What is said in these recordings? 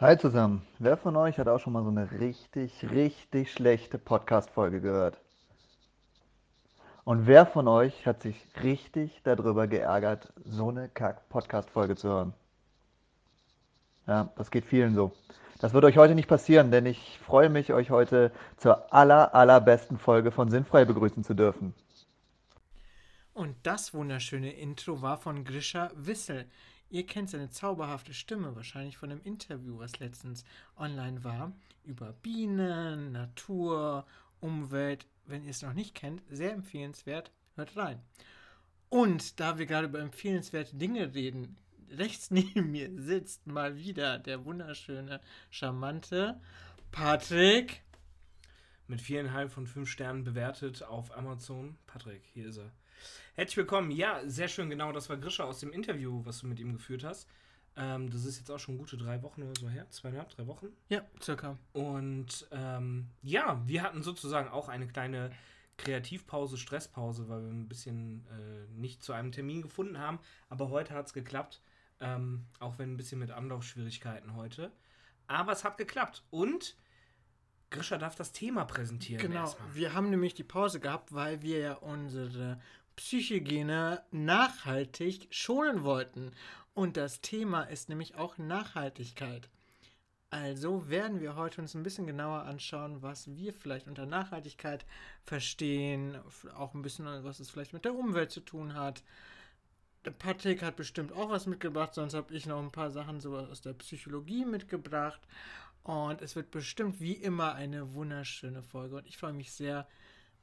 Hi zusammen. Wer von euch hat auch schon mal so eine richtig, richtig schlechte Podcast-Folge gehört? Und wer von euch hat sich richtig darüber geärgert, so eine Kack-Podcast-Folge zu hören? Ja, das geht vielen so. Das wird euch heute nicht passieren, denn ich freue mich, euch heute zur aller, allerbesten Folge von Sinnfrei begrüßen zu dürfen. Und das wunderschöne Intro war von Grisha Wissel. Ihr kennt seine zauberhafte Stimme wahrscheinlich von einem Interview, was letztens online war, über Bienen, Natur, Umwelt. Wenn ihr es noch nicht kennt, sehr empfehlenswert, hört rein. Und da wir gerade über empfehlenswerte Dinge reden, rechts neben mir sitzt mal wieder der wunderschöne, charmante Patrick. Mit viereinhalb von fünf Sternen bewertet auf Amazon. Patrick, hier ist er. Herzlich willkommen. Ja, sehr schön, genau. Das war Grisha aus dem Interview, was du mit ihm geführt hast. Ähm, das ist jetzt auch schon gute drei Wochen oder so her. Zweieinhalb, drei Wochen. Ja, circa. Und ähm, ja, wir hatten sozusagen auch eine kleine Kreativpause, Stresspause, weil wir ein bisschen äh, nicht zu einem Termin gefunden haben. Aber heute hat es geklappt. Ähm, auch wenn ein bisschen mit Anlaufschwierigkeiten heute. Aber es hat geklappt. Und Grisha darf das Thema präsentieren. Genau, wir haben nämlich die Pause gehabt, weil wir ja unsere Psychogene nachhaltig schonen wollten. Und das Thema ist nämlich auch Nachhaltigkeit. Also werden wir heute uns ein bisschen genauer anschauen, was wir vielleicht unter Nachhaltigkeit verstehen, auch ein bisschen, was es vielleicht mit der Umwelt zu tun hat. Patrick hat bestimmt auch was mitgebracht, sonst habe ich noch ein paar Sachen so aus der Psychologie mitgebracht. Und es wird bestimmt wie immer eine wunderschöne Folge. Und ich freue mich sehr,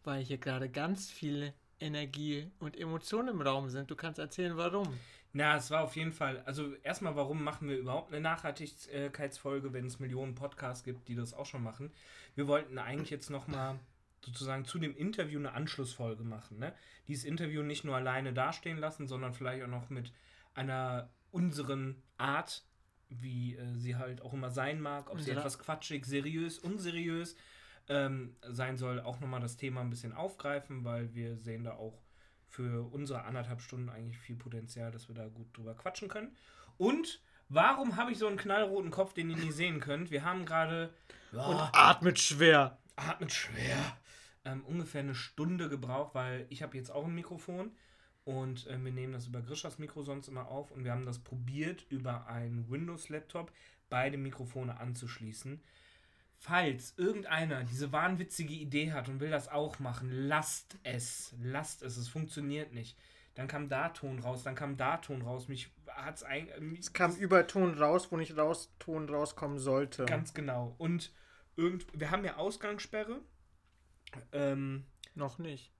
weil hier gerade ganz viel Energie und Emotionen im Raum sind. Du kannst erzählen, warum. Na, es war auf jeden Fall. Also, erstmal, warum machen wir überhaupt eine Nachhaltigkeitsfolge, wenn es Millionen Podcasts gibt, die das auch schon machen? Wir wollten eigentlich jetzt nochmal sozusagen zu dem Interview eine Anschlussfolge machen. Ne? Dieses Interview nicht nur alleine dastehen lassen, sondern vielleicht auch noch mit einer unseren Art, wie äh, sie halt auch immer sein mag, ob sie Unsere- etwas quatschig, seriös, unseriös ähm, sein soll, auch nochmal das Thema ein bisschen aufgreifen, weil wir sehen da auch für unsere anderthalb Stunden eigentlich viel Potenzial, dass wir da gut drüber quatschen können. Und warum habe ich so einen knallroten Kopf, den ihr nie sehen könnt? Wir haben gerade Und ja, atmet schwer. atmet schwer ähm, ungefähr eine Stunde gebraucht, weil ich habe jetzt auch ein Mikrofon und äh, wir nehmen das über Grischas Mikro sonst immer auf und wir haben das probiert über einen Windows-Laptop beide Mikrofone anzuschließen. Falls irgendeiner diese wahnwitzige Idee hat und will das auch machen, lasst es. Lasst es. Es funktioniert nicht. Dann kam da Ton raus, dann kam da Ton raus. Mich hat's eigentlich. Es kam Überton raus, wo nicht raus, Ton rauskommen sollte. Ganz genau. Und irgend, wir haben ja Ausgangssperre. Ähm, Noch nicht.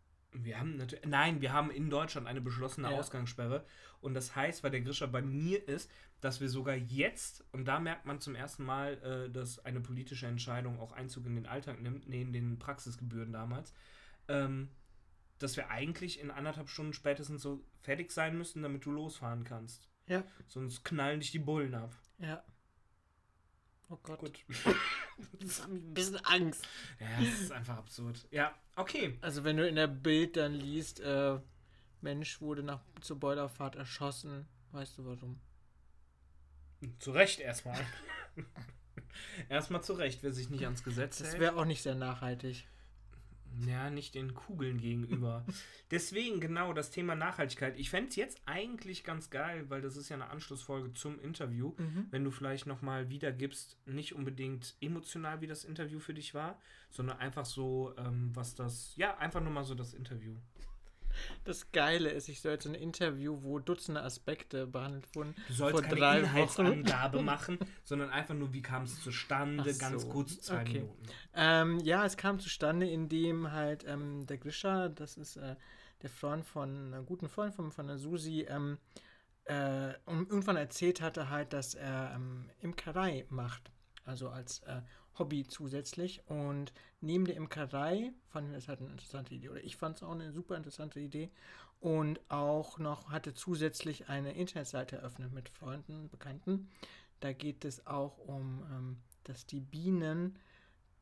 Wir haben natürlich. Nein, wir haben in Deutschland eine beschlossene Ja. Ausgangssperre. Und das heißt, weil der Grischer bei mir ist, dass wir sogar jetzt, und da merkt man zum ersten Mal, äh, dass eine politische Entscheidung auch Einzug in den Alltag nimmt, neben den Praxisgebühren damals, ähm, dass wir eigentlich in anderthalb Stunden spätestens so fertig sein müssen, damit du losfahren kannst. Ja. Sonst knallen dich die Bullen ab. Ja. Oh Gott. Gut. Das hat mich ein bisschen Angst. Ja, das ist einfach absurd. Ja, okay. Also wenn du in der Bild dann liest, äh, Mensch wurde nach zur Boilerfahrt erschossen, weißt du warum? Zu Recht erstmal. erstmal zu Recht, wer sich nicht ans Gesetz Das hält. wäre auch nicht sehr nachhaltig. Ja, nicht den Kugeln gegenüber. Deswegen genau das Thema Nachhaltigkeit. Ich fände es jetzt eigentlich ganz geil, weil das ist ja eine Anschlussfolge zum Interview. Wenn du vielleicht nochmal wiedergibst, nicht unbedingt emotional, wie das Interview für dich war, sondern einfach so, ähm, was das, ja, einfach nur mal so das Interview. Das Geile ist, ich soll jetzt ein Interview, wo Dutzende Aspekte behandelt wurden. Du sollst vor keine drei Inhaltsangabe machen, sondern einfach nur, wie kam es zustande, Ach ganz so, kurz, zwei okay. Minuten. Ähm, ja, es kam zustande, indem halt ähm, der Grisha, das ist äh, der Freund von, einem guten Freund von, von der Susi, ähm, äh, irgendwann erzählt hatte halt, dass er ähm, Imkerei macht. Also als äh, Hobby zusätzlich. Und neben der Imkerei fanden wir das halt eine interessante Idee. Oder ich fand es auch eine super interessante Idee. Und auch noch hatte zusätzlich eine Internetseite eröffnet mit Freunden, Bekannten. Da geht es auch um, ähm, dass die Bienen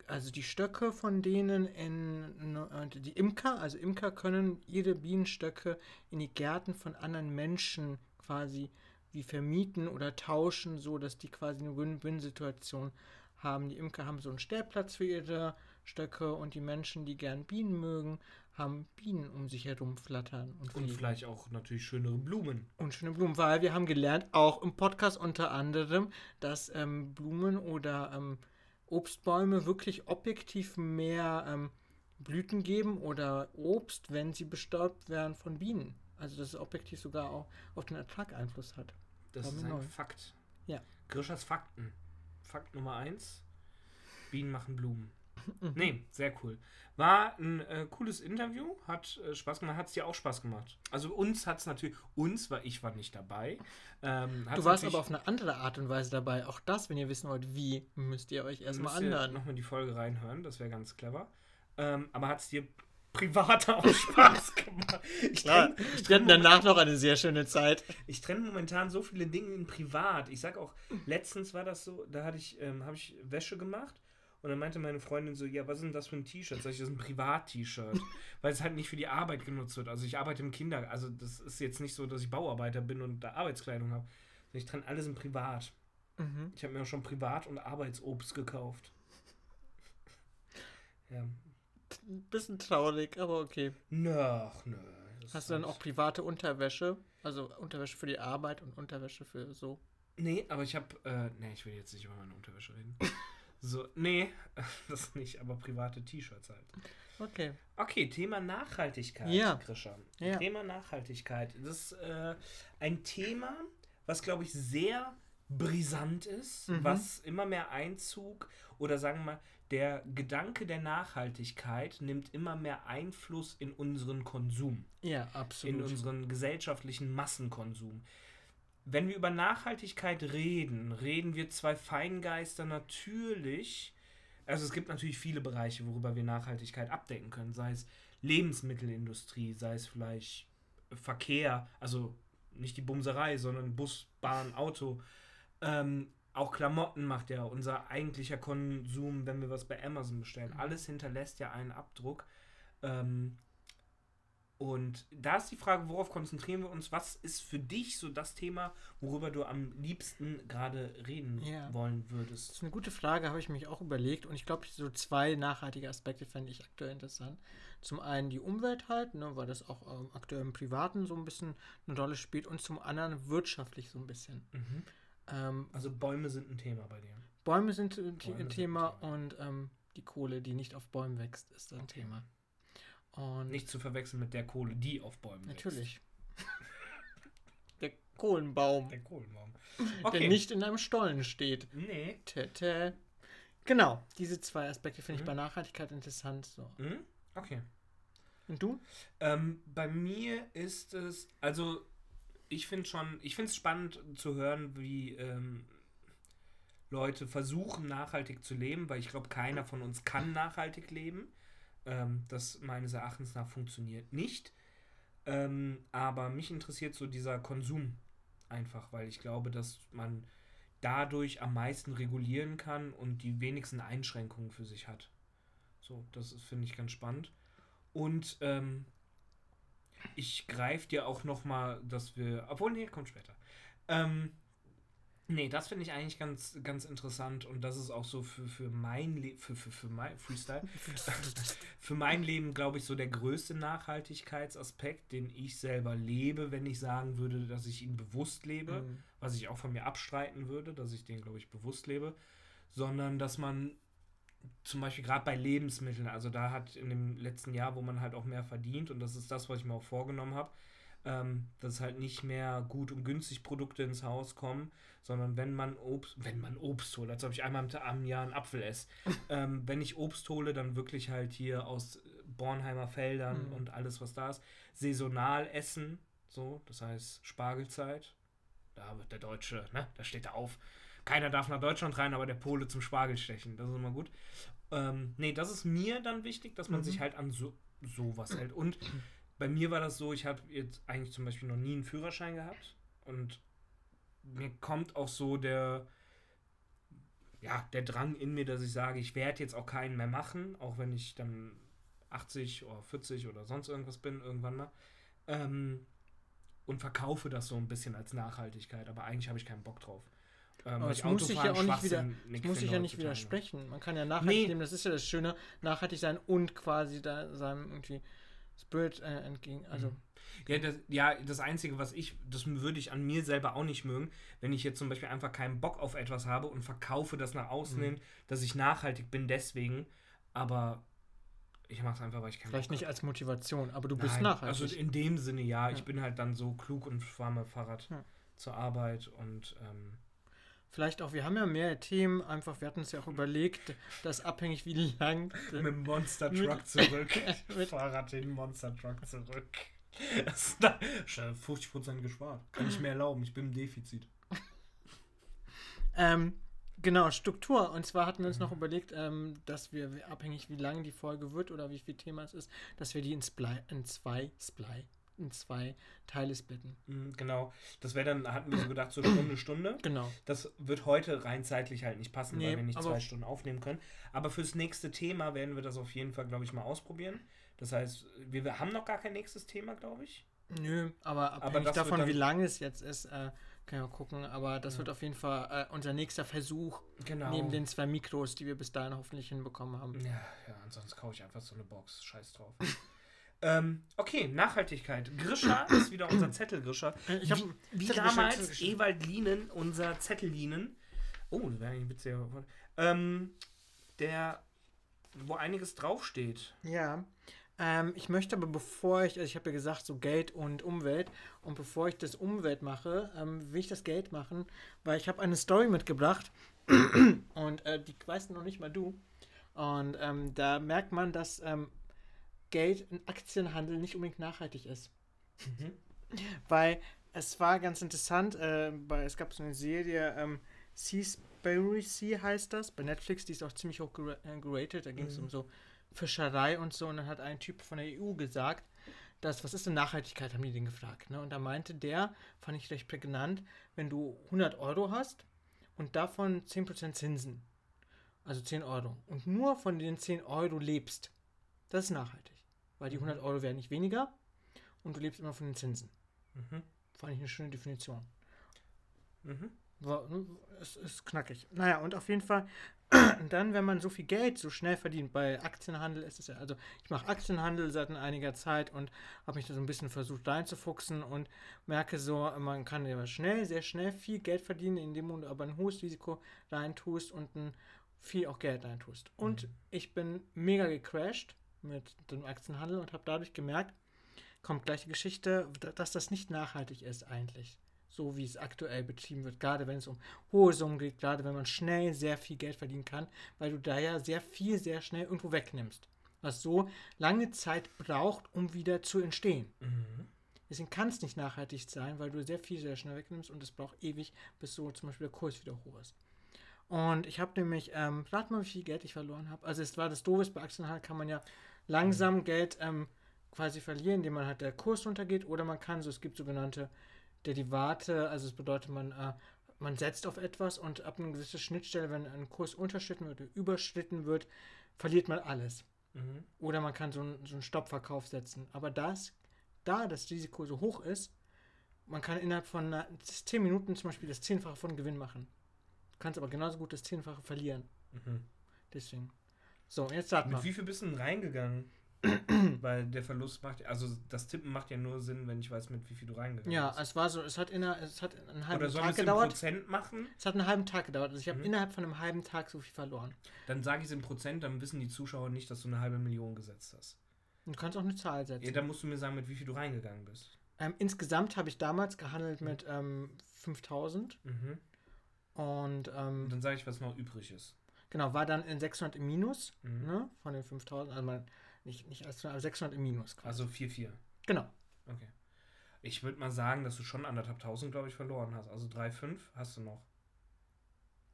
also die Stöcke von denen in äh, die Imker, also Imker können ihre Bienenstöcke in die Gärten von anderen Menschen quasi wie vermieten oder tauschen, so dass die quasi eine Win-Win-Situation haben. Die Imker haben so einen Stellplatz für ihre Stöcke und die Menschen, die gern Bienen mögen, haben Bienen um sich herum flattern. Und fliegen. vielleicht auch natürlich schönere Blumen. Und schöne Blumen, weil wir haben gelernt, auch im Podcast unter anderem, dass ähm, Blumen oder ähm, Obstbäume wirklich objektiv mehr ähm, Blüten geben oder Obst, wenn sie bestäubt werden von Bienen. Also dass es objektiv sogar auch auf den Ertrag Einfluss hat. Das ist ein neu. Fakt. Ja. Grischers Fakten. Fakt Nummer eins. Bienen machen Blumen. Mhm. Nee, sehr cool. War ein äh, cooles Interview, hat äh, Spaß gemacht, hat es dir auch Spaß gemacht. Also uns hat es natürlich, uns, weil ich war nicht dabei. Ähm, du warst aber auf eine andere Art und Weise dabei. Auch das, wenn ihr wissen wollt, wie, müsst ihr euch erstmal anhören. nochmal die Folge reinhören, das wäre ganz clever. Ähm, aber hat es dir privat auch Spaß gemacht. Ich trenne trenn danach noch eine sehr schöne Zeit. Ich trenne momentan so viele Dinge in privat. Ich sag auch, letztens war das so, da hatte ich, ähm, habe ich Wäsche gemacht und dann meinte meine Freundin so, ja, was ist denn das für ein T-Shirt? Sag ich, das ist ein Privat-T-Shirt. Weil es halt nicht für die Arbeit genutzt wird. Also ich arbeite im Kinder, also das ist jetzt nicht so, dass ich Bauarbeiter bin und da Arbeitskleidung habe. Ich trenne alles in privat. Mhm. Ich habe mir auch schon Privat- und Arbeitsobst gekauft. ja. Ein bisschen traurig, aber okay. Nö, nö. Hast du dann auch private Unterwäsche? Also Unterwäsche für die Arbeit und Unterwäsche für so? Nee, aber ich habe, äh, nee, ich will jetzt nicht über meine Unterwäsche reden. So, nee, das nicht, aber private T-Shirts halt. Okay. Okay, Thema Nachhaltigkeit, ja. Krischer. Ja. Thema Nachhaltigkeit. Das ist äh, ein Thema, was, glaube ich, sehr brisant ist, mhm. was immer mehr Einzug oder sagen wir mal, der Gedanke der Nachhaltigkeit nimmt immer mehr Einfluss in unseren Konsum. Ja, absolut. In unseren gesellschaftlichen Massenkonsum. Wenn wir über Nachhaltigkeit reden, reden wir zwei Feingeister natürlich. Also es gibt natürlich viele Bereiche, worüber wir Nachhaltigkeit abdecken können, sei es Lebensmittelindustrie, sei es vielleicht Verkehr, also nicht die Bumserei, sondern Bus, Bahn, Auto. Ähm, auch Klamotten macht ja unser eigentlicher Konsum, wenn wir was bei Amazon bestellen. Mhm. Alles hinterlässt ja einen Abdruck. Ähm, und da ist die Frage, worauf konzentrieren wir uns? Was ist für dich so das Thema, worüber du am liebsten gerade reden ja. wollen würdest? Das ist eine gute Frage, habe ich mich auch überlegt. Und ich glaube, so zwei nachhaltige Aspekte fände ich aktuell interessant. Zum einen die Umwelt halt, ne, weil das auch ähm, aktuell im Privaten so ein bisschen eine Rolle spielt. Und zum anderen wirtschaftlich so ein bisschen. Mhm. Ähm, also Bäume sind ein Thema bei dir. Bäume sind ein, Bäume ein Thema, Thema. und ähm, die Kohle, die nicht auf Bäumen wächst, ist ein okay. Thema. Und Nicht zu verwechseln mit der Kohle, die auf Bäumen Natürlich. der Kohlenbaum. Der Kohlenbaum. Okay. Der nicht in einem Stollen steht. Nee. Tete. Genau, diese zwei Aspekte finde mhm. ich bei Nachhaltigkeit interessant. So. Mhm. Okay. Und du? Ähm, bei mir ist es, also ich finde schon, ich finde es spannend zu hören, wie ähm, Leute versuchen, nachhaltig zu leben, weil ich glaube, keiner von uns kann nachhaltig leben. Ähm, das meines Erachtens nach funktioniert nicht. Ähm, aber mich interessiert so dieser Konsum einfach, weil ich glaube, dass man dadurch am meisten regulieren kann und die wenigsten Einschränkungen für sich hat. So, das finde ich ganz spannend. Und ähm, ich greife dir auch noch mal, dass wir, obwohl nee, kommt später. Ähm, Nee, das finde ich eigentlich ganz, ganz interessant und das ist auch so für, für mein Leben, für, für, für mein Freestyle, für mein Leben, glaube ich, so der größte Nachhaltigkeitsaspekt, den ich selber lebe, wenn ich sagen würde, dass ich ihn bewusst lebe, mhm. was ich auch von mir abstreiten würde, dass ich den, glaube ich, bewusst lebe, sondern dass man zum Beispiel gerade bei Lebensmitteln, also da hat in dem letzten Jahr, wo man halt auch mehr verdient und das ist das, was ich mir auch vorgenommen habe, ähm, dass halt nicht mehr gut und günstig Produkte ins Haus kommen, sondern wenn man Obst, wenn man Obst holt, als ob ich einmal im Jahr einen Apfel esse, ähm, wenn ich Obst hole, dann wirklich halt hier aus Bornheimer Feldern mhm. und alles, was da ist, saisonal essen, so, das heißt Spargelzeit, da wird der Deutsche, ne, da steht er auf, keiner darf nach Deutschland rein, aber der Pole zum Spargel stechen, das ist immer gut. Ähm, nee, das ist mir dann wichtig, dass man mhm. sich halt an so sowas hält und bei mir war das so, ich habe jetzt eigentlich zum Beispiel noch nie einen Führerschein gehabt und mir kommt auch so der, ja, der Drang in mir, dass ich sage, ich werde jetzt auch keinen mehr machen, auch wenn ich dann 80 oder 40 oder sonst irgendwas bin, irgendwann mal. Ähm, und verkaufe das so ein bisschen als Nachhaltigkeit, aber eigentlich habe ich keinen Bock drauf. Ähm, Aber das muss ich ja auch nicht wieder, das muss ich ja nicht widersprechen. Man kann ja nachhaltig Nee. leben, das ist ja das Schöne, nachhaltig sein und quasi da seinem irgendwie Spirit äh, entgegen. Also, Mhm. Ja das, ja, das Einzige, was ich, das würde ich an mir selber auch nicht mögen, wenn ich jetzt zum Beispiel einfach keinen Bock auf etwas habe und verkaufe das nach außen Mhm. hin, dass ich nachhaltig bin deswegen, aber ich mache es einfach, weil ich keinen vielleicht Bock nicht als Motivation, aber du habe. bist Nein, nachhaltig. Also in dem Sinne ja, Ja. ich bin halt dann so klug und fahre mit Fahrrad Ja. zur Arbeit und ähm, Vielleicht auch, wir haben ja mehr Themen, einfach, wir hatten uns ja auch überlegt, dass abhängig wie lang. mit dem Monster Truck zurück. Mit- Fahrrad den Monster Truck zurück. Das ist da, schon 50% gespart. Kann ich mir erlauben, ich bin im Defizit. Ähm, genau, Struktur. Und zwar hatten wir uns Mhm. noch überlegt, ähm, dass wir, abhängig wie lang die Folge wird oder wie viel Thema es ist, dass wir die in, Spli in zwei Spli in zwei Teile splitten. Mhm, Genau. Das wäre dann, hatten wir so gedacht, so Stunde, Stunde. Genau. Das wird heute rein zeitlich halt nicht passen, Nee, weil wir nicht aber- zwei Stunden aufnehmen können. Aber fürs nächste Thema werden wir das auf jeden Fall, glaube ich, mal ausprobieren. Das heißt, wir, wir haben noch gar kein nächstes Thema, glaube ich. Nö, aber abhängig wird davon, wie lang es jetzt ist, äh, kann ja gucken. Aber das Ja. wird auf jeden Fall äh, unser nächster Versuch, Genau. neben den zwei Mikros, die wir bis dahin hoffentlich hinbekommen haben. Ja, ja, ansonsten kaufe ich einfach so eine Box. Scheiß drauf. ähm, okay, Nachhaltigkeit. Grisha ist wieder unser Zettelgrischer. Äh, Ich habe Wie damals Ewald Lienen, unser Zettellinen. Oh, das wäre eigentlich ein witziger. Ähm, der, wo einiges draufsteht. Ja. Ähm, ich möchte aber, bevor ich, also ich habe ja gesagt, so Geld und Umwelt, und bevor ich das Umwelt mache, ähm, will ich das Geld machen, weil ich habe eine Story mitgebracht und äh, die weißt noch nicht mal du. Und ähm, da merkt man, dass ähm, Geld im Aktienhandel nicht unbedingt nachhaltig ist. Mhm. Weil es war ganz interessant, äh, bei, es gab so eine Serie, ähm, Seaspiracy heißt das, bei Netflix, die ist auch ziemlich hoch äh, geratet, da ging es Mhm. um so Fischerei und so und dann hat ein Typ von der EU gesagt, dass, was ist denn Nachhaltigkeit, haben die den gefragt, ne? und da meinte der, fand ich recht prägnant, wenn du 100 Euro hast und davon 10% Zinsen, also 10 Euro, und nur von den 10 Euro lebst, das ist nachhaltig, weil die Mhm. 100 Euro werden nicht weniger und du lebst immer von den Zinsen. Mhm. Fand ich eine schöne Definition. Mhm. War, es ist knackig. Naja, und auf jeden Fall, dann, wenn man so viel Geld so schnell verdient, bei Aktienhandel ist es ja, also ich mache Aktienhandel seit einiger Zeit und habe mich da so ein bisschen versucht reinzufuchsen und merke so, man kann ja schnell, sehr schnell viel Geld verdienen, indem du aber ein hohes Risiko reintust und ein, viel auch Geld reintust. Und Mhm. ich bin mega gecrashed mit dem Aktienhandel und habe dadurch gemerkt, kommt gleich die Geschichte, da- dass das nicht nachhaltig ist eigentlich. So wie es aktuell betrieben wird, gerade wenn es um hohe Summen geht, gerade wenn man schnell sehr viel Geld verdienen kann, weil du da ja sehr viel, sehr schnell irgendwo wegnimmst. Was so lange Zeit braucht, um wieder zu entstehen. Mhm. Deswegen kann es nicht nachhaltig sein, weil du sehr viel sehr schnell wegnimmst und es braucht ewig, bis so zum Beispiel der Kurs wieder hoch ist. Und ich habe nämlich, ähm, rat mal, wie viel Geld ich verloren habe. Also es war das Doofes, bei Aktienhandel kann man ja langsam Geld ähm, quasi verlieren, indem man halt der Kurs runtergeht oder man kann so, es gibt sogenannte Derivate, also es bedeutet man, äh, man setzt auf etwas und ab einer gewissen Schnittstelle, wenn ein Kurs unterschritten wird oder überschritten wird, verliert man alles. Mhm. Oder man kann so einen, so einen Stoppverkauf setzen. Aber das, da das Risiko so hoch ist, man kann innerhalb von einer- 10 Minuten zum Beispiel das Zehnfache von Gewinn machen. Du kannst aber genauso gut das Zehnfache verlieren. Mhm. Deswegen. So, jetzt sag mal. Mit wie viel bist du denn reingegangen? Weil der Verlust macht, also das Tippen macht ja nur Sinn, wenn ich weiß, mit wie viel du reingegangen Ja, bist. es war so, es hat, inner, es hat einen halben Oder wir Tag es gedauert. Prozent machen? Es hat einen halben Tag gedauert. Also ich habe Mhm. innerhalb von einem halben Tag so viel verloren. Dann sage ich es in Prozent, dann wissen die Zuschauer nicht, dass du eine halbe Million gesetzt hast. Du kannst auch eine Zahl setzen. Ja, dann musst du mir sagen, mit wie viel du reingegangen bist. ähm, insgesamt habe ich damals gehandelt mit ähm, 5000 Mhm. und ähm, Und dann sage ich, was noch übrig ist. Genau, war dann in 600 im Minus Mhm. ne, von den 5000. Also man, nicht, nicht als, aber 600 im Minus. quasi. Also 4,4. genau. Okay. Ich würde mal sagen, dass du schon anderthalb tausend, glaube ich, verloren hast. Also 3,5 hast du noch.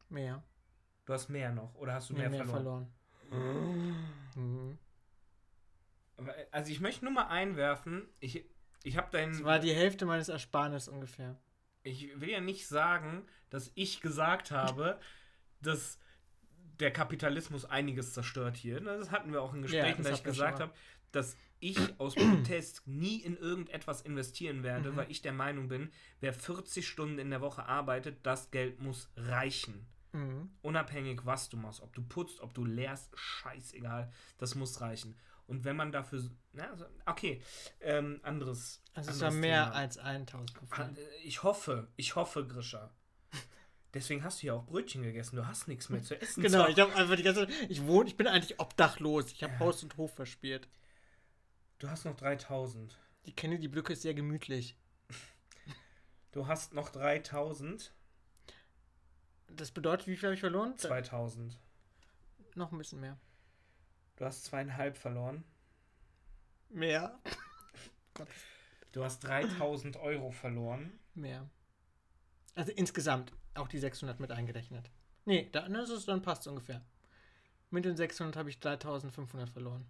Mehr. Du hast mehr noch. Oder hast du Mehr, mehr, mehr verloren? verloren. Mhm. Äh, Also ich möchte nur mal einwerfen, ich, ich habe deinen... Das war die Hälfte meines Ersparnis ungefähr. ich will ja nicht sagen, dass ich gesagt habe, dass der Kapitalismus einiges zerstört hier. Das hatten wir auch in Ja, Gesprächen, das dass ich gesagt habe, dass ich aus Protest nie in irgendetwas investieren werde, Mhm. weil ich der Meinung bin, wer 40 Stunden in der Woche arbeitet, das Geld muss reichen. Mhm. Unabhängig, was du machst. Ob du putzt, ob du lehrst, scheißegal. Das muss reichen. Und wenn man dafür. Na, also, okay, ähm, anderes. Also es war anderes mehr Thema. als 1000 Ah, Prozent. äh, Ich hoffe, ich hoffe, Grisha. Deswegen hast du ja auch Brötchen gegessen. Du hast nichts mehr zu essen. Genau, ich habe einfach die ganze ich wohne, ich bin eigentlich obdachlos. Ich habe Ja. Haus und Hof verspielt. Du hast noch 3000. Die Kennedy-Brücke ist sehr gemütlich. Du hast noch 3000. Das bedeutet, wie viel habe ich verloren? 2000. Noch ein bisschen mehr. Du hast zweieinhalb verloren. Mehr? Du hast 3000 Euro verloren. Mehr. Also insgesamt auch die 600 mit eingerechnet. Nee, da, das ist, dann passt ungefähr. Mit den 600 habe ich 3500 verloren.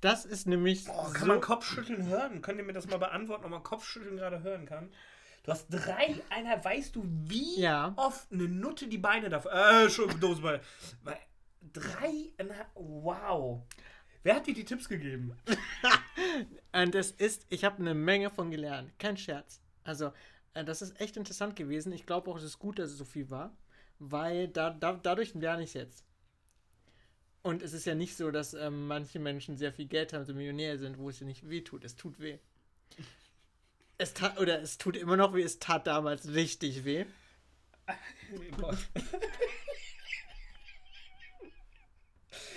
Das ist nämlich. Oh, kann so- man Kopfschütteln hören? Könnt ihr mir das mal beantworten, ob man Kopfschütteln gerade hören kann? Du hast dreieinhalb, weißt du, wie Ja. oft eine Nutte die Beine darf? Äh, schon Dosenbeine. Weil Dreieinhalb, wow. Wer hat dir die Tipps gegeben? Und das ist, ich habe eine Menge von gelernt. Kein Scherz. Also, äh, das ist echt interessant gewesen. Ich glaube auch, es ist gut, dass es so viel war, weil da, da, dadurch lerne ich es jetzt. Und es ist ja nicht so, dass ähm, manche Menschen sehr viel Geld haben, so Millionär sind, wo es ja nicht weh tut. Es tut weh. Es tat, oder es tut immer noch weh, es tat damals richtig weh.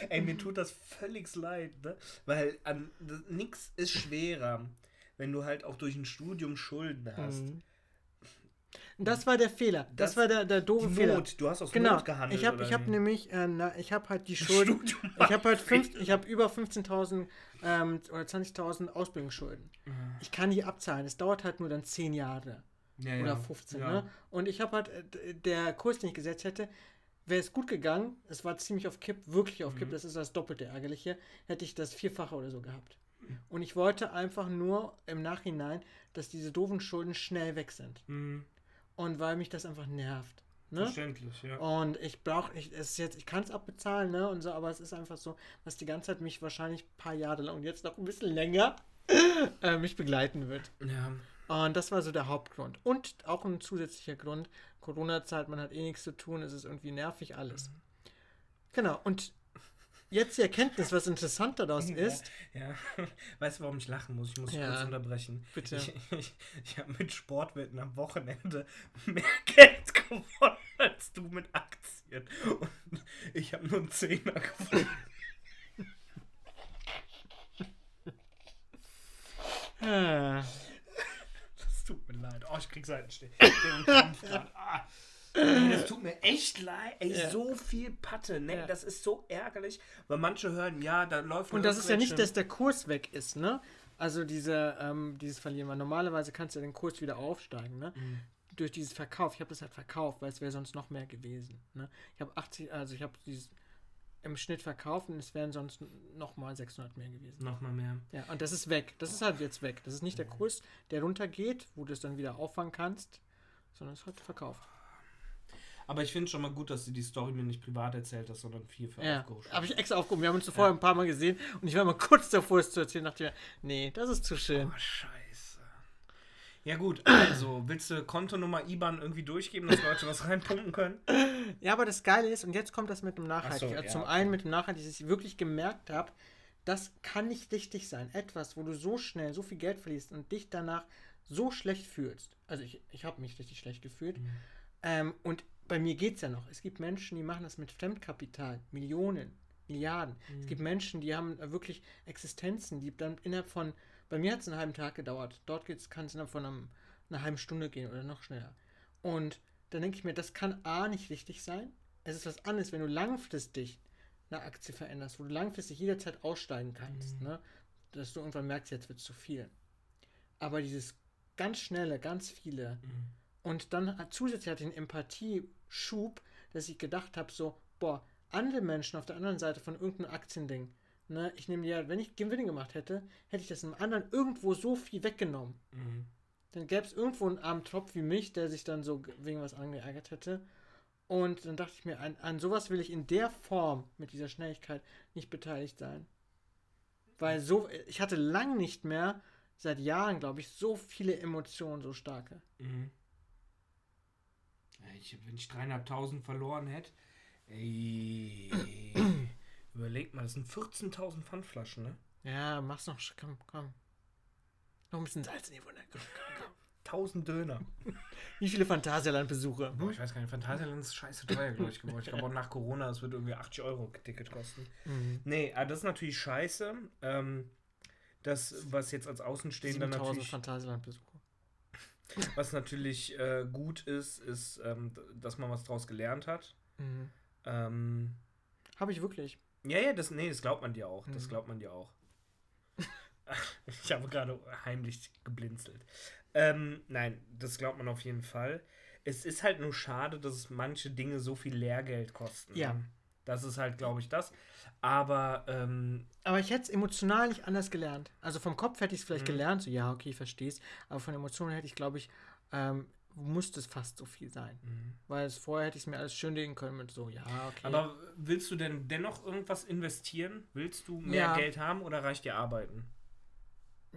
Ey, mir tut das völlig leid, ne? Weil an, das, nix ist schwerer, wenn du halt auch durch ein Studium Schulden hast. Mhm. Das war der Fehler. Das, Das- war der, der doofe Die Fehler. Not, du hast aus Genau. Not gehandelt. Ich habe ich hab nämlich, äh, na, ich habe halt die Schulden. Ich habe halt fünf, ich habe über 15.000 ähm, oder 20.000 Ausbildungsschulden. Ich kann die abzahlen. Es dauert halt nur dann 10 Jahre ja, oder ja. 15. Ja. Ne? Und ich habe halt, äh, der Kurs, den ich gesetzt hätte, wäre es gut gegangen. Es war ziemlich auf Kipp, wirklich auf Kipp. Mhm. Das ist das doppelte Ärgerliche. Hätte ich das Vierfache oder so gehabt. Und ich wollte einfach nur im Nachhinein, dass diese doofen Schulden schnell weg sind. Mhm. Und weil mich das einfach nervt. Ne? Verständlich, ja. Und ich brauche, ich, es ist jetzt, ich kann es abbezahlen, ne, und so, aber es ist einfach so, was die ganze Zeit mich wahrscheinlich ein paar Jahre lang und jetzt noch ein bisschen länger äh, mich begleiten wird. ja. Und das war so der Hauptgrund. Und auch ein zusätzlicher Grund, Corona-Zeit, man hat eh nichts zu tun, es ist irgendwie nervig alles. Genau, und jetzt die Erkenntnis, was interessant daraus ist, Ja, weißt du, warum ich lachen muss? Ich muss Ja. kurz unterbrechen. Bitte. Ich, ich, ich habe mit Sportwetten am Wochenende mehr Geld gewonnen als du mit Aktien. Und ich habe nur einen Zehner gewonnen. Das tut mir leid. Oh, ich krieg Seitenstich. Ah. Ey, Das tut mir echt leid. Ey, Ja. so viel Patte. Ne? Ja. Das ist so ärgerlich, weil manche hören, ja, da läuft und das ist ja nicht, dass der Kurs weg ist, ne? Also diese, ähm, dieses Verlieren, weil normalerweise kannst du ja den Kurs wieder aufsteigen, ne? Mhm. durch dieses Verkauf, ich habe das halt verkauft, weil es wäre sonst noch mehr gewesen. Ne? Ich habe 80, also ich habe dieses im Schnitt verkauft und es wären sonst noch mal 600 mehr gewesen. Nochmal mehr. Ja, und das ist weg. Das ist halt jetzt weg. Das ist nicht der Kurs, der runtergeht, wo du es dann wieder auffangen kannst, sondern es ist halt verkauft. Aber ich finde schon mal gut, dass du die Story mir nicht privat erzählt hast, sondern viel für Ja, aufgehoben habe ich extra aufgehoben. Wir haben uns zuvor ein paar Mal gesehen und ich war mal kurz davor, es zu erzählen. Dachte mir, nee, das ist zu schön. Oh, scheiße. Ja gut, also willst du Kontonummer IBAN irgendwie durchgeben, dass Leute was reinpumpen können? Ja, aber das Geile ist, und jetzt kommt das mit dem Nachhaltig. Ach so, also ja, zum okay. einen mit dem Nachhaltig, dass ich wirklich gemerkt habe, das kann nicht richtig sein. Etwas, wo du so schnell so viel Geld verlierst und dich danach so schlecht fühlst. Also ich, ich habe mich richtig schlecht gefühlt. Mhm. Ähm, und bei mir geht es ja noch. Es gibt Menschen, die machen das mit Fremdkapital. Millionen, Milliarden. Mhm. Es gibt Menschen, die haben wirklich Existenzen, die dann innerhalb von, bei mir hat es einen halben Tag gedauert. Dort kann es innerhalb von einem, einer halben Stunde gehen oder noch schneller. Und dann denke ich mir, das kann A nicht richtig sein. Es ist was anderes, wenn du langfristig eine Aktie veränderst, wo du langfristig jederzeit aussteigen kannst, Mhm. ne? dass du irgendwann merkst, jetzt wird es zu viel. Aber dieses ganz schnelle, ganz viele Mhm. und dann hat- zusätzlich hatte ich einen Empathieschub, dass ich gedacht habe, so, boah, andere Menschen auf der anderen Seite von irgendeinem Aktiending, ne, ich nehme dir, wenn ich Gewinne gemacht hätte, hätte ich das einem anderen irgendwo so viel weggenommen. Mhm. Dann gäbe es irgendwo einen armen Tropf wie mich, der sich dann so wegen was angeärgert hätte. Und dann dachte ich mir, an, an sowas will ich in der Form mit dieser Schnelligkeit nicht beteiligt sein. Weil so, ich hatte lang nicht mehr, seit Jahren, glaube ich, so viele Emotionen, so starke. Mhm. Ja, ich, wenn ich dreieinhalbtausend verloren hätte, ey, überleg mal, das sind 14.000 Pfandflaschen, ne? Ja, mach's noch, komm, komm. Noch ein bisschen Salz in die Wunde. Komm, komm, komm. 1000 Döner. Wie viele Phantasialand-Besucher? Boah, ich weiß gar nicht, Phantasialand ist scheiße teuer, glaube ich, geworden. Ich glaube auch nach Corona, es wird irgendwie 80 Euro Ticket kosten. Mhm. Nee, aber das ist natürlich scheiße. Ähm, das, was jetzt als Außenstehender 7000 natürlich, Phantasialand-Besucher. was natürlich äh, gut ist, ist, ähm, dass man was draus gelernt hat. Mhm. Ähm, Habe ich wirklich. Ja, ja, das, nee, das glaubt man dir auch. Das Mhm. glaubt man dir auch. ich habe gerade heimlich geblinzelt. Ähm, nein, das glaubt man auf jeden Fall. Es ist halt nur schade, dass manche Dinge so viel Lehrgeld kosten. Ja. ne? Das ist halt, glaube ich, das. Aber ähm, Aber ich hätte es emotional nicht anders gelernt. Also vom Kopf hätte ich es vielleicht Mhm. gelernt, so ja, okay, ich verstehe es. Aber von Emotionen hätte ich, glaube ich, ähm, musste es fast so viel sein. Weil es vorher hätte ich es mir alles schön legen können mit so, ja, okay. Aber willst du denn dennoch irgendwas investieren? Willst du mehr Ja. Geld haben oder reicht dir arbeiten?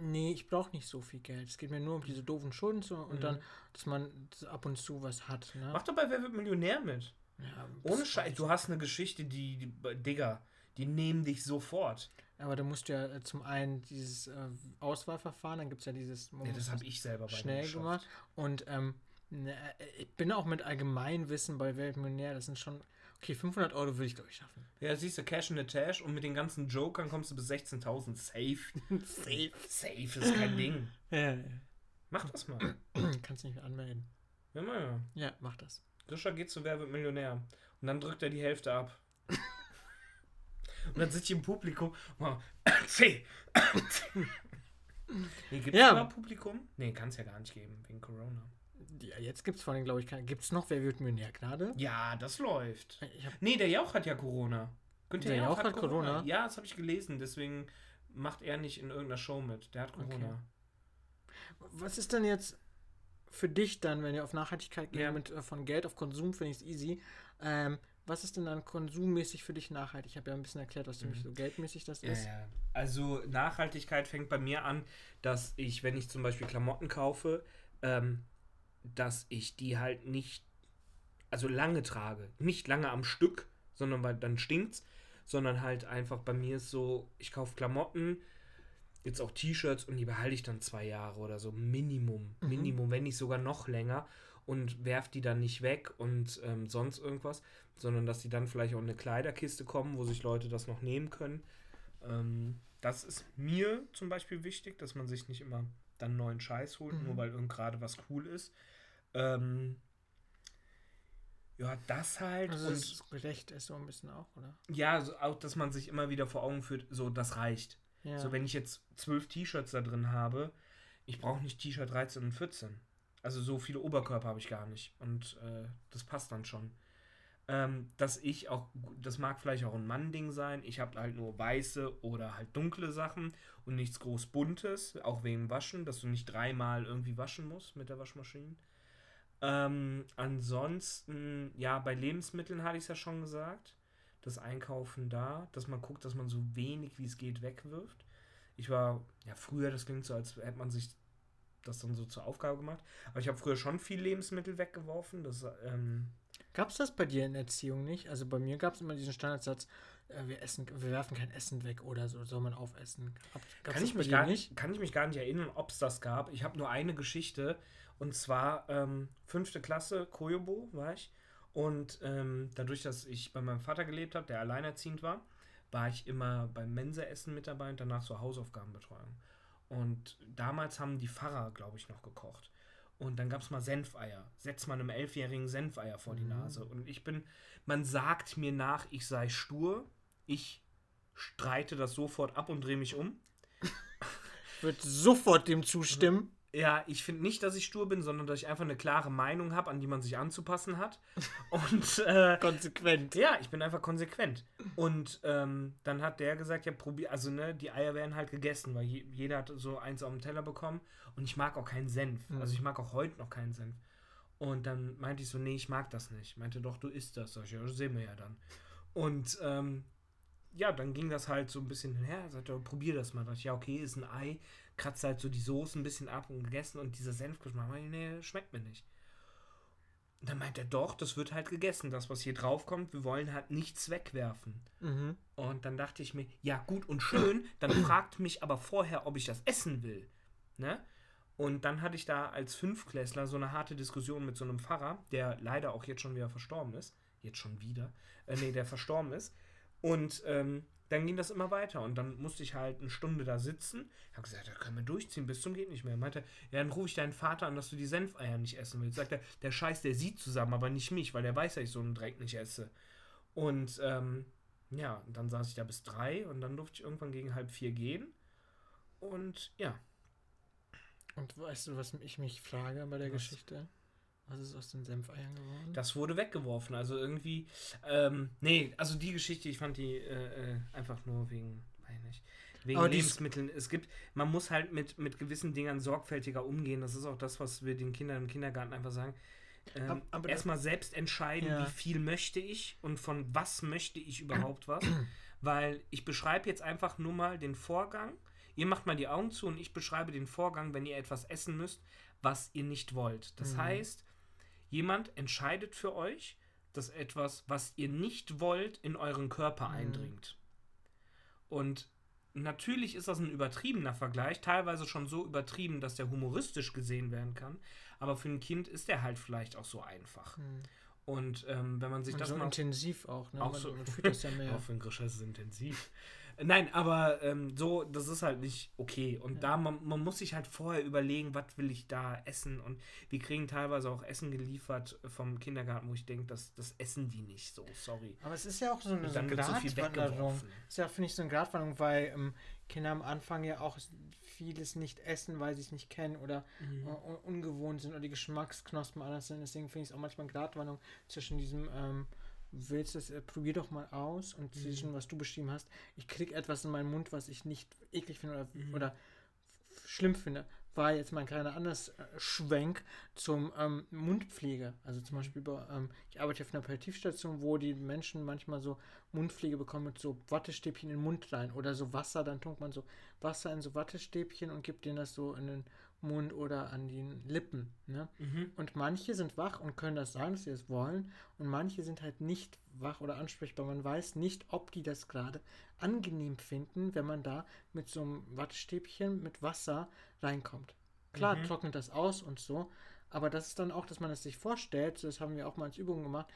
nee, ich brauche nicht so viel Geld. Es geht mir nur um diese doofen Schulden so, und Mhm. dann, dass man ab und zu was hat. Ne? Mach doch bei Wer wird Millionär mit. ja, Ohne Scheiß, du hast eine Geschichte, die, die Digga, die nehmen dich sofort. Aber da musst du ja äh, zum einen dieses äh, Auswahlverfahren, dann gibt es ja dieses Ja, das habe ich selber schnell gemacht. Und ähm, ne, äh, ich bin auch mit Allgemeinwissen bei Weltmillionär. Das sind schon, okay, 500 Euro würde ich, glaube ich, schaffen. Ja, siehst du, Cash in the Tash und mit den ganzen Jokern kommst du bis 16.000. Safe. Safe. Safe ist kein Ding. Ja, Mach das mal. ja. Kannst nicht mehr anmelden. Ja, mal, ja. Ja, mach das. Grisha geht zu Wer wird Millionär. Und dann drückt er die Hälfte ab. und dann sitze ich im Publikum. C. nee, gibt's Ja. ja. Publikum? Nee, kann es ja gar nicht geben, wegen Corona. Ja, jetzt gibt es vor allem, glaube ich, gibt es noch Wer wird Millionär gerade? Ja, das läuft. Nee, der Jauch hat ja Corona. Günther Der Jauch Jauch hat Corona? Ja, das habe ich gelesen. Deswegen macht er nicht in irgendeiner Show mit. Der hat Corona. was ist denn jetzt für dich dann, wenn ihr auf Nachhaltigkeit geht, Ja. mit äh, von Geld auf Konsum, finde ich es easy. Ähm, was ist denn dann konsummäßig für dich nachhaltig? Ich habe ja ein bisschen erklärt, was für mich so geldmäßig das Mhm. Ja, ist. ja. Also Nachhaltigkeit fängt bei mir an, dass ich, wenn ich zum Beispiel Klamotten kaufe, ähm, dass ich die halt nicht, also lange trage. Nicht lange am Stück, sondern weil dann stinkt's, sondern halt einfach bei mir ist so, ich kaufe Klamotten, jetzt auch T-Shirts und die behalte ich dann zwei Jahre oder so. Minimum. Mhm. Minimum, wenn nicht sogar noch länger und werf die dann nicht weg und ähm, sonst irgendwas, sondern dass die dann vielleicht auch in eine Kleiderkiste kommen, wo sich Leute das noch nehmen können. Ähm, das ist mir zum Beispiel wichtig, dass man sich nicht immer dann neuen Scheiß holt, Mhm. nur weil irgend gerade was cool ist. Ähm, ja, das halt. Also und das Gerecht ist so ein bisschen auch, oder? ja, so auch, dass man sich immer wieder vor Augen führt, so, das reicht. Ja. So, wenn ich jetzt zwölf T-Shirts da drin habe, ich brauche nicht T-Shirt 13 und 14. Also so viele Oberkörper habe ich gar nicht. Und äh, das passt dann schon. Ähm, dass ich auch, das mag vielleicht auch ein Mann-Ding sein, ich habe halt nur weiße oder halt dunkle Sachen und nichts groß buntes, auch wegen Waschen, dass du nicht dreimal irgendwie waschen musst mit der Waschmaschine. Ähm, ansonsten, ja, bei Lebensmitteln hatte ich es ja schon gesagt. Das Einkaufen da, dass man guckt, dass man so wenig wie es geht wegwirft. Ich war, ja, früher, das klingt so, als hätte man sich das dann so zur Aufgabe gemacht. Aber ich habe früher schon viel Lebensmittel weggeworfen. Das, ähm, Gab es das bei dir in der Erziehung nicht? Also bei mir gab es immer diesen Standardsatz, äh, wir essen, wir werfen kein Essen weg oder so, soll man aufessen. Gab, kann, ich mich gar, nicht? kann ich mich gar nicht erinnern, ob es das gab. Ich habe nur eine Geschichte. Und zwar ähm, fünfte Klasse, Koyobo war ich. Und ähm, dadurch, dass ich bei meinem Vater gelebt habe, der alleinerziehend war, war ich immer beim Mensaessen mit dabei und danach so Hausaufgabenbetreuung. Und damals haben die Pfarrer, glaube ich, noch gekocht. Und dann gab es mal Senfeier. Setzt man einem Elfjährigen Senfeier vor die Mhm. Nase. Und ich bin, man sagt mir nach, ich sei stur. Ich streite das sofort ab und drehe mich um. Würde sofort dem zustimmen. Ja, ich finde nicht, dass ich stur bin, sondern dass ich einfach eine klare Meinung habe, an die man sich anzupassen hat. Und äh, Konsequent. ja, ich bin einfach konsequent. Und ähm, dann hat der gesagt, ja, probier, also ne, die Eier werden halt gegessen, weil je, jeder hat so eins auf dem Teller bekommen. Und ich mag auch keinen Senf. Mhm. Also ich mag auch heute noch keinen Senf. Und dann meinte ich so, nee, ich mag das nicht. Meinte doch, du isst das. Sag ich, ja, das sehen wir ja dann. Und ähm, ja, dann ging das halt so ein bisschen her. Sagte, probier das mal. Da dachte ich, ja, okay, ist ein Ei. Kratzt halt so die Soße ein bisschen ab und gegessen. Und dieser Senfgeschmack, nee, schmeckt mir nicht. Und dann meint er, doch, das wird halt gegessen. Das, was hier drauf kommt, wir wollen halt nichts wegwerfen. Mhm. Und dann dachte ich mir, ja, gut und schön, dann fragt mich aber vorher, ob ich das essen will. Ne? Und dann hatte ich da als Fünfklässler so eine harte Diskussion mit so einem Pfarrer, der leider auch jetzt schon wieder verstorben ist. Jetzt schon wieder. Äh, nee, der verstorben ist. Und ähm, dann ging das immer weiter. Und dann musste ich halt eine Stunde da sitzen. Ich habe gesagt, da können wir durchziehen, bis zum geht nicht mehr. Er meinte, ja, dann rufe ich deinen Vater an, dass du die Senfeier nicht essen willst. Sagt er, der Scheiß, der sieht zusammen, aber nicht mich, weil der weiß, dass ich so einen Dreck nicht esse. Und ähm, ja, dann saß ich da bis drei und dann durfte ich irgendwann gegen halb vier gehen. Und ja, Und weißt du, was ich mich frage bei der Was? Geschichte? Was ist aus den Senfeiern geworden? das wurde weggeworfen. Also irgendwie, ähm, nee, also die Geschichte, ich fand die äh, äh, einfach nur wegen, weiß nicht, wegen Aber Lebensmitteln. Es gibt, man muss halt mit, mit gewissen Dingern sorgfältiger umgehen. Das ist auch das, was wir den Kindern im Kindergarten einfach sagen. Ähm, Erstmal selbst entscheiden, Ja. wie viel möchte ich und von was möchte ich überhaupt was. Weil ich beschreibe jetzt einfach nur mal den Vorgang. Ihr macht mal die Augen zu und ich beschreibe den Vorgang, wenn ihr etwas essen müsst, was ihr nicht wollt. Das Mhm. heißt, jemand entscheidet für euch, dass etwas, was ihr nicht wollt, in euren Körper Mhm. eindringt. Und natürlich ist das ein übertriebener Vergleich, teilweise schon so übertrieben, dass der humoristisch gesehen werden kann. Aber für ein Kind ist der halt vielleicht auch so einfach. Hm. Und ähm, wenn man sich Und das so mal intensiv auch, ne? Auch man, so. man fühlt das ja mehr. auch für einen Grischer ist es intensiv. Nein, aber ähm, so, das ist halt nicht okay. Und Ja. da, man, man muss sich halt vorher überlegen, was will ich da essen. Und wir kriegen teilweise auch Essen geliefert vom Kindergarten, wo ich denke, das, das essen die nicht so, sorry. Aber es ist ja auch so eine, so eine so Gratwanderung. weggeworfen. ist ja, finde ich, so eine Gratwanderung, weil ähm, Kinder am Anfang ja auch vieles nicht essen, weil sie es nicht kennen oder Mhm. äh, un- ungewohnt sind oder die Geschmacksknospen anders sind. Deswegen finde ich es auch manchmal eine Gratwanderung zwischen diesem, ähm, willst du es, äh, probier doch mal aus und Mhm. zwischen, was du beschrieben hast, ich krieg etwas in meinen Mund, was ich nicht eklig finde oder, Mhm. oder schlimm finde. War jetzt mal ein kleiner anders äh, Schwenk zum ähm, Mundpflege. Also zum Mhm. Beispiel bei, ähm, ich arbeite auf einer Palliativstation, wo die Menschen manchmal so Mundpflege bekommen mit so Wattestäbchen in den Mund rein oder so Wasser, dann tunkt man so Wasser in so Wattestäbchen und gibt denen das so in den Mund oder an die Lippen. Ne? Mhm. Und manche sind wach und können das sagen, dass sie es wollen. Und manche sind halt nicht wach oder ansprechbar. Man weiß nicht, ob die das gerade angenehm finden, wenn man da mit so einem Wattestäbchen mit Wasser reinkommt. Klar, Mhm. trocknet das aus und so. Aber das ist dann auch, dass man es sich vorstellt, das haben wir auch mal als Übung gemacht,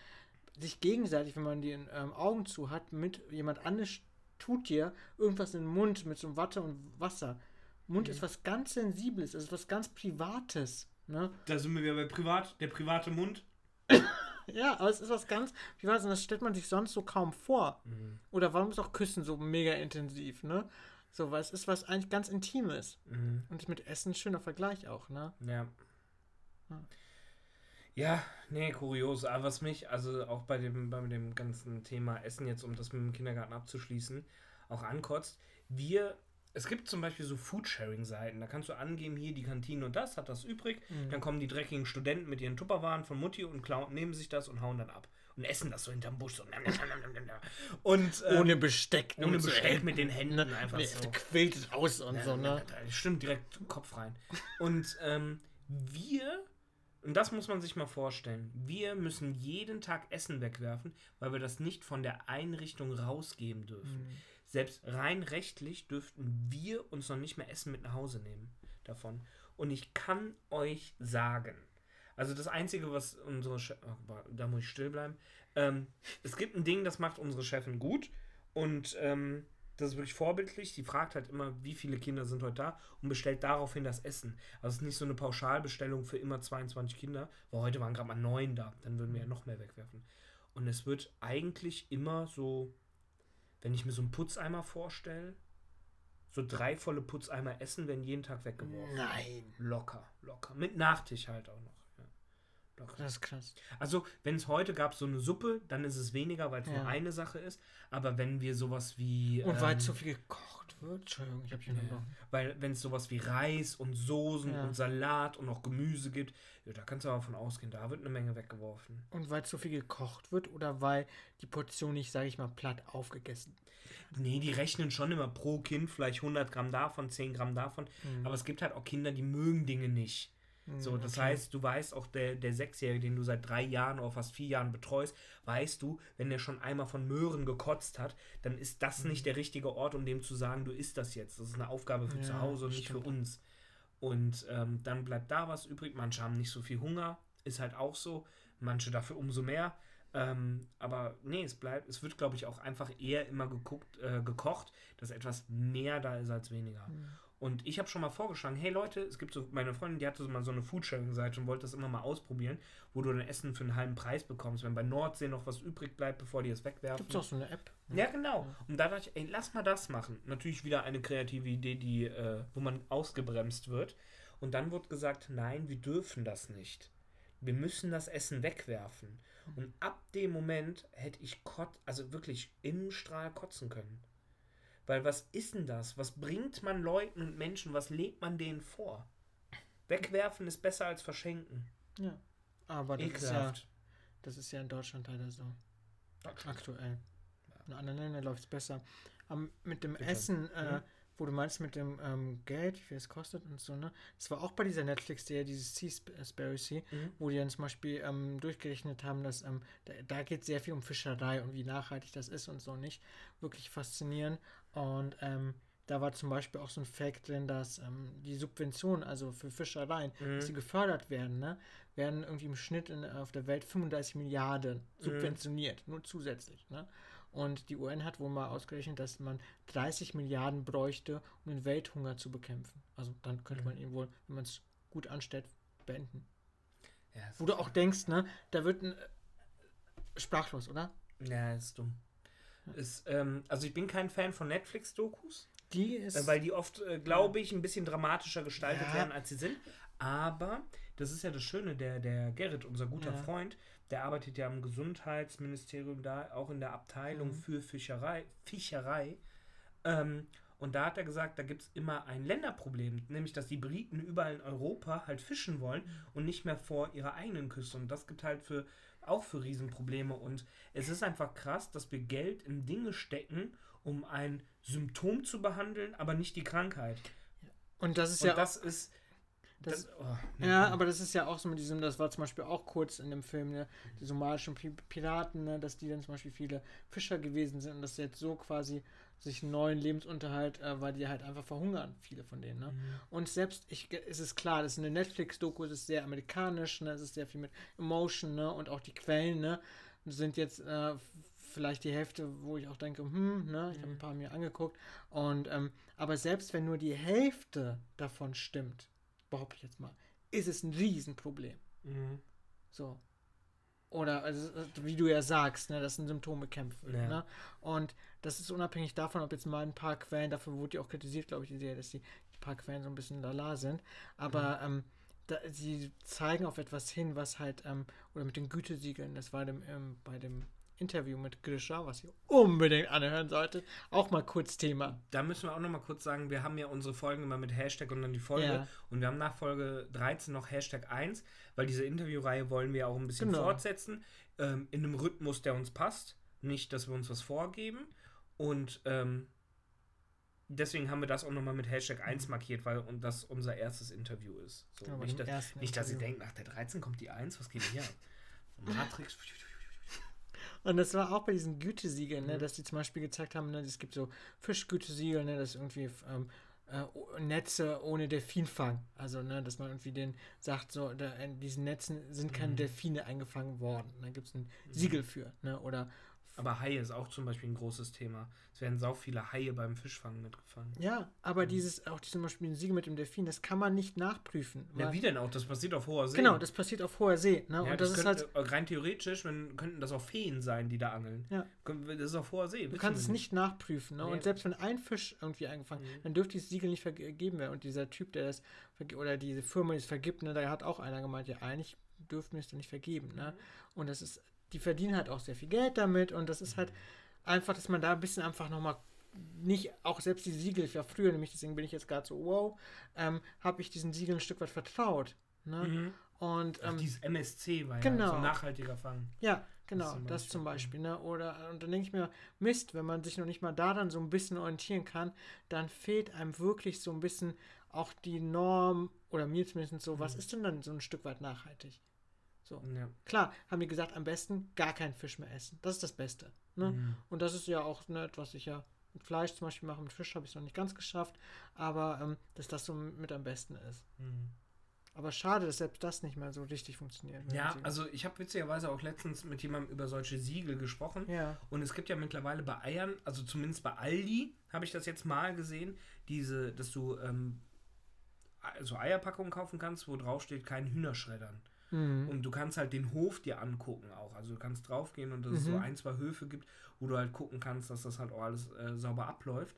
sich gegenseitig, wenn man die ähm, Augen zu hat, mit jemand anderes tut dir irgendwas in den Mund mit so einem Watte und Wasser. Mund ist was ganz Sensibles, es ist was ganz Privates. Ne? Da sind wir wieder bei Privat, der private Mund. Ja, aber es ist was ganz Privates und das stellt man sich sonst so kaum vor. Mhm. Oder warum ist auch Küssen so mega intensiv, ne? So, weil es ist was eigentlich ganz Intimes. Mhm. Und mit Essen ein schöner Vergleich auch, ne? Ja. Ja. Ja, nee, kurios. Aber was mich, also auch bei dem, bei dem ganzen Thema Essen jetzt, um das mit dem Kindergarten abzuschließen, auch ankotzt, wir, es gibt zum Beispiel so Foodsharing-Seiten, da kannst du angeben, hier die Kantine und das, hat das übrig, Mhm. dann kommen die dreckigen Studenten mit ihren Tupperwaren von Mutti und klauen, nehmen sich das und hauen dann ab. Und essen das so hinterm Busch so. Und ähm, Ohne Besteck. ohne so Besteck mit den Händen ne? einfach Nee, so. Quillt es aus und so, ne? Stimmt, direkt Kopf rein. Und ähm, wir, und das muss man sich mal vorstellen, wir müssen jeden Tag Essen wegwerfen, weil wir das nicht von der Einrichtung rausgeben dürfen. Mhm. Selbst rein rechtlich dürften wir uns noch nicht mehr Essen mit nach Hause nehmen davon. Und ich kann euch sagen, also das Einzige, was unsere Che oh, da muss ich still bleiben. Ähm, es gibt ein Ding, das macht unsere Chefin gut und ähm, das ist wirklich vorbildlich. Die fragt halt immer, wie viele Kinder sind heute da und bestellt daraufhin das Essen. Also es ist nicht so eine Pauschalbestellung für immer 22 Kinder, weil heute waren gerade mal neun da. Dann würden wir ja noch mehr wegwerfen. Und es wird eigentlich immer so, wenn ich mir so einen Putzeimer vorstelle, so drei volle Putzeimer Essen werden jeden Tag weggeworfen. Nein. Locker, locker. Mit Nachtisch halt auch noch. Ja. Locker. Das ist krass. Also, wenn es heute gab so eine Suppe, dann ist es weniger, weil es Ja. nur eine Sache ist. Aber wenn wir sowas wie. Und weil ähm, zu viel gekocht wird? Entschuldigung, ich habe hier Ja. Weil wenn es sowas wie Reis und Soßen Ja. und Salat und noch Gemüse gibt, ja, da kannst du aber von ausgehen, da wird eine Menge weggeworfen. Und weil zu viel gekocht wird oder weil die Portion nicht, sage ich mal, platt aufgegessen Nee, die rechnen schon immer pro Kind vielleicht 100 Gramm davon, 10 Gramm davon. Mhm. Aber es gibt halt auch Kinder, die mögen Dinge nicht. So, das okay. heißt, du weißt auch, der, der Sechsjährige, den du seit drei Jahren oder fast vier Jahren betreust, weißt du, wenn der schon einmal von Möhren gekotzt hat, dann ist das Mhm. nicht der richtige Ort, um dem zu sagen, du isst das jetzt. Das ist eine Aufgabe für Ja, zu Hause und nicht stimmt. für uns. Und ähm, dann bleibt da was übrig. Manche haben nicht so viel Hunger, ist halt auch so. Manche dafür umso mehr. Ähm, aber nee, es bleibt, es wird, glaube ich, auch einfach eher immer geguckt, äh, gekocht, dass etwas mehr da ist als weniger. Mhm. Und ich habe schon mal vorgeschlagen, hey Leute, es gibt so, meine Freundin, die hatte so mal so eine Foodsharing-Seite und wollte das immer mal ausprobieren, wo du dein Essen für einen halben Preis bekommst, wenn bei Nordsee noch was übrig bleibt, bevor die es wegwerfen. Gibt es auch so eine App? Ja, genau. Und da dachte ich, ey, lass mal das machen. Natürlich wieder eine kreative Idee, die, äh, wo man ausgebremst wird. Und dann wurde gesagt, nein, wir dürfen das nicht. Wir müssen das Essen wegwerfen. Und ab dem Moment hätte ich kot also wirklich im Strahl kotzen können. Weil was ist denn das? Was bringt man Leuten und Menschen? Was legt man denen vor? Wegwerfen ist besser als verschenken. Ja. Aber das ist, ja, das ist ja in Deutschland leider so. Aktuell. In anderen Ländern läuft es besser. Am, mit dem Bitte. Essen, äh, Mhm. wo du meinst mit dem ähm, Geld, wie viel es kostet und so, ne? Das war auch bei dieser Netflix-Serie, dieses Seaspiracy, Mhm. wo die dann zum Beispiel ähm, durchgerechnet haben, dass ähm, da, da geht sehr viel um Fischerei und wie nachhaltig das ist und so nicht. Wirklich faszinierend. Und ähm, da war zum Beispiel auch so ein Fact drin, dass ähm, die Subventionen, also für Fischereien, Mhm. dass die gefördert werden, ne, werden irgendwie im Schnitt in, auf der Welt 35 Milliarden Mhm. subventioniert, nur zusätzlich. Ne? Und die UN hat wohl mal ausgerechnet, dass man 30 Milliarden bräuchte, um den Welthunger zu bekämpfen. Also dann könnte Mhm. man ihn wohl, wenn man es gut anstellt, beenden. Ja, Wo du auch denkst, ne, da wird ein äh, sprachlos, oder? Ja, ist dumm. Ist, ähm, also ich bin kein Fan von Netflix-Dokus, Die ist. äh, weil die oft, äh, glaube ich, ein bisschen dramatischer gestaltet Ja. werden, als sie sind. Aber das ist ja das Schöne, der, der Gerrit, unser guter Ja. Freund, der arbeitet ja im Gesundheitsministerium da, auch in der Abteilung Mhm. für Fischerei. Fischerei. Ähm, und da hat er gesagt, da gibt es immer ein Länderproblem, nämlich dass die Briten überall in Europa halt fischen wollen und nicht mehr vor ihrer eigenen Küste. Und das gibt halt für auch für Riesenprobleme. Und es ist einfach krass, dass wir Geld in Dinge stecken, um ein Symptom zu behandeln, aber nicht die Krankheit. und das ist Und ja das ist. das- Das, oh, nee, Ja, komm. aber das ist ja auch so mit diesem, das war zum Beispiel auch kurz in dem Film, ne, die somalischen Pi- Piraten, ne, dass die dann zum Beispiel viele Fischer gewesen sind und dass jetzt so quasi sich einen neuen Lebensunterhalt, äh, weil die halt einfach verhungern, viele von denen. Ne? Mhm. Und selbst, ich, es ist klar, das ist eine Netflix-Doku, es ist sehr amerikanisch, ne, es ist sehr viel mit Emotion, ne, und auch die Quellen, ne, sind jetzt äh, vielleicht die Hälfte, wo ich auch denke, hm, ne, ich habe Mhm. ein paar mir angeguckt und, ähm, aber selbst wenn nur die Hälfte davon stimmt, behaupte ich jetzt mal, ist es ein Riesenproblem. Mhm. So. Oder, also, wie du ja sagst, ne, dass ein Symptom bekämpft wird. Ja. Ne? Und das ist unabhängig davon, ob jetzt mal ein paar Quellen, dafür wurde ja auch kritisiert, glaube ich, die Serie, dass die ein paar Quellen so ein bisschen lala sind. Aber ähm, da, sie zeigen auf etwas hin, was halt, ähm, oder mit den Gütesiegeln, das war dem, ähm, bei dem Interview mit Grisha, was ihr unbedingt anhören solltet, auch mal kurz Thema. Da müssen wir auch noch mal kurz sagen, wir haben ja unsere Folgen immer mit Hashtag und dann die Folge. Ja. Und wir haben nach Folge 13 noch Hashtag 1, weil diese Interviewreihe wollen wir auch ein bisschen Genau. fortsetzen. Ähm, in einem Rhythmus, der uns passt. Nicht, dass wir uns was vorgeben. Und ähm, deswegen haben wir das auch noch mal mit Hashtag 1 markiert, weil und das unser erstes Interview ist. So, bei nicht, dass, nicht, dass ihr denkt, nach der 13 kommt die 1, was geht hier? Matrix. Und das war auch bei diesen Gütesiegeln, ne, Mhm. dass die zum Beispiel gezeigt haben, ne, es gibt so Fischgütesiegel, ne, das irgendwie ähm, äh, Netze ohne Delfinfang. Also, ne, dass man irgendwie den sagt, so, da, in diesen Netzen sind keine Mhm. Delfine eingefangen worden. Da gibt es ein Siegel für, ne? Oder Aber Haie ist auch zum Beispiel ein großes Thema. Es werden sau viele Haie beim Fischfangen mitgefangen. ja, aber dieses, auch zum Beispiel ein Siegel mit dem Delfin, das kann man nicht nachprüfen. Ja, wie denn auch? Das passiert auf hoher See. Genau, das passiert auf hoher See, ne? Ja, Und das, das, ist könnte, halt. rein theoretisch, wenn, könnten das auch Feen sein, die da angeln. Ja. Das ist auf hoher See. Du kannst es nicht nachprüfen. Ne? Nee. Und selbst wenn ein Fisch irgendwie eingefangen, Mhm. dann dürfte dieses Siegel nicht vergeben werden. Und dieser Typ, der das oder diese Firma, die es vergibt, ne, da hat auch einer gemeint, ja, eigentlich dürften wir es dann nicht vergeben. Mhm. Ne? Und das ist, die verdienen halt auch sehr viel Geld damit. Und das ist halt Mhm. einfach, dass man da ein bisschen einfach nochmal nicht, auch selbst die Siegel, ja früher nämlich, deswegen bin ich jetzt gerade so, wow, ähm, habe ich diesen Siegeln ein Stück weit vertraut. Ne? Mhm. Und Ach, ähm, dieses MSC war genau. ja so ein nachhaltiger Fang. ja, genau, zum das zum Beispiel. Ne? Oder und dann denke ich mir, Mist, wenn man sich noch nicht mal daran so ein bisschen orientieren kann, dann fehlt einem wirklich so ein bisschen auch die Norm, oder mir zumindest so, was Mhm. ist denn dann so ein Stück weit nachhaltig? So. Ja. Klar, haben die gesagt, am besten gar keinen Fisch mehr essen. Das ist das Beste. Ne? Mhm. Und das ist ja auch ne, etwas, ich ja mit Fleisch zum Beispiel mache, mit Fisch habe ich es noch nicht ganz geschafft, aber ähm, dass das so mit am besten ist. Mhm. Aber schade, dass selbst das nicht mehr so richtig funktioniert. mit Ja, also ich habe witzigerweise auch letztens mit jemandem über solche Siegel gesprochen. Ja. Und es gibt ja mittlerweile bei Eiern, also zumindest bei Aldi, habe ich das jetzt mal gesehen, diese, dass du ähm, so Eierpackungen kaufen kannst, wo drauf steht, kein Hühnerschreddern. Mhm. Und du kannst halt den Hof dir angucken auch. Also du kannst draufgehen und dass es so Mhm. ein, zwei Höfe gibt, wo du halt gucken kannst, dass das halt auch alles äh, sauber abläuft.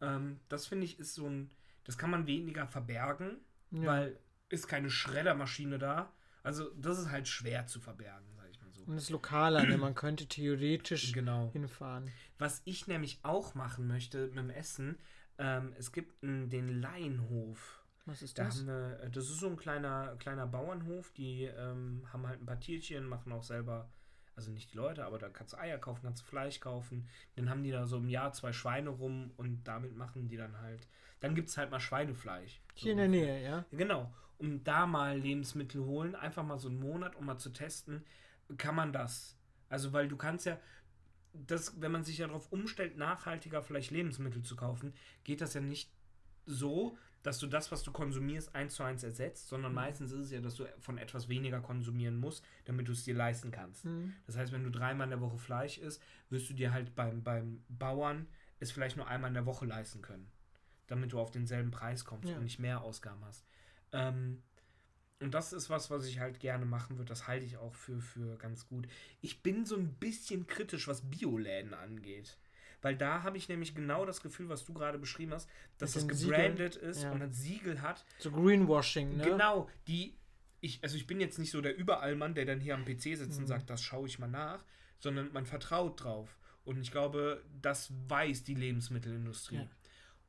Ähm, das finde ich ist so ein, das kann man weniger verbergen, Ja. weil ist keine Schreddermaschine da. Also das ist halt schwer zu verbergen, sag ich mal so. Und es ist lokaler, ne? man könnte theoretisch Genau. hinfahren. Was ich nämlich auch machen möchte mit dem Essen, ähm, es gibt n, den Laienhof. Was ist Da das? wir, äh, das ist so ein kleiner, kleiner Bauernhof, die ähm, haben halt ein paar Tierchen, machen auch selber, also nicht die Leute, aber da kannst du Eier kaufen, kannst du Fleisch kaufen. Dann haben die da so im Jahr zwei Schweine rum und damit machen die dann halt, dann gibt es halt mal Schweinefleisch. So Hier in der ungefähr. Nähe, ja? Genau. Um da mal Lebensmittel holen, einfach mal so einen Monat, um mal zu testen, kann man das. Also, weil du kannst ja, das, wenn man sich ja darauf umstellt, nachhaltiger vielleicht Lebensmittel zu kaufen, geht das ja nicht so, dass du das, was du konsumierst, eins zu eins ersetzt, sondern meistens ist es ja, dass du von etwas weniger konsumieren musst, damit du es dir leisten kannst. Mhm. Das heißt, wenn du dreimal in der Woche Fleisch isst, wirst du dir halt beim, beim Bauern es vielleicht nur einmal in der Woche leisten können. Damit du auf denselben Preis kommst Ja. und nicht mehr Ausgaben hast. Ähm, und das ist was, was ich halt gerne machen würde. Das halte ich auch für, für ganz gut. Ich bin so ein bisschen kritisch, was Bioläden angeht. Weil da habe ich nämlich genau das Gefühl, was du gerade beschrieben hast, dass das gebrandet Siegeln, ist ja. und ein Siegel hat. So Greenwashing, ne? Genau, die, ich, also ich bin jetzt nicht so der Überallmann, der dann hier am PC sitzt Mhm. und sagt, das schaue ich mal nach, sondern man vertraut drauf. Und ich glaube, das weiß die Lebensmittelindustrie. Ja.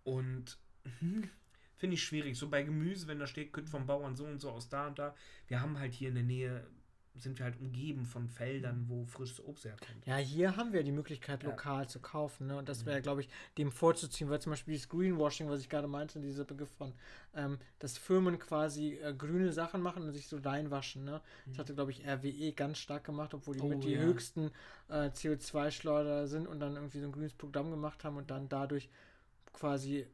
Und hm, finde ich schwierig. So bei Gemüse, wenn da steht, könnte vom Bauern so und so aus da und da. Wir haben halt hier in der Nähe, sind wir halt umgeben von Feldern, wo frisches Obst herkommt. Ja, hier haben wir die Möglichkeit, Ja. lokal zu kaufen. Ne? Und das wäre, glaube ich, dem vorzuziehen, weil zum Beispiel dieses Greenwashing, was ich gerade meinte, dieser Begriff von, ähm, dass Firmen quasi äh, grüne Sachen machen und sich so reinwaschen. Ne? Das hatte, glaube ich, RWE ganz stark gemacht, obwohl die Oh, mit die ja. höchsten äh, CO2-Schleuder sind und dann irgendwie so ein grünes Programm gemacht haben und dann dadurch quasi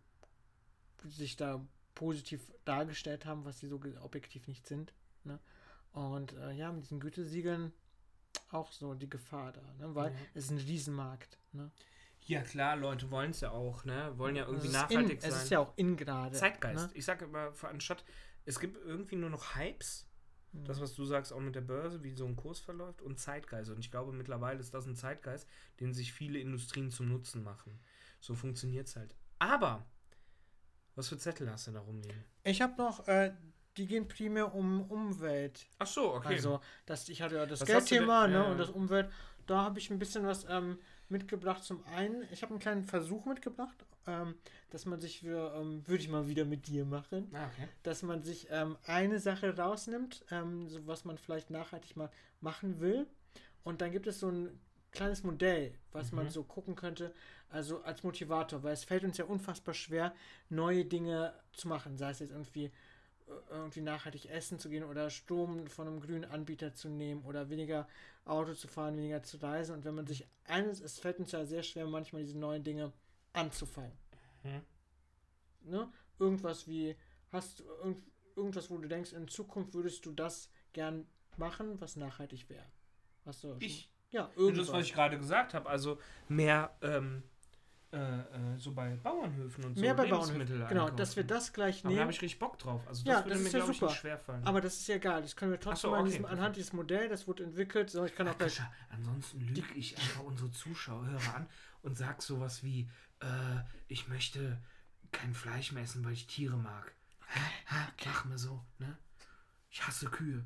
sich da positiv dargestellt haben, was sie so objektiv nicht sind. Ne? Und äh, ja, mit diesen Gütesiegeln auch so die Gefahr da, ne? weil Mhm. es ist ein Riesenmarkt. Ne? Ja klar, Leute wollen es ja auch, ne? Wollen ja irgendwie es ist nachhaltig in, sein. Es ist ja auch in gerade. Zeitgeist. Ne? Ich sage immer, für- anstatt, es gibt irgendwie nur noch Hypes, Mhm. das, was du sagst, auch mit der Börse, wie so ein Kurs verläuft, und Zeitgeist. Und ich glaube, mittlerweile ist das ein Zeitgeist, den sich viele Industrien zum Nutzen machen. So funktioniert es halt. Aber, was für Zettel hast du da rumliegen? Ich habe noch, äh, die gehen primär um Umwelt. Ach so, okay. Also, das, ich hatte ja das Was du denn- Geldthema ne, ja, und das Umwelt. Da habe ich ein bisschen was ähm, mitgebracht. Zum einen, ich habe einen kleinen Versuch mitgebracht, ähm, dass man sich für, ähm, würde ich mal wieder mit dir machen, ah, okay. dass man sich ähm, eine Sache rausnimmt, ähm, so was man vielleicht nachhaltig mal machen will. Und dann gibt es so ein kleines Modell, was man Mhm. so gucken könnte, also als Motivator, weil es fällt uns ja unfassbar schwer, neue Dinge zu machen, sei es jetzt irgendwie irgendwie nachhaltig essen zu gehen oder Strom von einem grünen Anbieter zu nehmen oder weniger Auto zu fahren, weniger zu reisen. Und wenn man sich eines, es fällt uns ja sehr schwer, manchmal diese neuen Dinge anzufangen. Mhm. Ne? Irgendwas wie, hast du irgend, irgendwas, wo du denkst, in Zukunft würdest du das gern machen, was nachhaltig wäre? Hast du Ich, Ja, irgendwas. das, was ich gerade gesagt habe, also mehr ähm, äh, äh, so bei Bauernhöfen und so Mehr bei Lebensmittel Bauernhöfen. Genau, dass wir das gleich Aber da habe nehmen. ich richtig Bock drauf. Also Ja, das würde das mir, ja glaube ich, nicht schwerfallen. Aber das ist ja egal. Das können wir trotzdem so, okay, diesem, anhand dieses Modells, das wurde entwickelt. So, ich kann auch gleich. Ansonsten lüge ich einfach unsere Zuschauer an und sag sowas wie, äh, ich möchte kein Fleisch mehr essen, weil ich Tiere mag. Ha, ha, Mach mir so, ne? Ich hasse Kühe.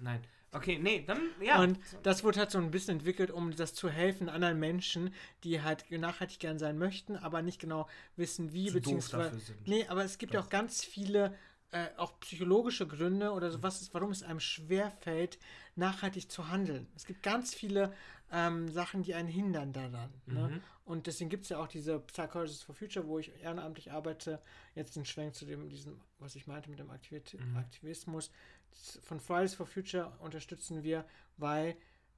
Nein, Okay, nee, dann, ja. Und das wurde halt so ein bisschen entwickelt, um das zu helfen anderen Menschen, die halt nachhaltig gern sein möchten, aber nicht genau wissen, wie, Zu doof beziehungsweise. dafür sind. Nee, aber es gibt ja auch ganz viele äh, auch psychologische Gründe oder so, was ist, warum es einem schwerfällt, nachhaltig zu handeln. Es gibt ganz viele ähm, Sachen, die einen hindern daran. Ne? Mhm. Und deswegen gibt es ja auch diese Psychologists for Future, wo ich ehrenamtlich arbeite, jetzt den Schwenk zu dem, diesem, was ich meinte mit dem Aktivit Mhm. Aktivismus. Von Fridays for Future unterstützen wir, weil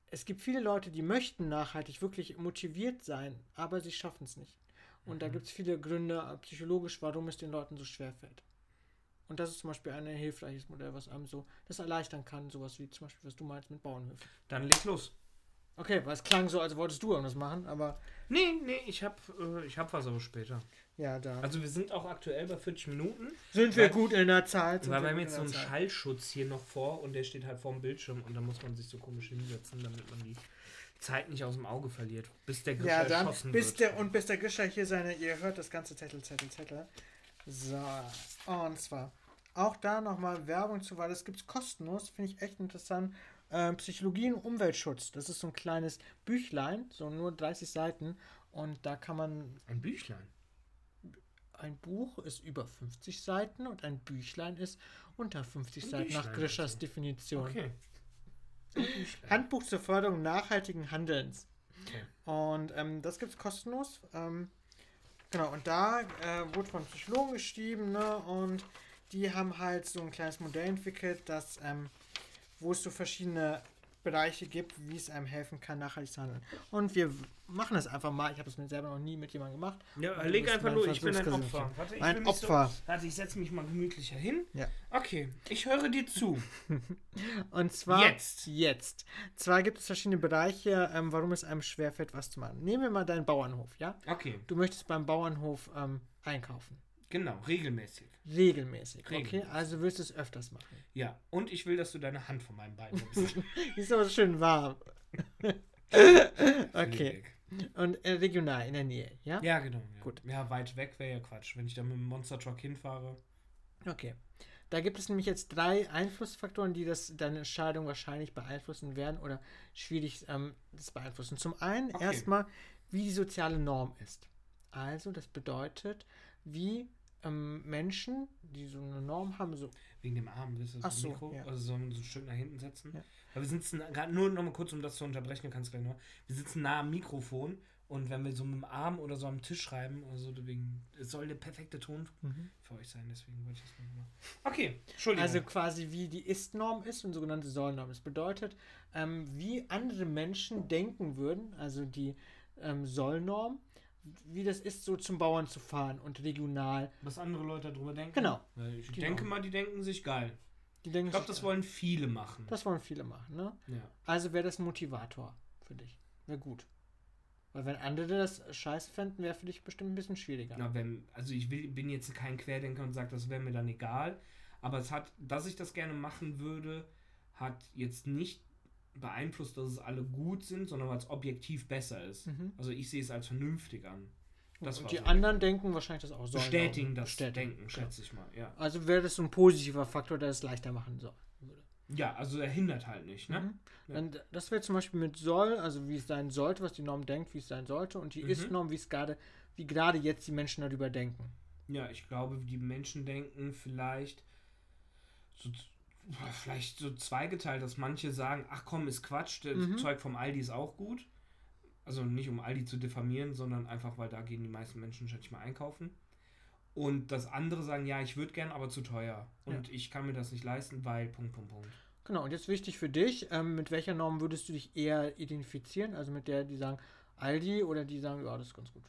es gibt viele Leute, die möchten nachhaltig wirklich motiviert sein, aber sie schaffen es nicht. Und da Mhm. gibt es viele Gründe äh, psychologisch, warum es den Leuten so schwer fällt. Und das ist zum Beispiel ein hilfreiches Modell, was einem so das erleichtern kann, sowas wie zum Beispiel, was du meinst mit Bauernhöfen. Dann leg los. Okay, weil es klang so, als wolltest du irgendwas machen, aber Nee, nee, ich hab, äh, ich hab was aber später. ja, da Also wir sind auch aktuell bei 40 Minuten. sind wir weil- gut in der Zeit. Weil wir haben jetzt so einen Zeit. Schallschutz hier noch vor und der steht halt vor dem Bildschirm und da muss man sich so komisch hinsetzen, damit man die Zeit nicht aus dem Auge verliert, bis der Grischer Ja, dann, erschossen bis wird. der, und bis der Grischer hier seine, ihr hört das ganze Zettel, Zettel, Zettel. So, und zwar auch da nochmal Werbung zu, weil das gibt es kostenlos, finde ich echt interessant. Ähm, Psychologie und Umweltschutz, das ist so ein kleines Büchlein, so nur 30 Seiten und da kann man, Ein Büchlein. ein Buch ist über 50 Seiten und ein Büchlein ist unter 50 Ein Seiten nach Büchlein Grischers also. Definition. Okay. Handbuch zur Förderung nachhaltigen Handelns. Okay. Und ähm, das gibt es kostenlos. Ähm, genau, und da äh, wurde von Psychologen geschrieben, ne? Und die haben halt so ein kleines Modell entwickelt, das, ähm, wo es so verschiedene Bereiche gibt, wie es einem helfen kann, nachhaltig zu handeln. Und wir machen das einfach mal. Ich habe es mir selber noch nie mit jemandem gemacht. Ja, leg einfach los, ich bin ein. Opfer. Warte, ich Ein Opfer. So, warte, ich setze mich mal gemütlicher hin. Ja. Okay, ich höre dir zu. Und zwar Jetzt. Jetzt. Zwar gibt es verschiedene Bereiche, ähm, warum es einem schwerfällt, was zu machen. Nehmen wir mal deinen Bauernhof, ja? Okay, Du möchtest beim Bauernhof ähm, einkaufen. Genau, regelmäßig. Regelmäßig. Okay, Regelmäßig. also willst du es öfters machen. Ja, und ich will, dass du deine Hand von meinem Bein nimmst. Ist aber schön warm. okay. Und äh, regional in der Nähe, ja? Ja, genau. Ja. Gut. Ja, weit weg wäre ja Quatsch. Wenn ich da mit dem Monster Truck hinfahre. Okay. Da gibt es nämlich jetzt drei Einflussfaktoren, die das, deine Entscheidung wahrscheinlich beeinflussen werden oder schwierig ähm, das beeinflussen. Zum einen Okay. erstmal, wie die soziale Norm ist. Also, das bedeutet, wie ähm, Menschen, die so eine Norm haben, so Wegen dem Arm, willst du Ach das so, Mikro? ja. Also so ein, so Stück nach hinten setzen. Ja. Weil wir sitzen gerade nur noch mal kurz, um das zu unterbrechen, du kannst gleich noch. Wir sitzen nah am Mikrofon und wenn wir so mit dem Arm oder so am Tisch schreiben, also wegen, es soll der perfekte Ton für euch sein, deswegen wollte ich das noch mal. Okay, Entschuldigung. Also quasi wie die Ist-Norm ist und sogenannte Soll-Norm. Das bedeutet, ähm, wie andere Menschen denken würden, also die ähm, Soll-Norm, wie das ist, so zum Bauern zu fahren und regional. was andere Leute darüber denken. Genau. Ich Genau. denke mal, die denken sich geil. Die denken Ich glaube, das wollen viele machen. das wollen viele machen. Ne? ja. Also wäre das ein Motivator für dich. Wäre gut. Weil wenn andere das scheiße fänden, wäre für dich bestimmt ein bisschen schwieriger. Na, wenn, also ich will, bin jetzt kein Querdenker und sage, das wäre mir dann egal. Aber es hat, dass ich das gerne machen würde, hat jetzt nicht beeinflusst, dass es alle gut sind, sondern weil es objektiv besser ist. Mhm. Also ich sehe es als vernünftig an. Das und die so. anderen denken wahrscheinlich das auch. Soll-Norm. Bestätigen das Bestätigen, Denken, genau. schätze ich mal. Ja. Also wäre das so ein positiver Faktor, der es leichter machen soll. Würde. ja, also er hindert halt nicht, ne? Mhm. Ja. Dann, das wäre zum Beispiel mit soll, also wie es sein sollte, was die Norm denkt, wie es sein sollte, und die Mhm. Ist-Norm, wie es gerade, wie gerade jetzt die Menschen darüber denken. Ja, ich glaube, die Menschen denken vielleicht so, vielleicht so zweigeteilt, dass manche sagen, ach komm, ist Quatsch, das Mhm. Zeug vom Aldi ist auch gut. Also nicht um Aldi zu diffamieren, sondern einfach, weil da gehen die meisten Menschen schätze mal einkaufen. Und dass andere sagen, ja, ich würde gern, aber zu teuer. Und ich kann mir das nicht leisten, weil Punkt, Punkt, Punkt. Genau, und jetzt wichtig für dich, ähm, mit welcher Norm würdest du dich eher identifizieren? Also mit der, die sagen Aldi oder die sagen, ja, das ist ganz gut.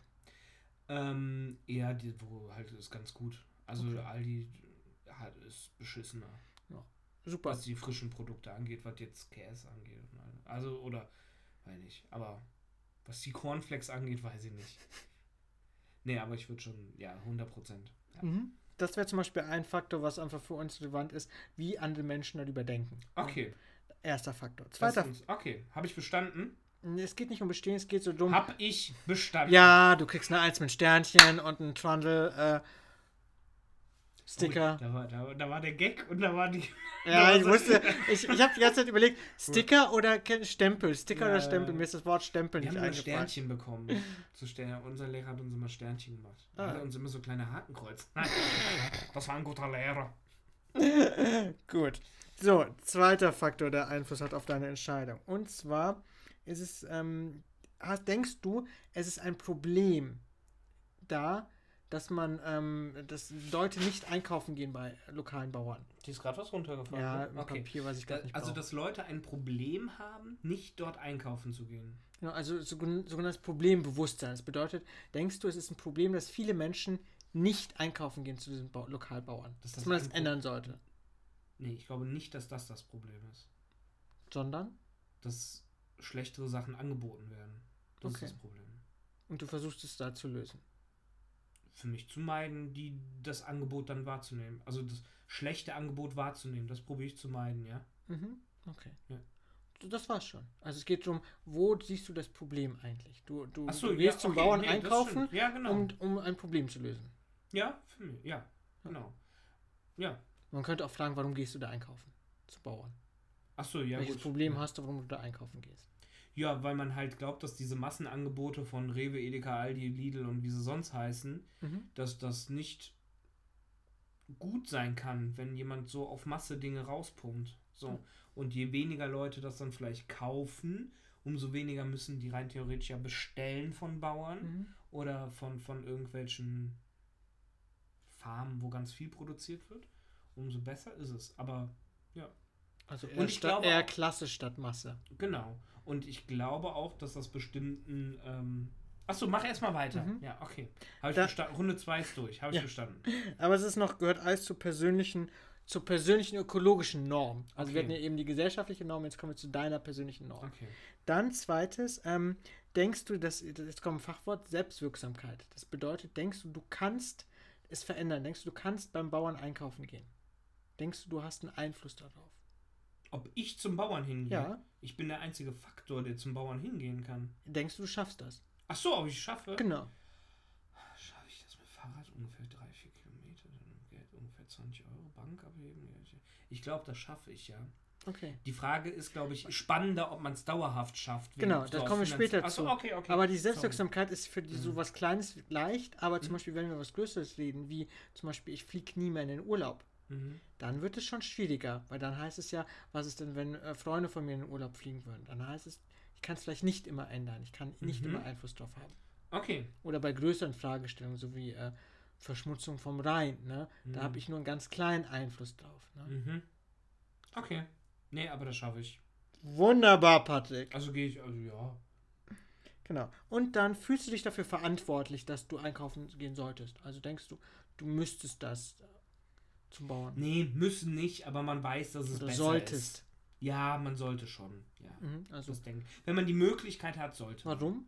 Ähm, eher, die, wo halt ist ganz gut. Also Okay. Aldi hat, ist beschissener. Super. was die frischen Produkte angeht, was jetzt Käse angeht. Also, oder, weiß nicht. Aber was die Cornflakes angeht, weiß ich nicht. Nee, aber ich würde schon, ja, 100 Prozent. Ja. Mhm. Das wäre zum Beispiel ein Faktor, was einfach für uns relevant ist, wie andere Menschen darüber denken. Okay. Erster Faktor. Zweiter, ist- Okay, habe ich bestanden? es geht nicht um Bestehen, es geht so dumm. Hab ich bestanden. Ja, du kriegst eine Eins mit Sternchen und ein Trundle. Äh, Sticker. Da war, da, da war der Gag und da war die. Ja, ich wusste, ich, ich habe die ganze Zeit überlegt, Sticker oder Stempel? Sticker Ja, oder. Stempel? Mir ist das Wort Stempel Wir nicht haben immer eingefallen. Sternchen bekommen. Zu Stern. Unser Lehrer hat uns immer Sternchen gemacht. Er Ah. hat uns immer so kleine Hakenkreuz. Nein, das war ein guter Lehrer. Gut. So, zweiter Faktor, der Einfluss hat auf deine Entscheidung. Und zwar ist es, ähm, hast, denkst du, es ist ein Problem da, dass man, ähm, dass Leute nicht einkaufen gehen bei lokalen Bauern? Die ist gerade was runtergefallen. Ja, ne? okay. Papier, was ich Da, gerade nicht also, brauche. dass Leute ein Problem haben, nicht dort einkaufen zu gehen. Genau, also sogen- sogenanntes Problembewusstsein. Das bedeutet, denkst du, es ist ein Problem, dass viele Menschen nicht einkaufen gehen zu diesen Bau Lokalbauern? Dass dass das man das ändern sollte. Nee, ich glaube nicht, dass das das Problem ist. Sondern? Dass schlechtere Sachen angeboten werden. Das Okay. ist das Problem. Und du versuchst es da zu lösen. Für mich zu meiden, die, das Angebot dann wahrzunehmen. Also das schlechte Angebot wahrzunehmen. Das probiere ich zu meiden, ja. Mhm. Okay. Ja. Das war's schon. Also es geht darum, wo siehst du das Problem eigentlich? Du, du, Ach so, du ja, gehst zum okay, Bauern nee, einkaufen. Ja, genau. um, um ein Problem zu lösen. ja, für mich, ja, genau. Ja. Man könnte auch fragen, warum gehst du da einkaufen? Zu Bauern. Achso, ja, Welches gut. Problem ja. hast du, warum du da einkaufen gehst? Ja, weil man halt glaubt, dass diese Massenangebote von Rewe, Edeka, Aldi, Lidl und wie sie sonst heißen, Mhm. dass das nicht gut sein kann, wenn jemand so auf Masse Dinge rauspumpt. So. Und je weniger Leute das dann vielleicht kaufen, umso weniger müssen die rein theoretisch ja bestellen von Bauern Mhm. oder von, von irgendwelchen Farmen, wo ganz viel produziert wird. Umso besser ist es. Aber Also Und eher, ich glaube eher Klasse statt Masse. genau. Und ich glaube auch, dass das bestimmten. Ähm Achso, mach erstmal weiter. Mhm. Ja, okay. Habe ich Da-. Runde 2 ist durch. Habe ich Ja. verstanden. Aber es ist noch, gehört alles zur persönlichen, zur persönlichen ökologischen Norm. Also wir Okay. hatten ja eben die gesellschaftliche Norm, jetzt kommen wir zu deiner persönlichen Norm. Okay. Dann zweites, ähm, denkst du, dass, jetzt kommt ein Fachwort, Selbstwirksamkeit. Das bedeutet, denkst du, du kannst es verändern? Denkst du, du kannst beim Bauern einkaufen gehen? Denkst du, du hast einen Einfluss darauf? Ob ich zum Bauern hingehe? Ja. Ich bin der einzige Faktor, der zum Bauern hingehen kann. Denkst du, du schaffst das? Ach so, ob ich schaffe? Genau. Schaffe ich das mit Fahrrad ungefähr 3, 4 Kilometer, dann Geld ungefähr 20 Euro, Bank abheben? Ich glaube, das schaffe ich ja. Okay. Die Frage ist, glaube ich, spannender, ob man es dauerhaft schafft. Genau, so da aus kommen wir später Ach so, zu. okay, okay. Aber die Sorry. Selbstwirksamkeit ist für die, so Mhm. was Kleines leicht, aber zum Mhm. Beispiel, wenn wir was Größeres reden, wie zum Beispiel, ich fliege nie mehr in den Urlaub, Mhm. dann wird es schon schwieriger, weil dann heißt es ja, was ist denn, wenn äh, Freunde von mir in den Urlaub fliegen würden? Dann heißt es, ich kann es vielleicht nicht immer ändern, ich kann nicht Mhm. immer Einfluss drauf haben. Okay. Oder bei größeren Fragestellungen, so wie äh, Verschmutzung vom Rhein, ne? da Mhm. habe ich nur einen ganz kleinen Einfluss drauf. Ne? Mhm. Okay. Nee, aber das schaffe ich. Wunderbar, Patrick. Also gehe ich, also ja. Genau. Und dann fühlst du dich dafür verantwortlich, dass du einkaufen gehen solltest. Also denkst du, du müsstest das äh, zum Bauern. Nee, müssen nicht, aber man weiß, dass es Oder besser solltest. ist. Ja, man sollte schon. Ja. Mhm, also, Das denke. Wenn man die Möglichkeit hat, sollte. warum?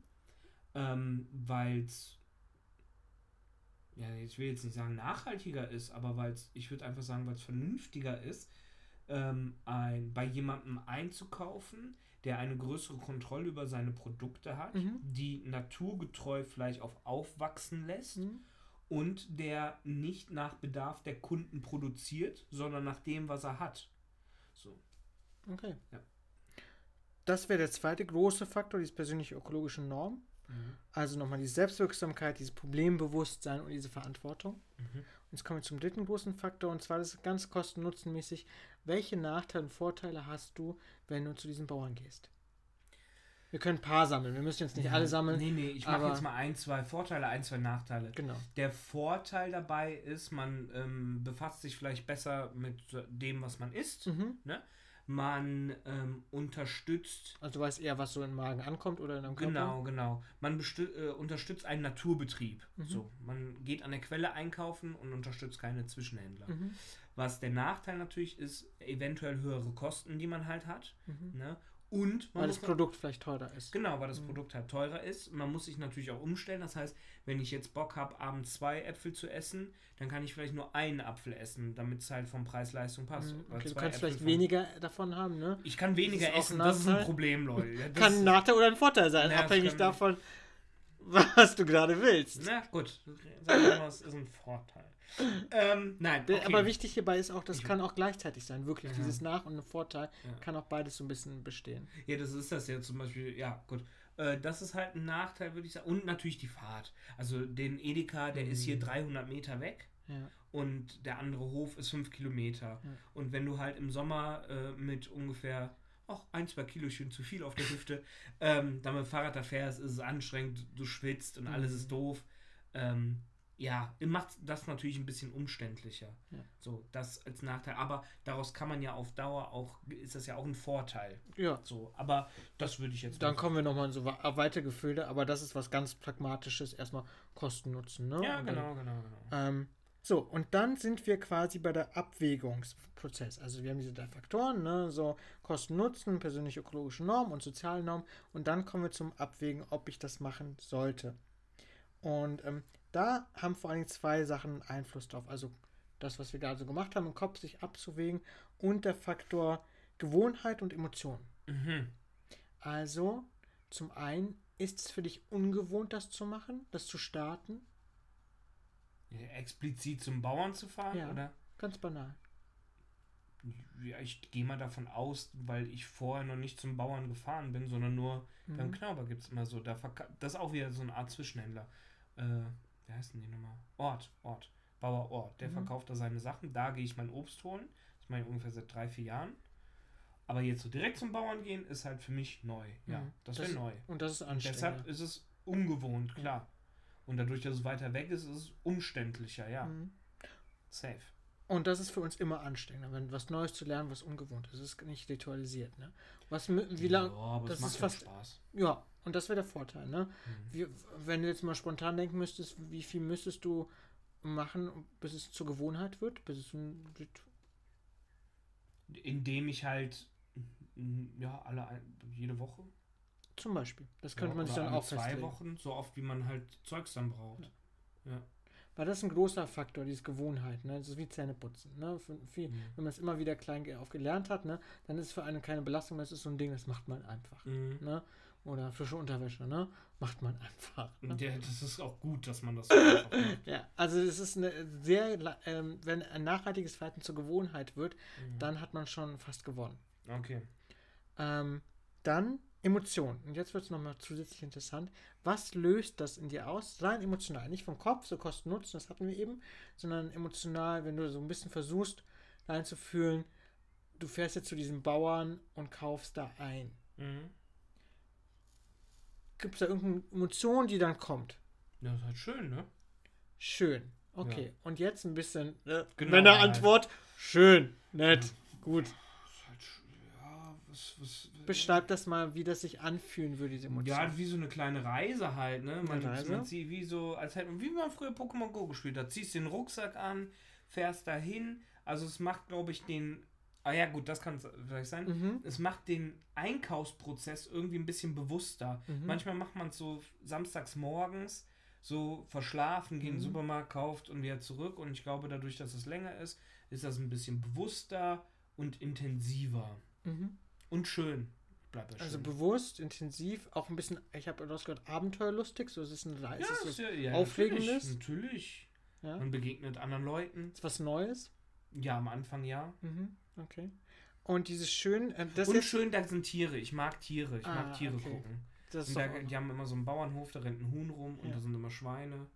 Ähm, weil es, ja, ich will jetzt nicht sagen nachhaltiger ist, aber weil es, ich würde einfach sagen, weil es vernünftiger ist, ähm, ein, bei jemandem einzukaufen, der eine größere Kontrolle über seine Produkte hat, Mhm. die naturgetreu vielleicht auch aufwachsen lässt Mhm. Und der nicht nach Bedarf der Kunden produziert, sondern nach dem, was er hat. So. Okay. Ja. Das wäre der zweite große Faktor, diese persönliche ökologische Norm. Also nochmal die Selbstwirksamkeit, dieses Problembewusstsein und diese Verantwortung. Mhm. Und jetzt kommen wir zum dritten großen Faktor, und zwar das ist ganz kosten-nutzenmäßig. Welche Nachteile und Vorteile hast du, wenn du zu diesen Bauern gehst? Wir können ein paar sammeln, wir müssen jetzt nicht Ja, alle sammeln. Nee, nee, ich mache jetzt mal ein, zwei Vorteile, ein, zwei Nachteile. Genau. Der Vorteil dabei ist, man ähm, befasst sich vielleicht besser mit dem, was man isst. Mhm. Man ähm, unterstützt, Also du weißt eher, was so im Magen ankommt oder in deinem Körper. genau, genau. Man äh, unterstützt einen Naturbetrieb. Mhm. So, man geht an der Quelle einkaufen und unterstützt keine Zwischenhändler. Mhm. Was der Nachteil natürlich ist, eventuell höhere Kosten, die man halt hat. Mhm. Ne? Und Weil das Produkt vielleicht teurer ist. Genau, weil das Mhm. Produkt halt teurer ist. Man muss sich natürlich auch umstellen. Das heißt, wenn ich jetzt Bock habe, abends zwei Äpfel zu essen, dann kann ich vielleicht nur einen Apfel essen, damit es halt vom Preis-Leistung passt. Mhm. Okay, du kannst Äpfel vielleicht von- weniger davon haben, ne? Ich kann weniger Das essen, das ist ein. Problem, Leute. Ja, das- Kann ein Nachteil oder ein Vorteil sein, Ja, abhängig kann- davon, was du gerade willst. Na gut, sagen wir mal, es ist ein Vorteil. ähm, nein, Der- okay. Aber wichtig hierbei ist auch, das Ich- kann auch gleichzeitig sein. Wirklich, Ja. dieses Nach- und Vorteil Ja. kann auch beides so ein bisschen bestehen. Ja, das ist das ja zum Beispiel, ja, gut. Äh, das ist halt ein Nachteil, würde ich sagen. Und natürlich die Fahrt. Also den Edeka, der ist hier Mhm. 300 Meter weg Ja. und der andere Hof ist 5 Kilometer. Ja. Und wenn du halt im Sommer äh, mit ungefähr auch ein, zwei Kilochen zu viel auf der Hüfte ähm, dann mit dem Fahrrad da fährst, ist es anstrengend, du schwitzt und alles Mhm. ist doof. Ähm, ja, macht das natürlich ein bisschen umständlicher. Ja. So, das als Nachteil. Aber daraus kann man ja auf Dauer auch, ist das ja auch ein Vorteil. ja. So, aber das würde ich jetzt Dann kommen wir nochmal in so Gefühle, aber das ist was ganz Pragmatisches. Erstmal Kosten nutzen. Ne? Ja, Und dann- genau, genau, genau. Ähm, so, und dann sind wir quasi bei der Abwägungsprozess. Also wir haben diese drei Faktoren, ne? so Kosten, Nutzen, persönliche ökologische Normen und soziale Normen. Und dann kommen wir zum Abwägen, ob ich das machen sollte. Und ähm, da haben vor allen Dingen zwei Sachen Einfluss drauf. Also das, was wir gerade so gemacht haben, im Kopf sich abzuwägen und der Faktor Gewohnheit und Emotion. Mhm. Also zum einen, ist es für dich ungewohnt, das zu machen, das zu starten? Explizit zum Bauern zu fahren, Ja. oder? Ganz banal. Ja, ich gehe mal davon aus, weil ich vorher noch nicht zum Bauern gefahren bin, sondern nur beim Mhm. Knauber gibt es immer so. Da das ist auch wieder so eine Art Zwischenhändler. Äh, wie heißt denn die Nummer? Ort, Ort. Bauer Ort. Der Mhm. verkauft da seine Sachen. Da gehe ich mein Obst holen. Das mache ich ungefähr seit drei, vier Jahren. Aber jetzt so direkt zum Bauern gehen, ist halt für mich neu. Ja, Mhm. das wäre neu. Und das ist anstrengend. deshalb ist es ungewohnt, klar. Und dadurch, dass es weiter weg ist, ist es umständlicher, ja. Mhm. Safe. Und das ist für uns immer anstrengender, wenn was Neues zu lernen, was ungewohnt ist. Es ist nicht ritualisiert. Ne? Was, wie lang, Ja, aber das es macht ist fast- Spaß. ja, und das wäre der Vorteil. Ne? Mhm. Wie, wenn du jetzt mal spontan denken müsstest, wie viel müsstest du machen, bis es zur Gewohnheit wird? Bis es ein Indem ich halt, ja, alle, jede Woche. Zum Beispiel. Das könnte ja, man sich dann auch zwei festlegen. Wochen, so oft wie man halt Zeugs dann braucht. Ja. Weil das ist ein großer Faktor, diese Gewohnheit. Ne? Das ist wie Zähneputzen. Ne? Für, viel, Mhm. Wenn man es immer wieder klein ge- aufgelernt hat, ne? dann ist es für einen keine Belastung, das ist so ein Ding, das macht man einfach. Mhm. Ne? Oder frische Unterwäsche, ne? Macht man einfach. Ne? Ja, das ist auch gut, dass man das so einfach macht. Ja, also es ist eine sehr, la- ähm, wenn ein nachhaltiges Verhalten zur Gewohnheit wird, Mhm. dann hat man schon fast gewonnen. Okay. Ähm, dann Emotionen. Und jetzt wird es nochmal zusätzlich interessant. Was löst das in dir aus? Rein emotional. Nicht vom Kopf, so Kosten Nutzen, das hatten wir eben, sondern emotional, wenn du so ein bisschen versuchst, reinzufühlen, du fährst jetzt zu diesem Bauern und kaufst da ein. Mhm. Gibt es da irgendeine Emotion, die dann kommt? Ja, das ist halt schön, ne? Schön. Okay. Und jetzt ein bisschen äh, Genau, Männerantwort. Schön. Nett. Gut. Das ist halt sch- ja, was, was, Beschreib das mal, wie das sich anfühlen würde, diese Emotion. Ja, wie so eine kleine Reise halt, ne? Man, Reise? man zieht wie so, als hätte man, wie man früher Pokémon Go gespielt hat. Ziehst den Rucksack an, fährst dahin. Also es macht, glaube ich, den. Ah ja, gut, das kann es vielleicht sein. Mhm. Es macht den Einkaufsprozess irgendwie ein bisschen bewusster. Mhm. Manchmal macht man es so samstags morgens, so verschlafen, geht in den Mhm. Supermarkt, kauft und wieder zurück. Und ich glaube, dadurch, dass es länger ist, ist das ein bisschen bewusster und intensiver. Mhm. Und schön. Bleibt Also schön. bewusst, intensiv, auch ein bisschen, ich habe rausgehört, abenteuerlustig, so es ist Reise, Ja, es ist ist, ja, ja, Aufregendes? Natürlich, natürlich. ja, Man begegnet anderen Leuten. ist was Neues. Ja, am Anfang ja. Mhm. Okay. Und dieses schön, äh, das und schön, da sind Tiere. Ich mag Tiere. Ich Ah, mag Tiere okay. gucken. das da, die haben immer so einen Bauernhof, da rennt ein Huhn rum und da sind immer Schweine.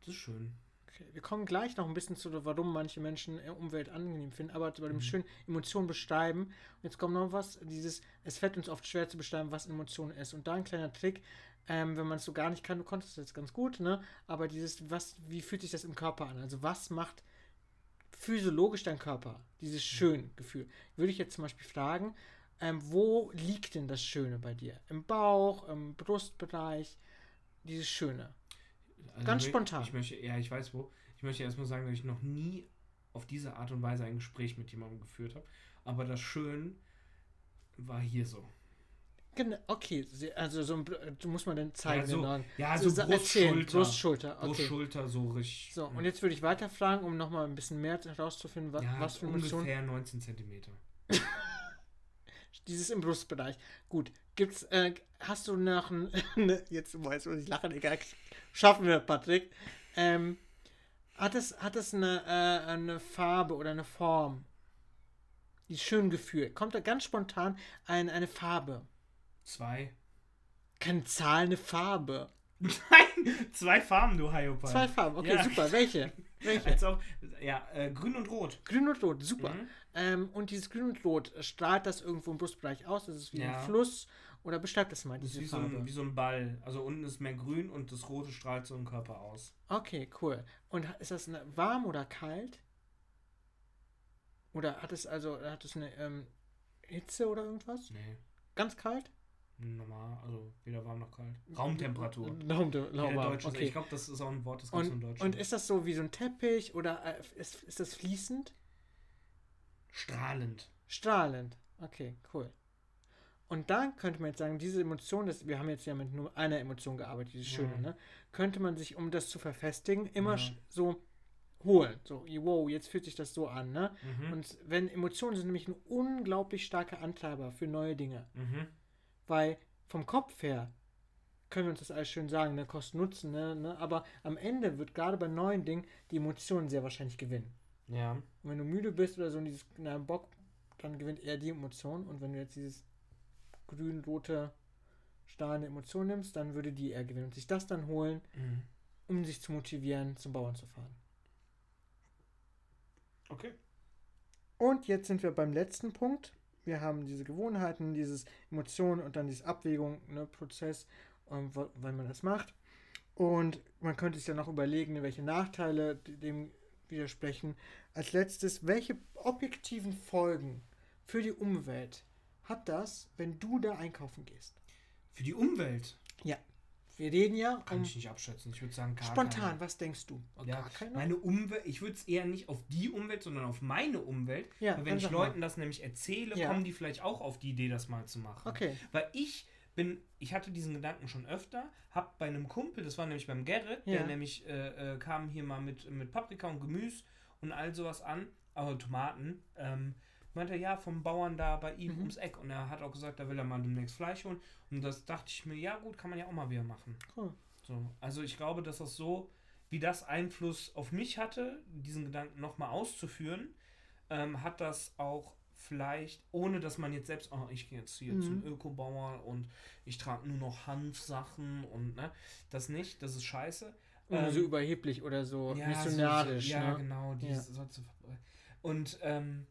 Das ist schön. Okay. Wir kommen gleich noch ein bisschen zu, warum manche Menschen äh, Umwelt angenehm finden, aber bei dem Mhm. schönen Emotionen beschreiben. Und jetzt kommt noch was, dieses, es fällt uns oft schwer zu beschreiben, was Emotion ist. Und da ein kleiner Trick, ähm, wenn man es so gar nicht kann, du konntest es jetzt ganz gut, ne? Aber dieses, was, wie fühlt sich das im Körper an? Also was macht physiologisch dein Körper? Dieses schöne Gefühl. Würde ich jetzt zum Beispiel fragen, ähm, wo liegt denn das Schöne bei dir? Im Bauch, im Brustbereich? Dieses Schöne. Also Ganz spontan. Ich möchte, ja, ich weiß wo. Ich möchte erstmal sagen, dass ich noch nie auf diese Art und Weise ein Gespräch mit jemandem geführt habe. Aber das Schön war hier so. Genau, okay, also so ein, muss man dann zeigen. Ja, so- Leuten. ja, so so sa- Brust, erzählen, Schulter. Brust, Schulter, Brust, okay. Schulter, so richtig. So, und jetzt würde ich weiterfragen, um nochmal ein bisschen mehr herauszufinden, wa ja, was für Emotionen. ungefähr 19 Zentimeter. Dieses im Brustbereich. Gut, gibt's, äh, hast du nach ein, ne, jetzt weiß ich, ich lache, egal. Schaffen wir, Patrick. Ähm, Hat es, hat es eine, äh, eine Farbe oder eine Form? Die schön gefühlt. Kommt da ganz spontan ein, eine Farbe? Zwei. Keine Zahl, eine Farbe. Nein, zwei Farben, du Hyopai. Zwei Farben, okay, Ja. super. Welche? Welche? Ob, ja, äh, grün und rot. Grün und Rot, super. Mhm. Ähm, und dieses Grün und Rot, äh, strahlt das irgendwo im Brustbereich aus? Das ist wie Ja. ein Fluss? Oder beschreibt das mal, Das ist diese wie so, Farbe? ein, wie so ein Ball. Also unten ist mehr grün und das rote strahlt so im Körper aus. Okay, cool. Und ist das eine, warm oder kalt? Oder hat es also hat es eine ähm, Hitze oder irgendwas? Nee, Ganz kalt? Normal. Also weder warm noch kalt. Raumtemperatur. Raumte Jeder warm, Deutsche, okay. Ich glaube, das ist auch ein Wort, das gibt es in Und, Deutschland. und ist das so wie so ein Teppich oder äh, ist, ist das fließend? strahlend. Strahlend. Okay, cool. Und dann könnte man jetzt sagen, diese Emotion, das, wir haben jetzt ja mit nur einer Emotion gearbeitet, diese schöne, Ja. ne? Könnte man sich, um das zu verfestigen, immer Ja. so holen. So, wow, jetzt fühlt sich das so an, ne? Mhm. Und wenn Emotionen sind nämlich ein unglaublich starker Antreiber für neue Dinge. Mhm. Weil vom Kopf her können wir uns das alles schön sagen, ne? Kosten Nutzen, ne? ne? Aber am Ende wird gerade bei neuen Dingen die Emotion sehr wahrscheinlich gewinnen. Ja. Und wenn du müde bist oder so und dieses na, Bock, dann gewinnt eher die Emotion. Und wenn du jetzt dieses grün-rote strahlende Emotion nimmst, dann würde die eher gewinnen und sich das dann holen, Mhm. um sich zu motivieren, zum Bauern zu fahren. Okay. Und jetzt sind wir beim letzten Punkt. Wir haben diese Gewohnheiten, dieses Emotionen und dann dieses Abwägung, ne, Prozess, ähm, weil man das macht. Und man könnte sich ja noch überlegen, welche Nachteile dem widersprechen. Als letztes, welche objektiven Folgen für die Umwelt hat das, wenn du da einkaufen gehst? Für die Umwelt Ja, wir reden ja kann um ich nicht abschätzen. Ich würde sagen, gar spontan. keine. Was denkst du? Oh, Ja, gar keine? meine Umwelt, ich würde es eher nicht auf die Umwelt, sondern auf meine Umwelt. Ja, Weil wenn ich sag mal. Leuten das nämlich erzähle, Ja. kommen die vielleicht auch auf die Idee, das mal zu machen. Okay. Weil ich bin, ich hatte diesen Gedanken schon öfter, hab bei einem Kumpel, das war nämlich beim Gerrit, Ja. der nämlich äh, äh, kam hier mal mit, mit Paprika und Gemüse und all sowas an, aber Tomaten, ähm, meinte er, ja, vom Bauern da bei ihm Mhm. ums Eck und er hat auch gesagt, da will er mal demnächst Fleisch holen und das dachte ich mir, ja gut, kann man ja auch mal wieder machen. Cool. So, also ich glaube, dass das so, wie das Einfluss auf mich hatte, diesen Gedanken nochmal auszuführen, ähm, hat das auch vielleicht, ohne dass man jetzt selbst, oh, ich gehe jetzt hier Mhm. zum Ökobauer und ich trage nur noch Hanfsachen und ne, das nicht, das ist scheiße. Ohne Ähm, so überheblich oder so ja, missionarisch. So, ja, ne? genau, Ja. zu verbreiten. Und ähm,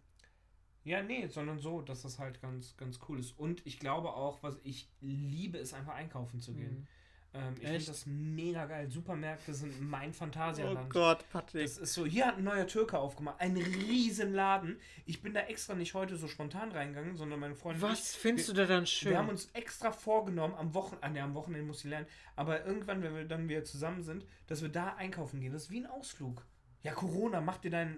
ja, nee, sondern so, dass das halt ganz, ganz cool ist. Und ich glaube auch, was ich liebe, ist einfach einkaufen zu gehen. Mhm. Ähm, ich finde das mega geil. Supermärkte sind mein Oh Phantasialand. Gott, Patrick. das ist so, hier hat ein neuer Türke aufgemacht. Ein riesen Laden. Ich bin da extra nicht heute so spontan reingegangen, sondern meine Freundin. und Was findest wir- du da dann schön? wir haben uns extra vorgenommen, am Wochenende, ah, nee, am Wochenende muss ich lernen, aber irgendwann, wenn wir dann wieder zusammen sind, dass wir da einkaufen gehen. Das ist wie ein Ausflug. Ja, Corona, mach dir dein,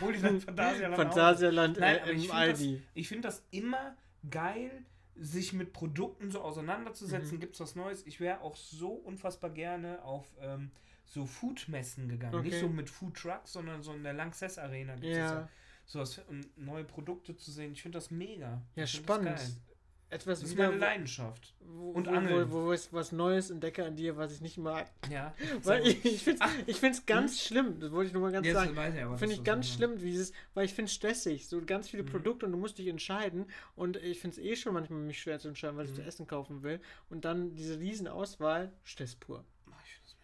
hol dir dein Phantasialand auf. Phantasialand Nein, äh, aber ich im finde das, Aldi. ich find das immer geil, sich mit Produkten so auseinanderzusetzen. Mhm. Gibt es was Neues? Ich wäre auch so unfassbar gerne auf ähm, so Foodmessen gegangen. Okay. Nicht so mit Food Trucks, sondern so in der Lanxess Arena gibt es Ja. ja. sowas, um neue Produkte zu sehen. Ich finde das mega. Ja, spannend. Etwas das ist wieder, meine wo- Leidenschaft. wo, Und wo, Angeln. Wo, wo ich was Neues entdecke an dir, was ich nicht mag. Ja. Weil ich, ich finde es ich ganz schlimm, das wollte ich nur mal ganz Jetzt sagen. ich Finde ich ganz so- schlimm, wie dieses, weil ich finde es stressig, so ganz viele Mhm. Produkte und du musst dich entscheiden und ich finde es eh schon manchmal mich schwer zu entscheiden, ich Mhm. zu essen kaufen will und dann diese riesen Auswahl, Stress pur. Ich find das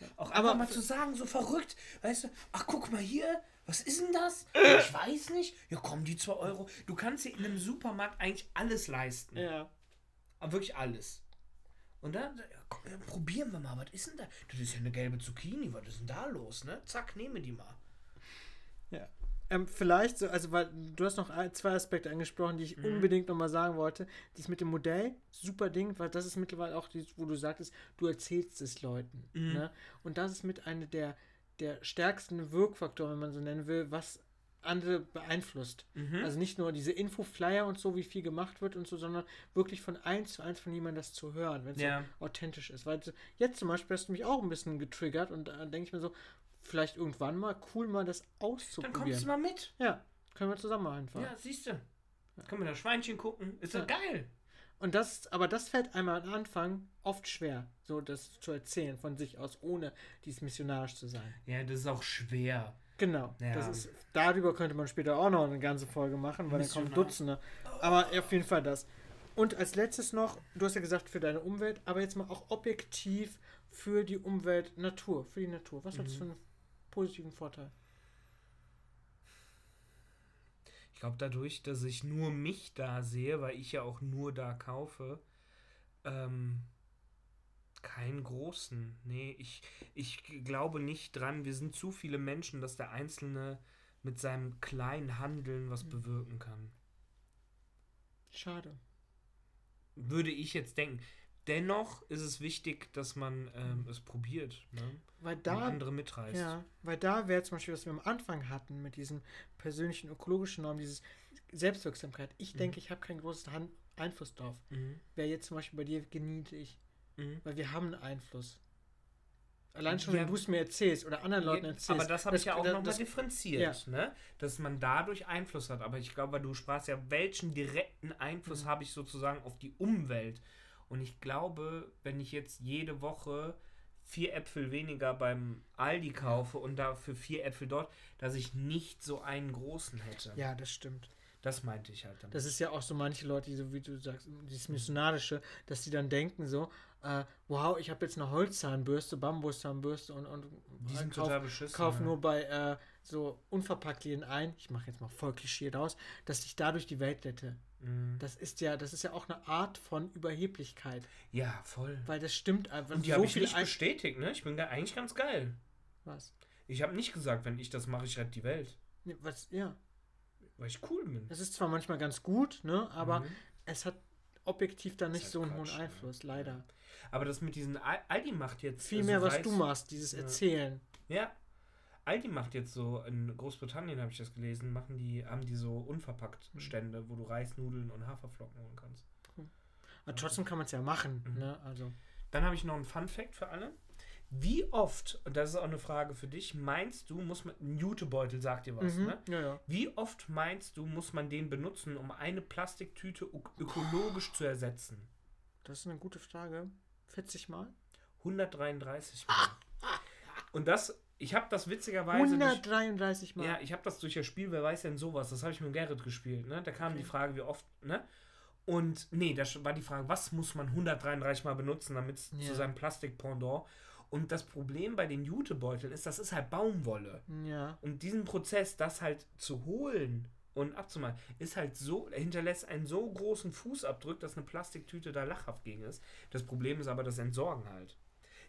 mega. Auch Aber- mal zu sagen, so verrückt, weißt du, ach guck mal hier, was ist denn das? Ich weiß nicht. Ja, komm, die 2 Euro. Du kannst dir in einem Supermarkt eigentlich alles leisten. Ja. Aber wirklich alles. Und dann, ja, komm, ja, probieren wir mal, was ist denn da? Das ist ja eine gelbe Zucchini, was ist denn da los, ne? Zack, nehme die mal. Ähm, vielleicht so, also weil du hast noch zwei Aspekte angesprochen, die ich Mhm. unbedingt nochmal sagen wollte. Dies mit dem Modell, super Ding, weil das ist mittlerweile auch, dies, wo du sagtest, du erzählst es Leuten. Mhm. Ne? Und das ist mit einer der, der stärksten Wirkfaktoren, wenn man so nennen will, was andere beeinflusst. Mhm. Also nicht nur diese Info-Flyer und so, wie viel gemacht wird und so, sondern wirklich von eins zu eins von jemandem das zu hören, wenn es Ja. so authentisch ist. Weil jetzt zum Beispiel hast du mich auch ein bisschen getriggert und da denke ich mir so, vielleicht irgendwann mal cool, mal das Dann auszuprobieren. kommst du mal mit. Ja, können wir zusammen mal hinfahren. Ja, siehst du. Können wir da Schweinchen gucken? Ist Ja. doch geil. Und das, aber das fällt einmal am Anfang oft schwer, so das zu erzählen von sich aus, ohne dies missionarisch zu sein. Ja, das ist auch schwer. Genau. Ja. Das ist, darüber könnte man später auch noch eine ganze Folge machen, weil dann kommen. Dutzende. Aber auf jeden Fall das. Und als letztes noch, du hast ja gesagt für deine Umwelt, aber jetzt mal auch objektiv für die Umwelt, Natur, für die Natur. Was hat das für einen positiven Vorteil? Ich glaube, dadurch, dass ich nur mich da sehe, weil ich ja auch nur da kaufe, ähm, keinen großen. Nee, ich, ich glaube nicht dran. Wir sind zu viele Menschen, dass der Einzelne mit seinem kleinen Handeln was bewirken kann. Schade. Würde ich jetzt denken. Dennoch ist es wichtig, dass man ähm, es probiert. Ne? Weil Und da, andere mitreißt. ja, weil da wäre zum Beispiel, was wir am Anfang hatten mit diesem persönlichen ökologischen Norm, dieses Selbstwirksamkeit. Ich Mhm. denke, ich habe keinen großen Han Einfluss drauf. Mhm. Wäre jetzt zum Beispiel bei dir genieße ich. Mhm. Weil wir haben einen Einfluss. Allein schon, Ja. wenn du es mir erzählst oder anderen Leuten Ja, erzählst. aber das habe ich ja auch nochmal differenziert, ne? dass man dadurch Einfluss hat. Aber ich glaube, weil du sprachst ja, welchen direkten Einfluss Mhm. habe ich sozusagen auf die Umwelt? Und ich glaube, wenn ich jetzt jede Woche vier Äpfel weniger beim Aldi kaufe und dafür vier Äpfel dort, dass ich nicht so einen großen hätte. Ja, das stimmt. Das meinte ich halt damit. Das ist ja auch so manche Leute, die so wie du sagst, dieses Missionarische, dass die dann denken so, äh, wow, ich habe jetzt eine Holzzahnbürste, Bambuszahnbürste und, und die sind kauf, total beschissen. kauf ja. nur bei äh, so Unverpacktläden ein, ich mache jetzt mal voll klischiert aus, dass ich dadurch die Welt rette. Mhm. Das ist ja, das ist ja auch eine Art von Überheblichkeit, Ja, voll. weil das stimmt einfach. Und die so habe ich nicht bestätigt, ne? Ich bin da eigentlich ganz geil. was? Ich habe nicht gesagt, wenn ich das mache, ich rette die Welt. Nee, was? Ja, Weil ich cool bin. es ist zwar manchmal ganz gut, ne, aber Mhm. es hat objektiv dann nicht so einen Quatsch, hohen ne? Einfluss, leider. Aber das mit diesen Al- Aldi macht jetzt Viel äh, mehr, was du machst, dieses Ja. Erzählen. Ja. Aldi macht jetzt so in Großbritannien habe ich das gelesen, machen die haben die so unverpackt Mhm. Stände, wo du Reis, Nudeln und Haferflocken holen kannst. Aber trotzdem kann man es ja machen, Mhm. ne? Also. Dann habe ich noch einen Fun Fact für alle. Wie oft, und das ist auch eine Frage für dich, meinst du, muss man ein Jutebeutel sagt dir was, Mhm. ne? Ja, ja. Wie oft meinst du, muss man den benutzen, um eine Plastiktüte ök- ökologisch zu ersetzen? Das ist eine gute Frage. 40 Mal? 133 Mal. Und das, ich habe das witzigerweise durch, 133 Mal. Ja, ich habe das durch das Spiel, wer weiß denn sowas, das habe ich mit Gerrit gespielt, ne? Da kam Okay. die Frage, wie oft, ne? Und nee, da war die Frage, was muss man 133 Mal benutzen, damit es Ja. zu seinem Plastikpendant. Und das Problem bei den Jutebeuteln ist, das ist halt Baumwolle. ja. Und diesen Prozess, das halt zu holen und abzumalen, ist halt so, hinterlässt einen so großen Fußabdruck, dass eine Plastiktüte da lachhaft gegen ist. Das Problem ist aber das Entsorgen halt.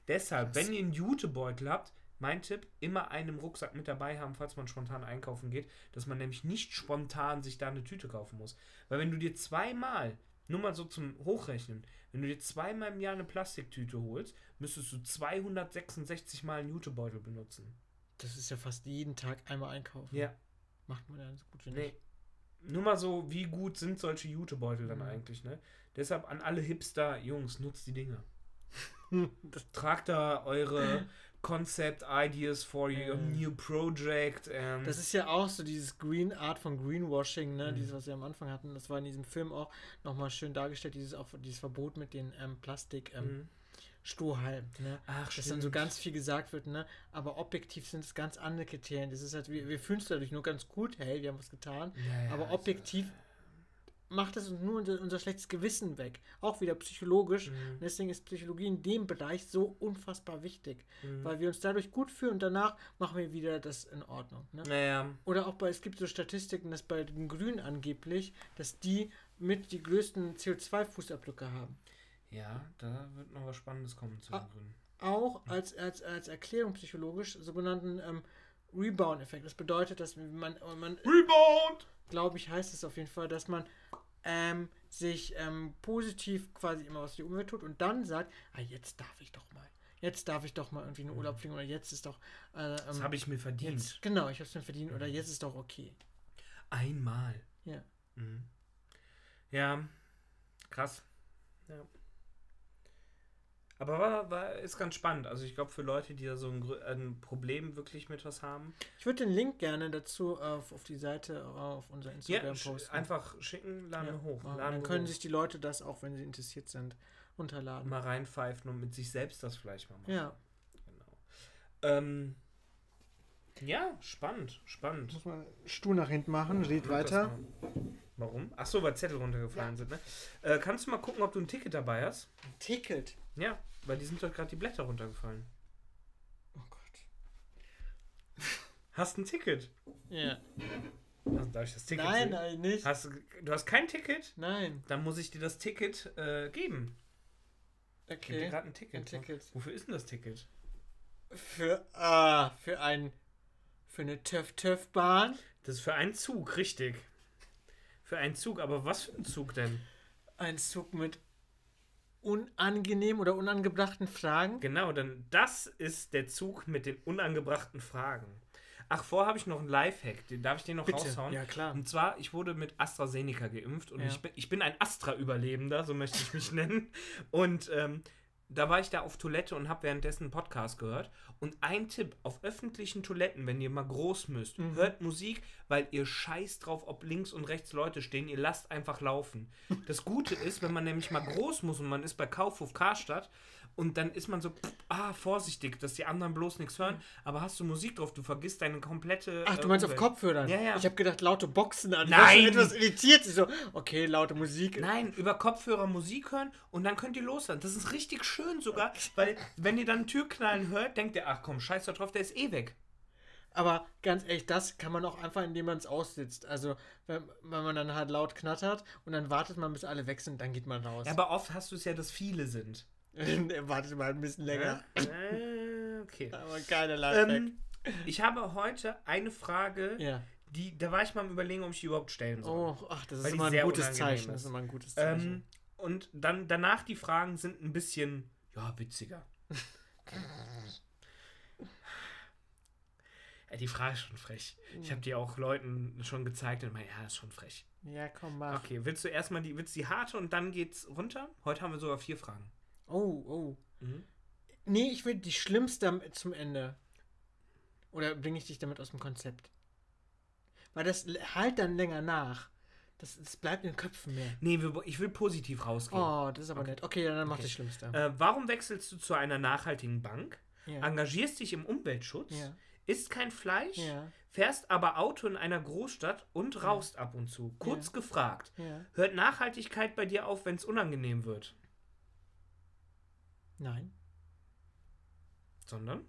Deshalb, Krass. wenn ihr einen Jutebeutel habt, mein Tipp, immer einen Rucksack mit dabei haben, falls man spontan einkaufen geht, dass man nämlich nicht spontan sich da eine Tüte kaufen muss. Weil wenn du dir zweimal, nur mal so zum Hochrechnen, wenn du dir zweimal im Jahr eine Plastiktüte holst, müsstest du 266 Mal einen Jutebeutel benutzen. Das ist ja fast jeden Tag einmal einkaufen. Ja. Macht man ja so gut wie Nee. nicht. Nur mal so, wie gut sind solche Jutebeutel dann Mhm. eigentlich, ne? Deshalb an alle Hipster, Jungs, nutzt die Dinge. Tragt da eure Concept Ideas for your Mhm. new project. And das ist ja auch so dieses Green Art von Greenwashing, ne? Mhm. Dieses, was wir am Anfang hatten. Das war in diesem Film auch nochmal schön dargestellt, dieses, auch, dieses Verbot mit den ähm, Plastik. Ähm, Mhm. Strohhalm, ne? Ach, dass dann so ganz viel gesagt wird, ne? Aber objektiv sind es ganz andere Kriterien. Das ist halt, wir, wir fühlen es dadurch nur ganz gut, hey, wir haben was getan. Ja, ja, aber also, objektiv macht es uns nur unser, unser schlechtes Gewissen weg. Auch wieder psychologisch. Mhm. Und deswegen ist Psychologie in dem Bereich so unfassbar wichtig. Mhm. Weil wir uns dadurch gut fühlen und danach machen wir wieder das in Ordnung. Ne? Naja, Oder auch bei, es gibt so Statistiken, dass bei den Grünen angeblich, dass die mit die größten CO2-Fußabdrücke haben. ja, da wird noch was Spannendes kommen zu den Ah. Grünen. auch als, als, als Erklärung psychologisch sogenannten ähm, Rebound-Effekt. Das bedeutet, dass man, man Rebound! Glaube ich, heißt es auf jeden Fall, dass man ähm, sich ähm, positiv quasi immer für die Umwelt tut und dann sagt, ah, jetzt darf ich doch mal. Jetzt darf ich doch mal irgendwie in den Urlaub fliegen oder jetzt ist doch. Äh, Das ähm, habe ich mir verdient. jetzt, genau, ich habe es mir verdient oder jetzt ist doch okay. Einmal. Ja. Mhm. Ja, krass. Ja. Aber war, war, ist ganz spannend. Also ich glaube, für Leute, die da so ein, ein Problem wirklich mit was haben, Ich würde den Link gerne dazu auf, auf die Seite auf unser Instagram ja, posten. einfach schicken, laden Ja, hoch. Laden Dann können hoch. sich die Leute das auch, wenn sie interessiert sind, runterladen. mal reinpfeifen und mit sich selbst das vielleicht mal machen. Ja, Genau. Ähm, ja, spannend, spannend. muss man Stuhl nach hinten machen, red Das weiter. Warum? Ach so, weil Zettel runtergefallen sind, ne? Äh, kannst du mal gucken, ob du ein Ticket dabei hast? Ticket. Ja, weil die sind doch gerade die Blätter runtergefallen. Oh Gott. Hast ein Ticket? Ja. Also, darf ich das Ticket Nein, sehen? nein, nicht. Hast, du- du hast kein Ticket? Nein. Dann muss ich dir das Ticket äh, geben. Ich gebe dir Okay. gerade ein Ticket. Ein Ticket. Wofür ist denn das Ticket? Für, ah, für ein, für eine TÜV-TÜV-Bahn. Das ist für einen Zug, richtig. Für einen Zug, aber was für ein Zug denn? Ein Zug mit unangenehmen oder unangebrachten Fragen. Genau, denn das ist der Zug mit den unangebrachten Fragen. Ach, vorher habe ich noch einen Lifehack. Den darf ich den noch raushauen? Ja, klar. Und zwar, ich wurde mit AstraZeneca geimpft und Ja. ich, bin, ich bin ein Astra-Überlebender, so möchte ich mich nennen. Und ähm, da war ich da auf Toilette und habe währenddessen einen Podcast gehört. Und ein Tipp, auf öffentlichen Toiletten, wenn ihr mal groß müsst, Mhm. hört Musik, weil ihr scheißt drauf, ob links und rechts Leute stehen. Ihr lasst einfach laufen. Das Gute ist, wenn man nämlich mal groß muss und man ist bei Kaufhof Karstadt und dann ist man so, pff, ah, vorsichtig, dass die anderen bloß nichts hören. Aber hast du Musik drauf, du vergisst deine komplette. Ach, du äh, meinst auf Umwelt. Kopfhörern? Ja, ja. Ich habe gedacht, laute Boxen an. Nein. etwas irritiert. Ich so, okay, laute Musik. Nein, über Kopfhörer Musik hören und dann könnt ihr loslassen. Das ist richtig schön sogar, weil wenn ihr dann Türknallen hört, denkt ihr, ach komm, scheiß da drauf, der ist eh weg. Aber ganz ehrlich, das kann man auch einfach, indem man es aussitzt. Also, wenn, wenn man dann halt laut knattert und dann wartet man, bis alle weg sind, dann geht man raus. Ja, aber oft hast du es ja, dass viele sind. Wartet mal ein bisschen länger. Äh, okay. Aber keine Lifehack. Ähm, ich habe heute eine Frage, ja. die, da war ich mal am überlegen, ob ich die überhaupt stellen soll. Oh, ach, das ist immer ein gutes Zeichen. ist. Das ist immer ein gutes Zeichen. Ähm, und dann danach die Fragen sind ein bisschen, ja, witziger. ja, die Frage ist schon frech. Ich habe die auch Leuten schon gezeigt und meine, ja, das ist schon frech. ja, komm, mach. Okay, willst du erstmal die, willst die harte und dann geht's runter? Heute haben wir sogar vier Fragen. Oh, oh. Mhm. Nee, ich will die schlimmste zum Ende. Oder bringe ich dich damit aus dem Konzept? Weil das halt dann länger nach. Das, das bleibt in den Köpfen mehr. Nee, ich will positiv rausgehen. Oh, das ist aber Okay. nett. Okay, dann mach Okay. das Schlimmste. Äh, warum wechselst du zu einer nachhaltigen Bank? ja. Engagierst dich im Umweltschutz? Ja. Isst kein Fleisch? Ja. Fährst aber Auto in einer Großstadt und rauchst ab und zu. Kurz gefragt. Hört Nachhaltigkeit bei dir auf, wenn es unangenehm wird? Nein. Sondern?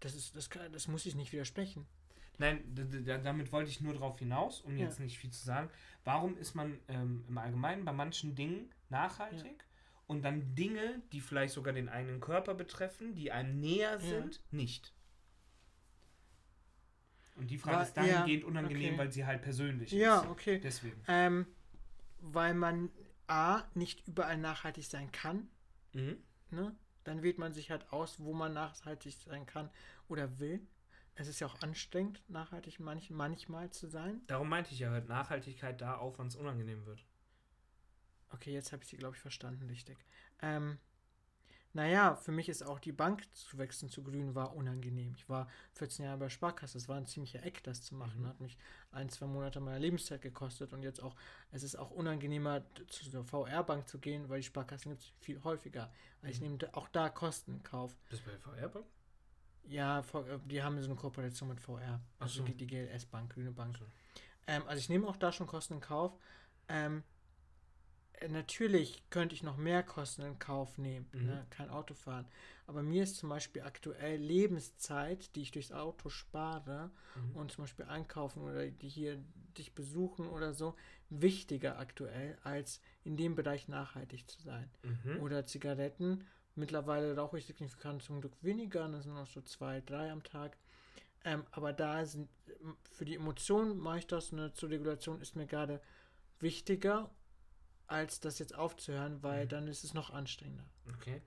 Das, ist, das, kann, das muss ich nicht widersprechen. Nein, damit wollte ich nur drauf hinaus, um Ja. jetzt nicht viel zu sagen. Warum ist man ähm, im Allgemeinen bei manchen Dingen nachhaltig und dann Dinge, die vielleicht sogar den eigenen Körper betreffen, die einem näher sind, nicht? Und die Frage Wa- ist dahingehend ja, unangenehm, okay. weil sie halt persönlich Ja, ist. okay. Deswegen. Ähm, weil man A, nicht überall nachhaltig sein kann. Mhm. Ne? Dann wählt man sich halt aus, wo man nachhaltig sein kann oder will. Es ist ja auch anstrengend, nachhaltig manch, manchmal zu sein. Darum meinte ich ja, hört Nachhaltigkeit da auf, wann es unangenehm wird. Okay, jetzt habe ich sie, glaube ich, verstanden, richtig. Ähm, naja, für mich ist auch die Bank zu wechseln zu Grün war unangenehm. Ich war 14 Jahre bei Sparkasse. Es war ein ziemlicher Eck, das zu machen. Mhm. Hat mich ein, zwei Monate meiner Lebenszeit gekostet. Und jetzt auch, es ist auch unangenehmer, zu der VR-Bank zu gehen, weil die Sparkassen gibt es viel häufiger. Also ich Mhm. nehme auch da Kosten in Kauf. Bist du bei VR Bank? Ja, äh, die haben so eine Kooperation mit VR. Also so. die, die GLS-Bank, Grüne Bank. So. Ähm, also ich nehme auch da schon Kosten in Kauf. Ähm, äh, natürlich könnte ich noch mehr Kosten in Kauf nehmen, Mhm. ne? kein Auto fahren. Aber mir ist zum Beispiel aktuell Lebenszeit, die ich durchs Auto spare Mhm. und zum Beispiel einkaufen oder die hier dich besuchen oder so, wichtiger aktuell, als in dem Bereich nachhaltig zu sein. Mhm. Oder Zigaretten. Mittlerweile rauche ich signifikant zum Glück weniger, das sind noch so zwei, drei am Tag. Ähm, aber da sind für die Emotionen mache ich das, ne, zur Regulation ist mir gerade wichtiger, als das jetzt aufzuhören, weil Mhm. dann ist es noch anstrengender. Okay.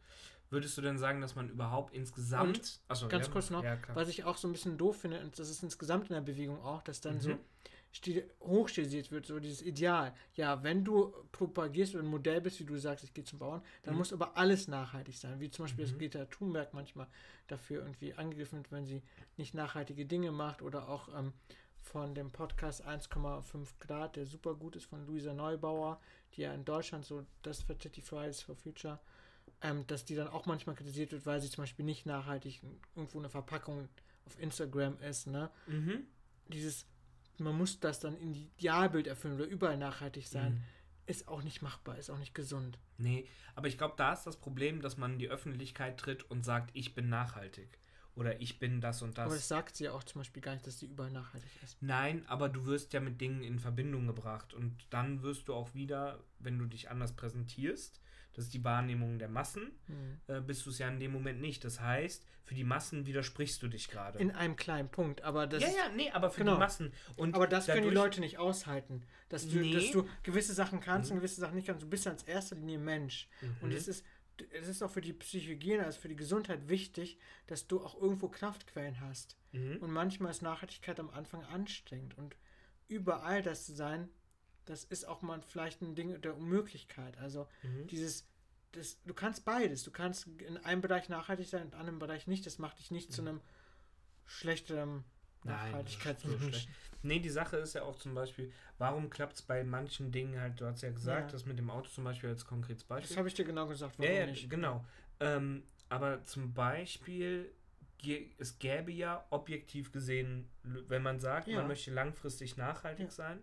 Würdest du denn sagen, dass man überhaupt insgesamt. Achso, ganz ja, kurz noch, Ja. Was ich auch so ein bisschen doof finde, und das ist insgesamt in der Bewegung auch, dass dann so Mhm. sti- hochstilisiert wird, so dieses Ideal. Ja, wenn du propagierst oder ein Modell bist, wie du sagst, ich gehe zum Bauern, dann Mhm. muss aber alles nachhaltig sein. Wie zum Beispiel das Mhm. Greta Thunberg manchmal dafür irgendwie angegriffen wird, wenn sie nicht nachhaltige Dinge macht oder auch ähm, von dem Podcast 1,5 Grad, der super gut ist, von Luisa Neubauer, die ja in Deutschland so das vertritt, die Fridays for Future, ähm, dass die dann auch manchmal kritisiert wird, weil sie zum Beispiel nicht nachhaltig irgendwo eine Verpackung auf Instagram ist, ne? Mhm. Dieses, man muss das dann in die Idealbild erfüllen oder überall nachhaltig sein, Mhm. ist auch nicht machbar, ist auch nicht gesund. Nee, aber ich glaube, da ist das Problem, dass man in die Öffentlichkeit tritt und sagt, ich bin nachhaltig. Oder ich bin das und das. Aber das sagt sie ja auch zum Beispiel gar nicht, dass sie überall nachhaltig ist. Nein, aber du wirst ja mit Dingen in Verbindung gebracht und dann wirst du auch wieder, wenn du dich anders präsentierst, das ist die Wahrnehmung der Massen, Mhm. äh, bist du es ja in dem Moment nicht. Das heißt, für die Massen widersprichst du dich gerade. In einem kleinen Punkt, aber das Ja, ja, nee, aber für Genau. die Massen. Und Aber das können die Leute nicht aushalten. Dass du, Nee. dass du gewisse Sachen kannst Mhm. und gewisse Sachen nicht kannst. Du bist ja als erster Linie Mensch. Und Mhm. es ist, es ist auch für die Psychohygiene, also für die Gesundheit wichtig, dass du auch irgendwo Kraftquellen hast. Mhm. Und manchmal ist Nachhaltigkeit am Anfang anstrengend. Und überall das zu sein, das ist auch mal vielleicht ein Ding der Unmöglichkeit. Also Mhm. dieses, das, du kannst beides. Du kannst in einem Bereich nachhaltig sein, in einem anderen Bereich nicht. Das macht dich nicht zu einem schlechteren Schlecht. Nee, die Sache ist ja auch zum Beispiel, warum klappt es bei manchen Dingen halt, du hast ja gesagt, Ja. das mit dem Auto zum Beispiel als konkretes Das Beispiel. habe ich dir genau gesagt, Ja, ja, nicht. genau. Ähm, aber zum Beispiel, es gäbe ja objektiv gesehen, wenn man sagt, Ja. man möchte langfristig nachhaltig sein,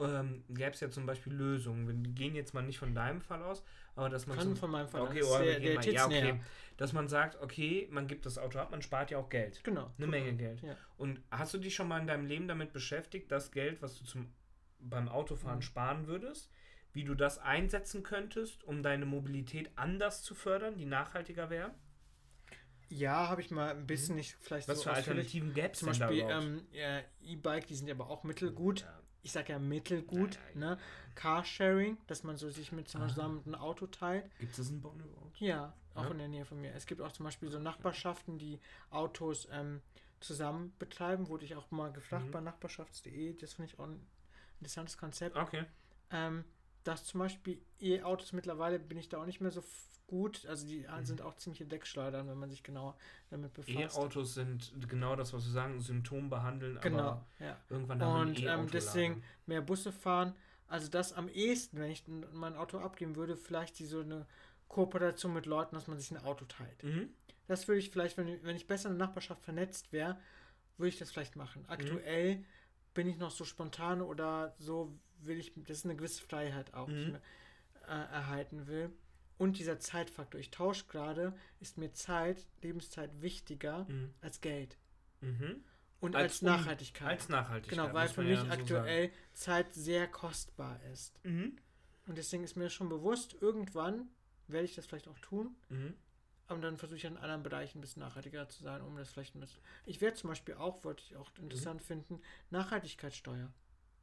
ähm, gäbe es ja zum Beispiel Lösungen. Wir gehen jetzt mal nicht von deinem Fall aus, aber dass man Kann von meinem Fall okay, aus. wir Der- der mal, ja, okay, dass man sagt, okay, man gibt das Auto ab, man spart ja auch Geld. Genau. Eine Menge Geld. Ja. Und hast du dich schon mal in deinem Leben damit beschäftigt, das Geld, was du zum, beim Autofahren Mhm. sparen würdest, wie du das einsetzen könntest, um deine Mobilität anders zu fördern, die nachhaltiger wäre? Ja, habe ich mal ein bisschen nicht vielleicht Mhm. Was so für. Alternativen gäbe es Zum Beispiel ähm, ja, E-Bike, die sind ja aber auch mittelgut. Ja. Ich sage ja mittelgut. Ja, ja, ne? Carsharing, dass man so sich mit zum. Beispiel zusammen ein Auto teilt. Gibt es das in Bonn überhaupt? Ja, auch Ja. in der Nähe von mir. Es gibt auch zum Beispiel so Nachbarschaften, die Autos ähm, zusammen betreiben. Wurde ich auch mal gefragt Mhm. bei nachbarschafts.de. Das finde ich auch ein interessantes Konzept. Okay. Ähm, dass zum Beispiel E-Autos mittlerweile bin ich da auch nicht mehr so gut. Also die Mhm. sind auch ziemliche Deckschleudern, wenn man sich genauer damit befasst. E-Autos sind genau das, was wir sagen, Symptom behandeln, Genau, aber ja. irgendwann haben Und ähm, deswegen mehr Busse fahren. Also das am ehesten, wenn ich mein Auto abgeben würde, vielleicht die so eine Kooperation mit Leuten, dass man sich ein Auto teilt. Mhm. Das würde ich vielleicht, wenn, ich- wenn ich besser in der Nachbarschaft vernetzt wäre, würde ich das vielleicht machen. Aktuell bin ich noch so spontan oder so will ich, das ist eine gewisse Freiheit auch, die ich Mhm. mir, äh, erhalten will. Und dieser Zeitfaktor. Ich tausche gerade, ist mir Zeit, Lebenszeit wichtiger Mhm. als Geld. Mhm. Und Als als, Nachhaltigkeit. Als Nachhaltigkeit. Genau, weil für mich ja so aktuell Zeit sehr kostbar ist. Mhm. Und deswegen ist mir schon bewusst, irgendwann werde ich das vielleicht auch tun. Mhm. Aber dann versuche ich in anderen Bereichen ein bisschen nachhaltiger zu sein, um das vielleicht ein bisschen. Ich werde zum Beispiel auch, wollte ich auch interessant finden, Nachhaltigkeitssteuer.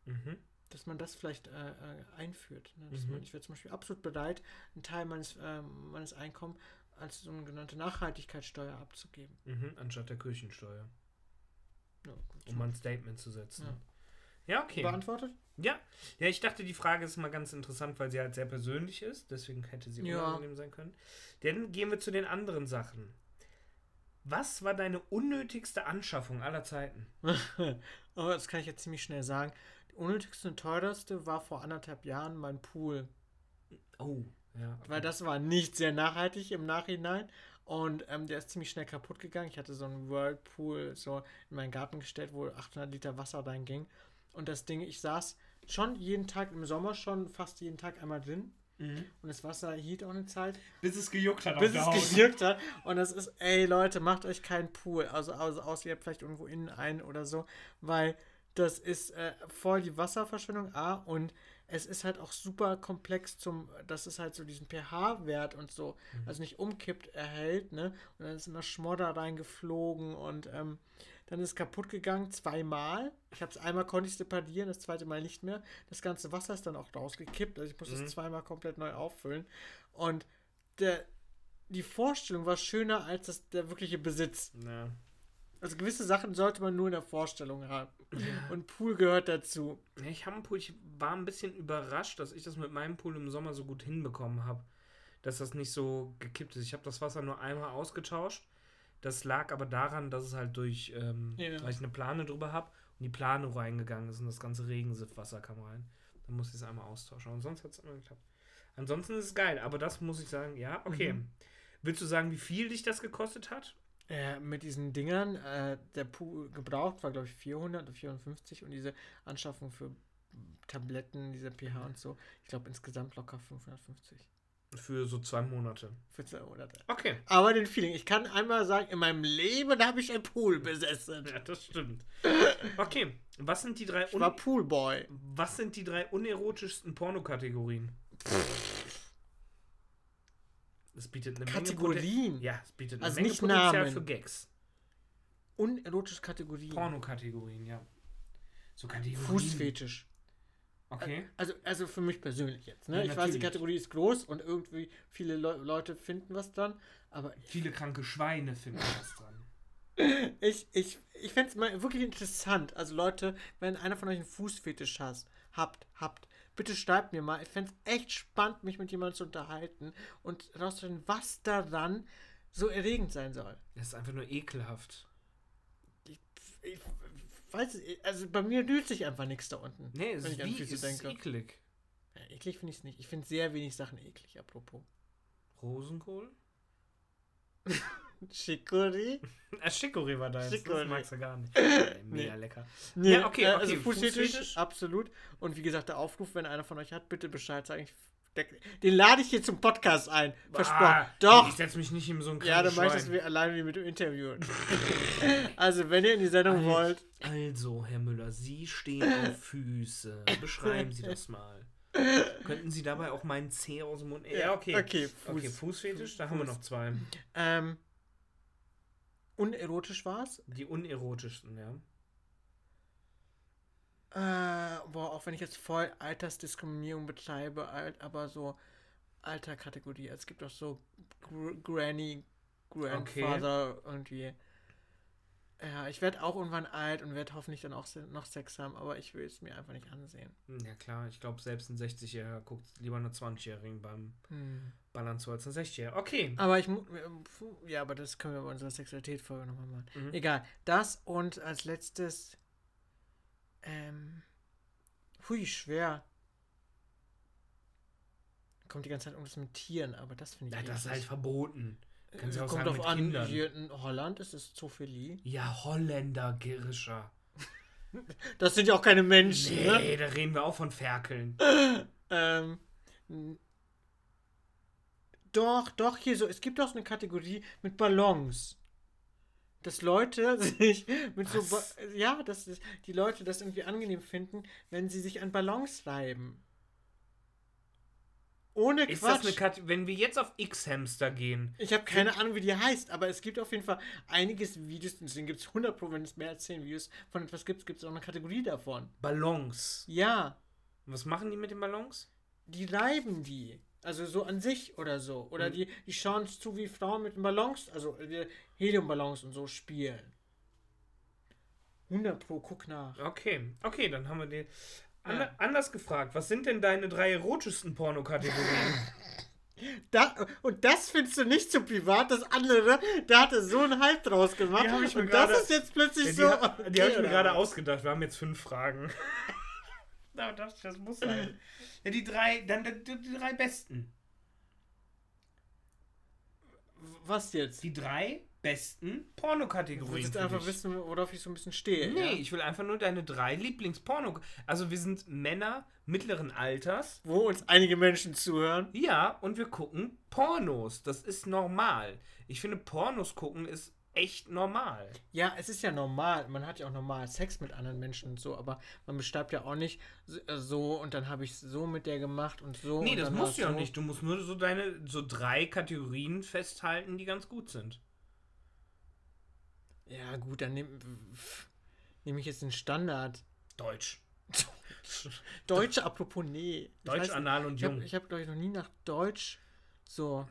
Mhm. Dass man das vielleicht äh, äh, einführt. Ne? Mhm. man, ich wäre zum Beispiel absolut bereit, einen Teil meines, äh, meines Einkommens als sogenannte Nachhaltigkeitssteuer abzugeben. Mhm. Anstatt der Kirchensteuer. Ja. Um mal ein Statement zu setzen. Ja. Ja, okay. Beantwortet? Ja. ja, ich dachte, die Frage ist mal ganz interessant, weil sie halt sehr persönlich ist. Deswegen hätte sie Ja. unangenehm sein können. Dann gehen wir zu den anderen Sachen. Was war deine unnötigste Anschaffung aller Zeiten? Aber das kann ich jetzt ziemlich schnell sagen. Unnötigste und teuerste war vor anderthalb Jahren mein Pool. Oh, ja. Weil das war nicht sehr nachhaltig im Nachhinein. Und ähm, der ist ziemlich schnell kaputt gegangen. Ich hatte so einen Whirlpool so in meinen Garten gestellt, wo 800 Liter Wasser reinging. Und das Ding, ich saß schon jeden Tag im Sommer schon fast jeden Tag einmal drin. Mhm. Und das Wasser hielt auch eine Zeit, Bis es gejuckt hat bis es gewirkt hat. Und das ist, ey Leute, macht euch keinen Pool. Also, also außer ihr habt vielleicht irgendwo innen einen oder so. Weil das ist äh, voll die Wasserverschwendung, A. Und es ist halt auch super komplex zum, dass es halt so diesen pH-Wert und so, also nicht umkippt, erhält, ne? Und dann ist immer Schmodder reingeflogen und ähm, dann ist es kaputt gegangen, zweimal. Ich habe es einmal konnte ich separieren, das zweite Mal nicht mehr. Das ganze Wasser ist dann auch rausgekippt, also ich musste Mhm. es zweimal komplett neu auffüllen. Und der, die Vorstellung war schöner als das, der wirkliche Besitz. Ja. Also gewisse Sachen sollte man nur in der Vorstellung haben. Und Pool gehört dazu. Ja, ich habe einen Pool, ich war ein bisschen überrascht, dass ich das mit meinem Pool im Sommer so gut hinbekommen habe. Dass das nicht so gekippt ist. Ich habe das Wasser nur einmal ausgetauscht. Das lag aber daran, dass es halt durch, ähm, Ja. weil ich eine Plane drüber habe und die Plane reingegangen ist und das ganze Regensiftwasser kam rein. Dann musste ich es einmal austauschen. Und sonst hat es immer geklappt. Ansonsten ist es geil, aber das muss ich sagen, ja, okay. Mhm. Willst du sagen, wie viel dich das gekostet hat? Äh, mit diesen Dingern, äh, der Pool gebraucht war, glaube ich, 400 oder 450 und diese Anschaffung für Tabletten, diese pH und so, ich glaube insgesamt locker 550. Für so zwei Monate. Für zwei Monate. Okay. Aber den Feeling, ich kann einmal sagen, in meinem Leben habe ich ein Pool besessen. Ja, das stimmt. Okay, was sind die drei Ich war Poolboy. was sind die drei unerotischsten Pornokategorien? Es bietet eine Menge Kategorien. Poten- Ja, es bietet eine Also Menge nicht Potenzial Namen. für Gags. Unerotische Kategorien. Pornokategorien, ja. So Kategorien. Fußfetisch. Okay. Also, also für mich persönlich jetzt. Ne? Ja, ich weiß, die. Kategorie ist groß und irgendwie viele Le Leute finden was dran. Aber Viele kranke Schweine finden was dran. ich, ich, ich fände es mal wirklich interessant. Also Leute, wenn einer von euch einen Fußfetisch has, habt, habt, bitte schreibt mir mal. Ich fände es echt spannend, mich mit jemandem zu unterhalten und herauszufinden, was daran so erregend sein soll. Das ist einfach nur ekelhaft. Ich, ich weiß es, also bei mir rührt sich einfach nichts da unten. Nee, es ist wie, ist denke. eklig. Ja, eklig finde ich es nicht. Ich finde sehr wenig Sachen eklig, apropos. Rosenkohl? Chicory? Ah, Chicorée war deins. Chicorée. Das magst du gar nicht. Mega Nee. lecker. Nee, Ja, okay, äh, okay, Also Fußfetisch, absolut. Und wie gesagt, der Aufruf, wenn einer von euch hat, bitte Bescheid sagen. Den lade ich hier zum Podcast ein. Versprochen. Ah, Doch. Ich setze mich nicht in so einen Ja, dann mache ich das wie, alleine wie mit dem Interview. also, wenn ihr in die Sendung Alter. wollt, Also, Herr Müller, Sie stehen auf Füße. Beschreiben Sie das mal. Könnten Sie dabei auch meinen Zeh aus dem Mund... Ja, okay. Okay, Fuß, okay, Fußfetisch, da haben wir Fuß. noch zwei. ähm, unerotisch war's. Die unerotischsten, ja. Äh, boah, auch wenn ich jetzt voll Altersdiskriminierung betreibe, alt, aber so Alterkategorie. Es gibt auch so Gr Granny, Grandfather irgendwie. Ja, ich werde auch irgendwann alt und werde hoffentlich dann auch noch Sex haben, aber ich will es mir einfach nicht ansehen. Hm, Ja klar, ich glaube, selbst ein 60-Jähriger guckt lieber eine 20-Jährigen beim Hm. Ballern zu als ein 60-Jähriger. Okay. Aber ich ja, aber das können wir bei unserer Sexualität-Folge nochmal machen. Mhm. Egal. Das und als letztes. Ähm. Hui, schwer. Kommt die ganze Zeit irgendwas mit Tieren, aber das finde ich. Ja, das ist halt verboten. Sie Äh, auch Kommt mit an, Kindern. hier in Holland ist es Zoophilie. Ja, Holländer, Girischer. Das sind ja auch keine Menschen, ne? Nee, da reden wir auch von Ferkeln. Ähm, doch, doch, hier so, es gibt auch so eine Kategorie mit Ballons. Dass Leute sich mit so, ba Was? ja, dass die Leute das irgendwie angenehm finden, wenn sie sich an Ballons reiben. Ohne Ist das eine Kategorie, wenn wir jetzt auf X-Hamster gehen? ich habe keine Ahnung, wie die heißt, aber es gibt auf jeden Fall einiges Videos, deswegen gibt es 100 Pro, wenn es mehr als 10 Videos von etwas gibt, gibt es auch eine Kategorie davon. Ballons. Ja, Was machen die mit den Ballons? die reiben die. Also so an sich oder so. Oder Mhm. die, die schauen zu, wie Frauen mit Ballons, also Heliumballons und so spielen. 100 Pro, guck nach. Okay, okay, dann haben wir den. An Ja. Anders gefragt, was sind denn deine drei erotischsten Pornokategorien? Da, und das findest du nicht so privat, das andere, da hat er so einen Hype draus gemacht. Die ich mir und das gerade- ist jetzt plötzlich Ja, die so. ha- die okay, habe ich mir gerade ausgedacht. Wir haben jetzt fünf Fragen. Da dachte ich, das muss sein. Ja, die drei, dann die, die drei besten. Was jetzt? Die drei besten Du Pornokategorien. willst für einfach dich. wissen, worauf ich so ein bisschen stehe. Nee, ja? ich will einfach nur deine drei Lieblingsporno. Also wir sind Männer mittleren Alters. Wo uns einige Menschen zuhören. Ja, und wir gucken Pornos. Das ist normal. Ich finde, Pornos gucken ist echt normal. Ja, es ist ja normal. Man hat ja auch normal Sex mit anderen Menschen und so, aber man beschreibt ja auch nicht so- äh, so und dann habe ich so mit der gemacht und so. Nee, und das musst du ja so. auch nicht. Du musst nur so deine so drei Kategorien festhalten, die ganz gut sind. Ja, gut, dann nehme nehm ich jetzt den Standard. Deutsch. Deutsch, apropos, nee. Deutsch, anal und Ich habe, jung. ich hab, glaube ich, noch nie nach Deutsch so.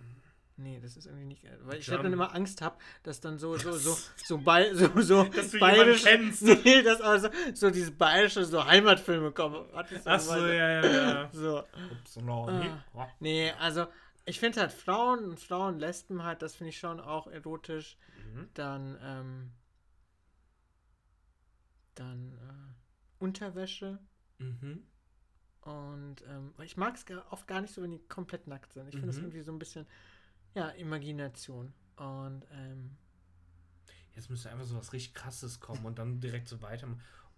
Nee, das ist irgendwie nicht. Weil ich halt dann immer Angst habe, dass dann so, so, so, so, bei, so, so Dass du bayerisch- kennst. Nee, dass aber so, so diese bayerische, so Heimatfilme kommen. Achso, mal- ja, ja, ja. So. Upsala. Nee, also ich finde halt Frauen und Frauen, Lesben halt, das finde ich schon auch erotisch. Mhm. Dann, ähm, dann äh, Unterwäsche. Mhm. Und ähm, ich mag es oft gar nicht so, wenn die komplett nackt sind. Ich finde das Mhm. irgendwie so ein bisschen, ja, Imagination. Und ähm, Jetzt müsste einfach so was richtig krasses kommen und dann direkt so weiter.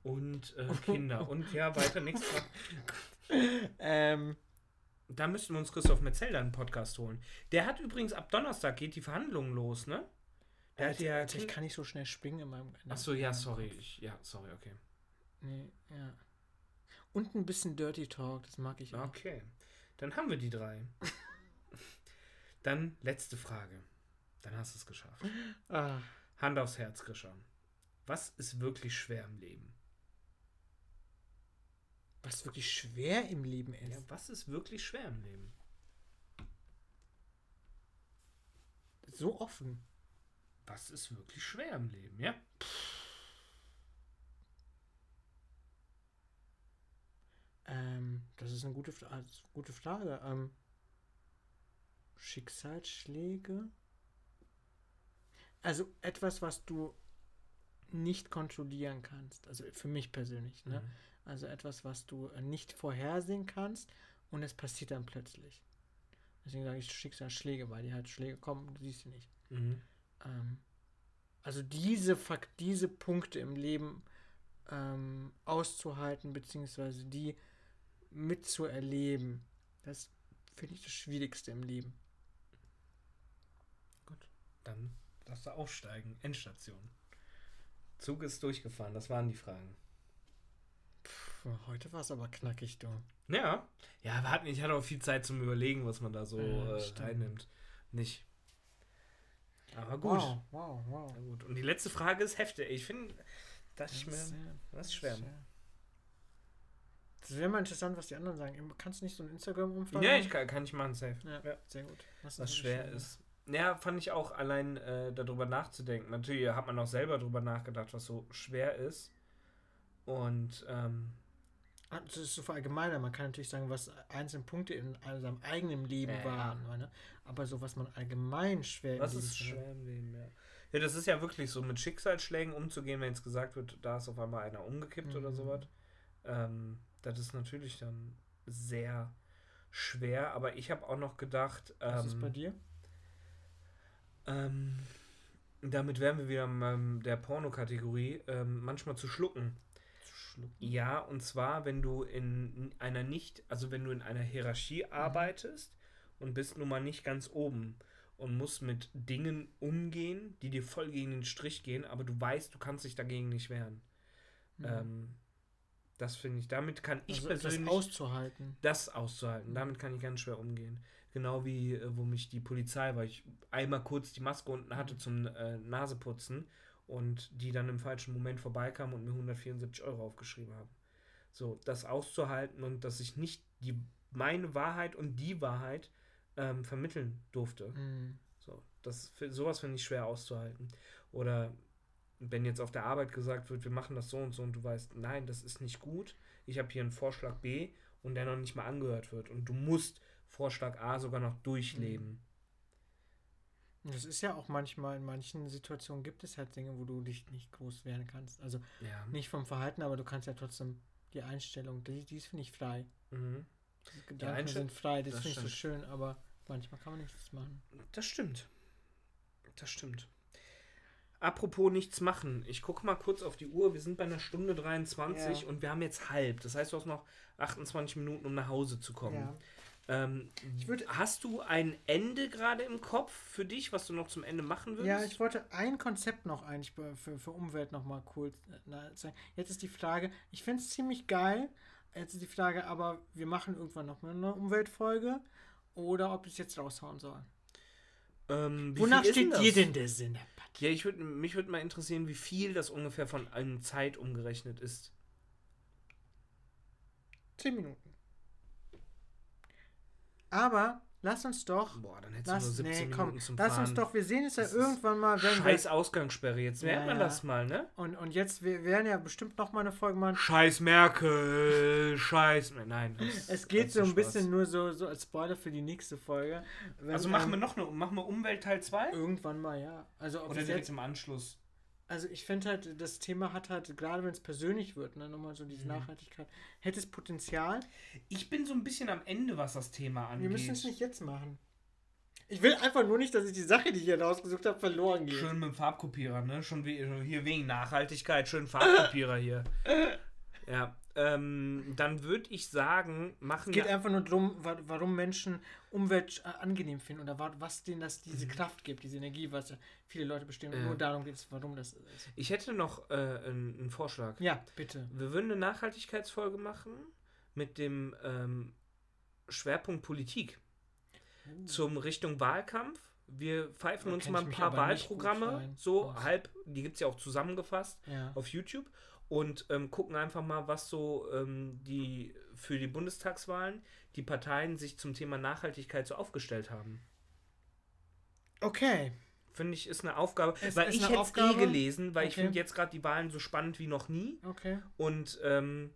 Und äh, Kinder. Und ja, weiter nichts. ähm, Da müssten wir uns Christoph Metzelder einen Podcast holen. Der hat übrigens ab Donnerstag geht die Verhandlung los, ne? Der hat ja. Ich kann nicht so schnell springen in meinem. in Achso, ja, meinem sorry. Ich, ja, sorry, okay. Nee, ja. Und ein bisschen Dirty Talk, das mag ich auch. Okay. Dann haben wir die drei. Dann letzte Frage. Dann hast du es geschafft. Ah, Hand aufs Herz, Grisha. Was ist wirklich schwer im Leben? was wirklich schwer im Leben ist. Ja, was ist wirklich schwer im Leben? So offen. Was ist wirklich schwer im Leben, ja? Ähm, das ist eine gute, also, gute Frage. Ähm, Schicksalsschläge? Also etwas, was du nicht kontrollieren kannst. Also für mich persönlich. Ne? Mhm. Also etwas, was du äh, nicht vorhersehen kannst und es passiert dann plötzlich. Deswegen sage ich Schicksalsschläge, weil die halt Schläge kommen und du siehst sie nicht. Mhm. Ähm, also diese, Fak diese Punkte im Leben ähm, auszuhalten, beziehungsweise die mitzuerleben, das finde ich das Schwierigste im Leben. Dann darfst du aufsteigen. Endstation. Zug ist durchgefahren. Das waren die Fragen. Puh, heute war es aber knackig, du. Ja. Ja, wir hatten, ich hatte auch viel Zeit zum Überlegen, was man da so Ja, äh, reinnimmt. Nicht. Aber gut. Wow, wow, wow. Na gut. Und die letzte Frage ist heftig. Ich finde, das, ist Das ist sehr- das ist schwer. Das wäre mal interessant, was die anderen sagen. Kannst du nicht so ein Instagram-Umfrage Ja, ich kann, kann ich machen, safe. Ja, Ja. sehr gut. Was, Was schwer ist. Ja, fand ich auch allein äh, darüber nachzudenken. Natürlich hat man auch selber darüber nachgedacht, was so schwer ist. Und ähm, Ah, Das ist so verallgemeinert. Man kann natürlich sagen, was einzelne Punkte in seinem eigenen Leben Ja. waren. Ne? Aber so, was man allgemein schwer im was Leben ist schwer im Leben, ja. Ja, das ist ja wirklich so, mit Schicksalsschlägen umzugehen, wenn jetzt gesagt wird, da ist auf einmal einer umgekippt oder Mhm. sowas. Ähm, das ist natürlich dann sehr schwer. Aber ich habe auch noch gedacht, Was ist ähm, bei dir? Ähm, damit wären wir wieder in der Pornokategorie, ähm, manchmal zu schlucken. Ja, und zwar, wenn du in einer nicht, also wenn du in einer Hierarchie arbeitest und bist nun mal nicht ganz oben und musst mit Dingen umgehen, die dir voll gegen den Strich gehen, aber du weißt, du kannst dich dagegen nicht wehren. Ähm, das finde ich, damit kann ich also, das persönlich auszuhalten. das auszuhalten. Damit kann ich ganz schwer umgehen. Genau wie, äh, wo mich die Polizei, weil ich einmal kurz die Maske unten hatte zum äh, Naseputzen und die dann im falschen Moment vorbeikamen und mir 174 Euro aufgeschrieben haben. So, das auszuhalten und dass ich nicht die meine Wahrheit und die Wahrheit ähm, vermitteln durfte. Mhm. So, das, für- sowas finde ich schwer auszuhalten. Oder wenn jetzt auf der Arbeit gesagt wird, wir machen das so und so und du weißt, nein, das ist nicht gut. Ich habe hier einen Vorschlag B und der noch nicht mal angehört wird. Und du musst Vorschlag A sogar noch durchleben. Und Das ist ja auch manchmal, in manchen Situationen gibt es halt Dinge, wo du dich nicht groß wehren kannst. Also Ja. nicht vom Verhalten, aber du kannst ja trotzdem die Einstellung, die, die ist, finde ich, frei. Mhm. Die Gedanken Einstell- sind frei, das, das finde ich so schön, aber manchmal kann man nichts machen. Das stimmt. Das stimmt. Apropos nichts machen. Ich gucke mal kurz auf die Uhr. Wir sind bei einer Stunde 23 Ja. und wir haben jetzt halb. Das heißt, du hast noch 28 Minuten, um nach Hause zu kommen. Ähm, hast du ein Ende gerade im Kopf für dich, was du noch zum Ende machen würdest? Ja, ich wollte ein Konzept noch eigentlich für, für Umwelt noch mal kurz äh, zeigen. Jetzt ist die Frage, ich finde es ziemlich geil. Jetzt ist die Frage, aber wir machen irgendwann noch mal eine Umweltfolge oder ob ich es jetzt raushauen soll. ähm, Wonach steht dir denn der Sinn? Ja, ich würd, mich würde mal interessieren, wie viel das ungefähr von einer Zeit umgerechnet ist. Zehn Minuten. Aber lass uns doch. Boah, dann hättest du nur Lass, 17 nee, komm, Minuten zum lass Fahren. uns doch, wir sehen es ja Das irgendwann mal, wenn Scheiß Ausgangssperre, jetzt Ja, merkt man ja. das mal, ne? wir. Und, und jetzt, wir werden ja bestimmt noch mal eine Folge machen. Scheiß Merkel, Scheiß. Nein. Es geht so ein Spaß. bisschen nur so, so als Spoiler für die nächste Folge. Wenn, Also machen wir noch eine, machen wir Umwelt Teil 2? Irgendwann mal, ja. Also, ob Oder direkt jetzt, im Anschluss? Also ich finde halt, das Thema hat halt, gerade wenn es persönlich wird, ne, nochmal so diese Mhm. Nachhaltigkeit, hätte es Potenzial. Ich bin so ein bisschen am Ende, was das Thema angeht. Wir müssen es nicht jetzt machen. Ich will einfach nur nicht, dass ich die Sache, die ich hier rausgesucht habe, verloren geht. Schön mit dem Farbkopierer, ne? Schon wie, hier wegen Nachhaltigkeit, schön Farbkopierer hier. Ja, ähm, dann würde ich sagen, machen Es geht wir. einfach nur darum, wa- warum Menschen Umwelt äh, angenehm finden oder wa- was denen das diese Mhm. Kraft gibt, diese Energie, was viele Leute bestimmen. Ja. Nur darum geht es, warum das ist. Ich hätte noch äh, einen, Vorschlag. Ja, bitte. Wir würden eine Nachhaltigkeitsfolge machen mit dem ähm, Schwerpunkt Politik zum Richtung Wahlkampf. Wir pfeifen Da uns mal ein paar Wahlprogramme, so halb, die gibt es ja auch zusammengefasst Ja. auf YouTube und ähm, gucken einfach mal, was so ähm, die für die Bundestagswahlen die Parteien sich zum Thema Nachhaltigkeit so aufgestellt haben. Okay. Finde ich, ist eine Aufgabe. Es weil ich hätte es eh gelesen, weil ich Okay. finde jetzt gerade die Wahlen so spannend wie noch nie. Okay. Und ähm,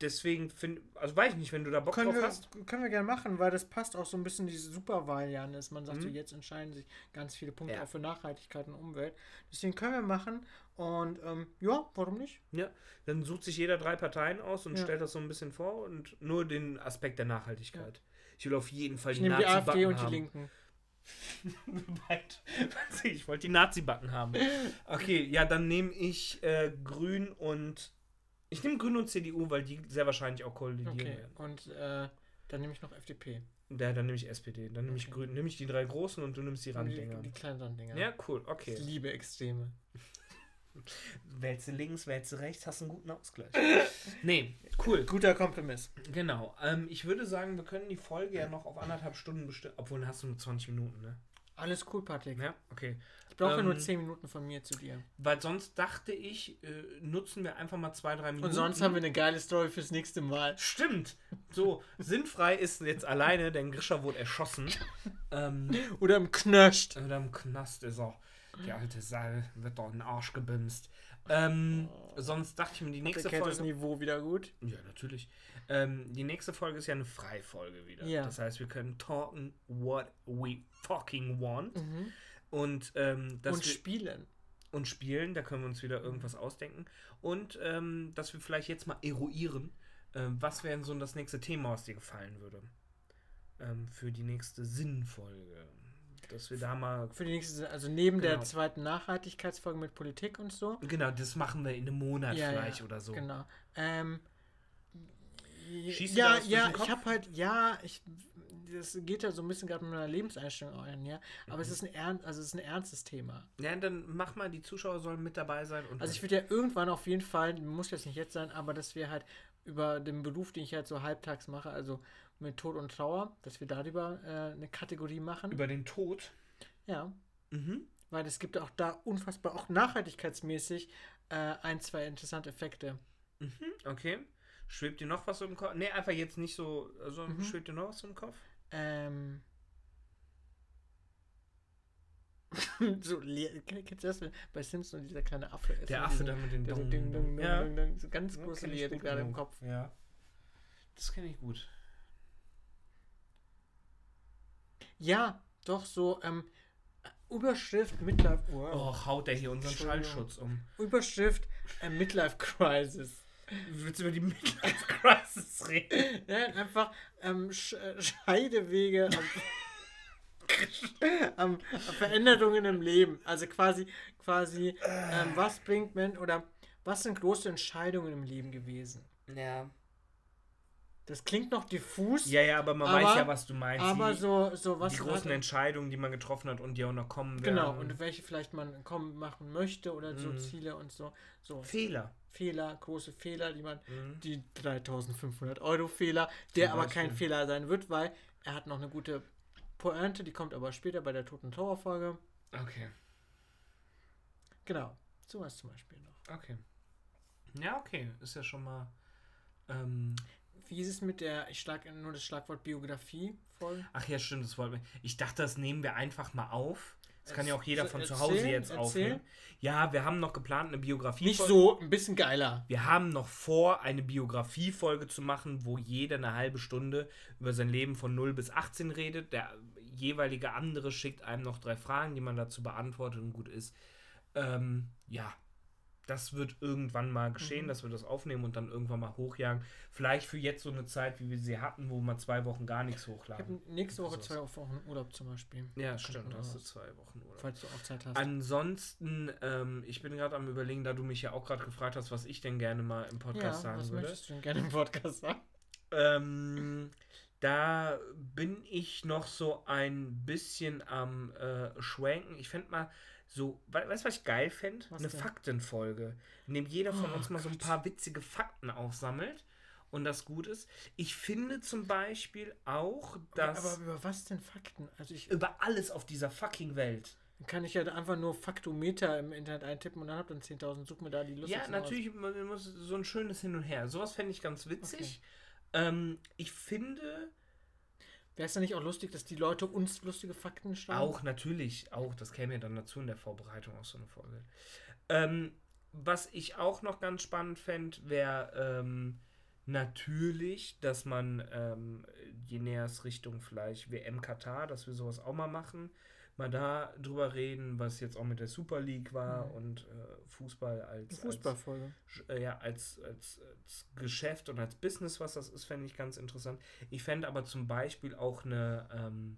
deswegen finde, also weiß ich nicht, wenn du da Bock Können drauf wir, hast. können wir gerne machen, weil das passt auch so ein bisschen diese Superwahljahr ist. Man sagt so, Mhm. jetzt entscheiden sich ganz viele Punkte Ja. auch für Nachhaltigkeit und Umwelt. Deswegen können wir machen und ähm, ja, warum nicht? Ja, dann sucht sich jeder drei Parteien aus und Ja. stellt das so ein bisschen vor und nur den Aspekt der Nachhaltigkeit. Ich will auf jeden Fall Ich die nehme die AfD und die haben. Linken. Ich wollte die Nazi-Backen haben. Okay, ja, dann nehme ich äh, Grün und. Ich nehme Grün und CDU, weil die sehr wahrscheinlich auch kollidieren Okay. werden. Und äh, dann nehme ich noch FDP. Ja, dann nehme ich SPD. Dann nehme ich Okay. Grün. Nehme ich die drei großen und du nimmst die Die, Randdinger. die kleinen Randdinger. Ja, cool, Ich okay. liebe Extreme. Wählst du links, wählst du rechts, hast einen guten Ausgleich. nee, cool. Guter Kompromiss. Genau. Ähm, ich würde sagen, wir können die Folge ja noch auf anderthalb Stunden bestimmen. Obwohl, dann hast du nur 20 Minuten, ne? Alles cool, Patrick. Ja, okay. Ich brauche Ähm, nur 10 Minuten von mir zu dir. Weil sonst dachte ich, äh, nutzen wir einfach mal zwei, drei Minuten. Und sonst haben wir eine geile Story fürs nächste Mal. Stimmt. So, sinnfrei ist jetzt alleine, denn Grisha wurde erschossen. ähm, Oder im Knöscht. oder im Knast ist er. Der alte Saal wird doch in den Arsch gebimst. Ähm, sonst dachte ich mir, die nächste kennt das Folge. Niveau wieder gut. Ja, natürlich. Ähm, die nächste Folge ist ja eine Freifolge wieder. Ja. Das heißt, wir können talken what we fucking want. Mhm. Und, ähm, Und spielen. und spielen, da können wir uns wieder irgendwas ausdenken. Und ähm, dass wir vielleicht jetzt mal eruieren, ähm, was wäre denn so das nächste Thema, was dir gefallen würde. Ähm, für die nächste Sinnfolge. Dass wir da mal. Für die nächste, also neben der Genau. zweiten Nachhaltigkeitsfolge mit Politik und so. Genau, das machen wir in einem Monat Ja, vielleicht ja, oder so. Genau. Ähm, Schießt ja, ja, ich habe halt, ja, ich, das geht ja so ein bisschen gerade mit meiner Lebenseinstellung ein, ja. Aber Mhm. es ist ein ernst, also es ist ein ernstes Thema. Ja, dann mach mal, die Zuschauer sollen mit dabei sein. Und Also ich würde ja irgendwann auf jeden Fall, muss jetzt nicht jetzt sein, aber dass wir halt über den Beruf, den ich halt so halbtags mache, also mit Tod und Trauer, dass wir darüber äh, eine Kategorie machen. über den Tod. ja. Mhm. Weil es gibt auch da unfassbar, auch nachhaltigkeitsmäßig, äh, ein, zwei interessante Effekte. Mhm. Okay. Schwebt dir noch was im Kopf? Nee, einfach jetzt nicht so. Also Mhm. schwebt dir noch was im Kopf? Ähm. so, leer- kennst du das, bei Simpsons dieser kleine Affe ist? Der Affe da mit den ding, dong, Ja. dong, dong, so ganz große Lieder gerade im. Kopf. Ja. Das kenne ich gut. Ja, doch so, ähm, Überschrift Midlife, oh, Oh, haut der hier unseren. Schallschutz um. Überschrift äh, Midlife Crisis. Willst du über die Midlife Crisis reden? Ja, einfach ähm, Sch äh, Scheidewege am, am Veränderungen im Leben. Also quasi, quasi, ähm, was bringt man oder was sind große Entscheidungen im Leben gewesen? Ja. Das klingt noch diffus, Ja, ja, aber man Aber- weiß ja, was du meinst. aber die, so, so was die großen hat- Entscheidungen, die man getroffen hat und die auch noch kommen werden. Genau, und welche vielleicht man kommen machen möchte oder so Mhm. Ziele und so. So Fehler. Fehler, große Fehler, die man, Mhm. die 3500 Euro Fehler, der Zum aber kein Beispiel. Fehler sein wird, weil er hat noch eine gute Pointe, die kommt aber später bei der Toten Tower Folge. Okay. Genau, sowas zum Beispiel noch. Okay. Ja, okay. Ist ja schon mal. Ähm, wie ist es mit der, ich schlage nur das Schlagwort Biografie voll? Ach ja, stimmt, das wollten wir. Ich dachte, das nehmen wir einfach mal auf. Das kann ja auch jeder Erzähl- von zu Hause jetzt erzähl. aufnehmen. Ja, wir haben noch geplant, eine Biografie. Nicht so, ein bisschen geiler. Wir haben noch vor, eine Biografiefolge zu machen, wo jeder eine halbe Stunde über sein Leben von 0 bis 18 redet. Der jeweilige andere schickt einem noch drei Fragen, die man dazu beantwortet und gut ist. Ähm, ja, das wird irgendwann mal geschehen, Mhm. dass wir das aufnehmen und dann irgendwann mal hochjagen. Vielleicht für jetzt so eine Zeit, wie wir sie hatten, wo wir zwei Wochen gar nichts Ich hochladen. habe nächste Woche zwei Wochen Urlaub zum Beispiel. Ja, stimmt, hast du was. zwei Wochen Urlaub. Falls du auch Zeit hast. Ansonsten, ähm, ich bin gerade am überlegen, da du mich ja auch gerade gefragt hast, was ich denn gerne mal im ja, Podcast sagen was würde. möchtest du denn gerne im Podcast sagen? Ähm, da bin ich noch so ein bisschen am äh, Schwanken. Ich fände mal so, we weißt du, was ich geil fände? Eine denn? Faktenfolge, in dem jeder von Oh uns mal so ein Gott. paar witzige Fakten aufsammelt und das gut ist. Ich finde zum Beispiel auch, dass Aber über was denn Fakten? Also ich über alles auf dieser fucking Welt. dann kann ich ja einfach nur Faktometer im Internet eintippen und dann hab dann 10.000. Such mir da die Ja, lustigsten raus. natürlich man muss so ein schönes Hin und Her. Sowas fände ich ganz witzig. Ähm, ich finde, Wäre es dann nicht auch lustig, dass die Leute uns lustige Fakten schreiben? Auch natürlich, auch, das käme ja dann dazu in der Vorbereitung auf so eine Folge. Ähm, was ich auch noch ganz spannend fände, wäre ähm, natürlich, dass man, ähm, je näher es Richtung vielleicht WM Katar, dass wir sowas auch mal machen, mal da drüber reden, was jetzt auch mit der Super League war Mhm. und äh, Fußball als, als Fußballfolge. Sch- äh, ja, als, als, als Geschäft und als Business, was das ist, fände ich ganz interessant. Ich fände aber zum Beispiel auch eine ähm,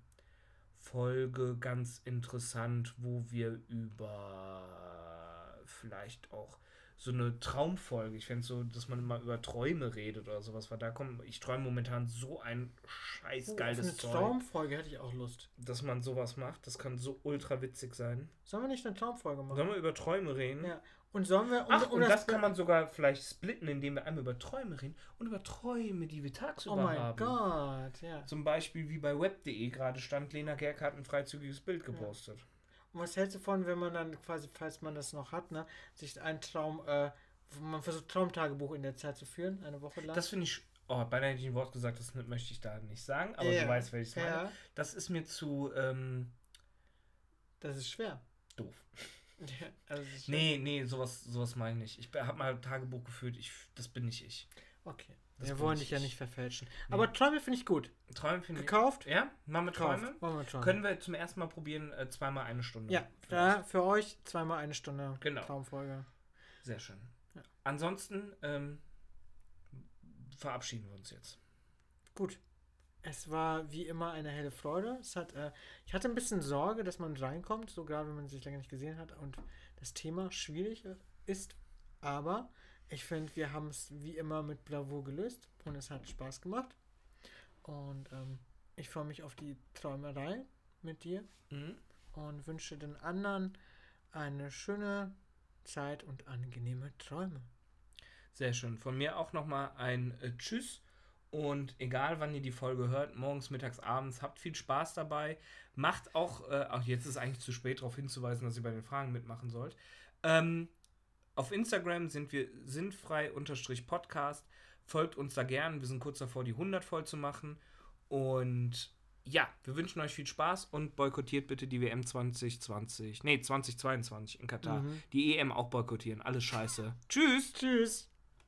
Folge ganz interessant, wo wir über vielleicht auch so eine Traumfolge, ich fände so, dass man mal über Träume redet oder sowas, weil da kommen, ich träume momentan so ein scheiß Oh, geiles eine Zeug, Traumfolge hätte ich auch Lust. dass man sowas macht. Das kann so ultra witzig sein. Sollen wir nicht eine Traumfolge machen? Sollen wir über Träume reden? Ja. Und sollen wir. um- Ach, und das kann man sogar vielleicht splitten, indem wir einmal über Träume reden und über Träume, die wir tagsüber Oh mein haben. Gott, ja. Zum Beispiel wie bei web.de gerade stand, Lena Gerke hat ein freizügiges Bild gepostet. Und was hältst du von, wenn man dann quasi, falls man das noch hat, ne, sich einen Traum, äh, man versucht Traumtagebuch in der Zeit zu führen, eine Woche lang? Das finde ich, oh, beinahe hätte ich ein Wort gesagt, das möchte ich da nicht sagen, aber Ja. du weißt, welches ich meine. ja, Das ist mir zu ähm, das ist schwer. doof. Ja, also. Nee, nee, sowas, sowas meine ich. Ich habe mal Tagebuch geführt, ich, das bin nicht ich. Okay. Das Wir wollen ich dich ja ich. nicht verfälschen. Aber Träume finde ich gut. Träume finde ich. Gekauft? Ja, machen wir. Träume. Wollen wir Träume. Können wir zum ersten Mal probieren, äh, zweimal eine Stunde. ja, da für euch zweimal eine Stunde Genau. Traumfolge. Sehr schön. Ja. Ansonsten ähm, verabschieden wir uns jetzt. Gut. Es war wie immer eine helle Freude. Es hat, äh, ich hatte ein bisschen Sorge, dass man reinkommt, so gerade wenn man sich länger nicht gesehen hat und das Thema schwierig ist. Aber ich finde, wir haben es wie immer mit Bravour gelöst und es hat Spaß gemacht. Und ähm, ich freue mich auf die Träumerei mit dir Mhm. und wünsche den anderen eine schöne Zeit und angenehme Träume. Sehr schön. Von mir auch nochmal ein äh, Tschüss. Und egal, wann ihr die Folge hört, morgens, mittags, abends, habt viel Spaß dabei. Macht auch, äh, auch jetzt ist eigentlich zu spät darauf hinzuweisen, dass ihr bei den Fragen mitmachen sollt. Ähm, auf Instagram sind wir sinnfrei-podcast. Folgt uns da gern. Wir sind kurz davor, die 100 voll zu machen. Und ja, wir wünschen euch viel Spaß und boykottiert bitte die WM 2020. Nee, 2022 in Katar. Mhm. Die EM auch boykottieren. Alles scheiße. Tschüss. Tschüss!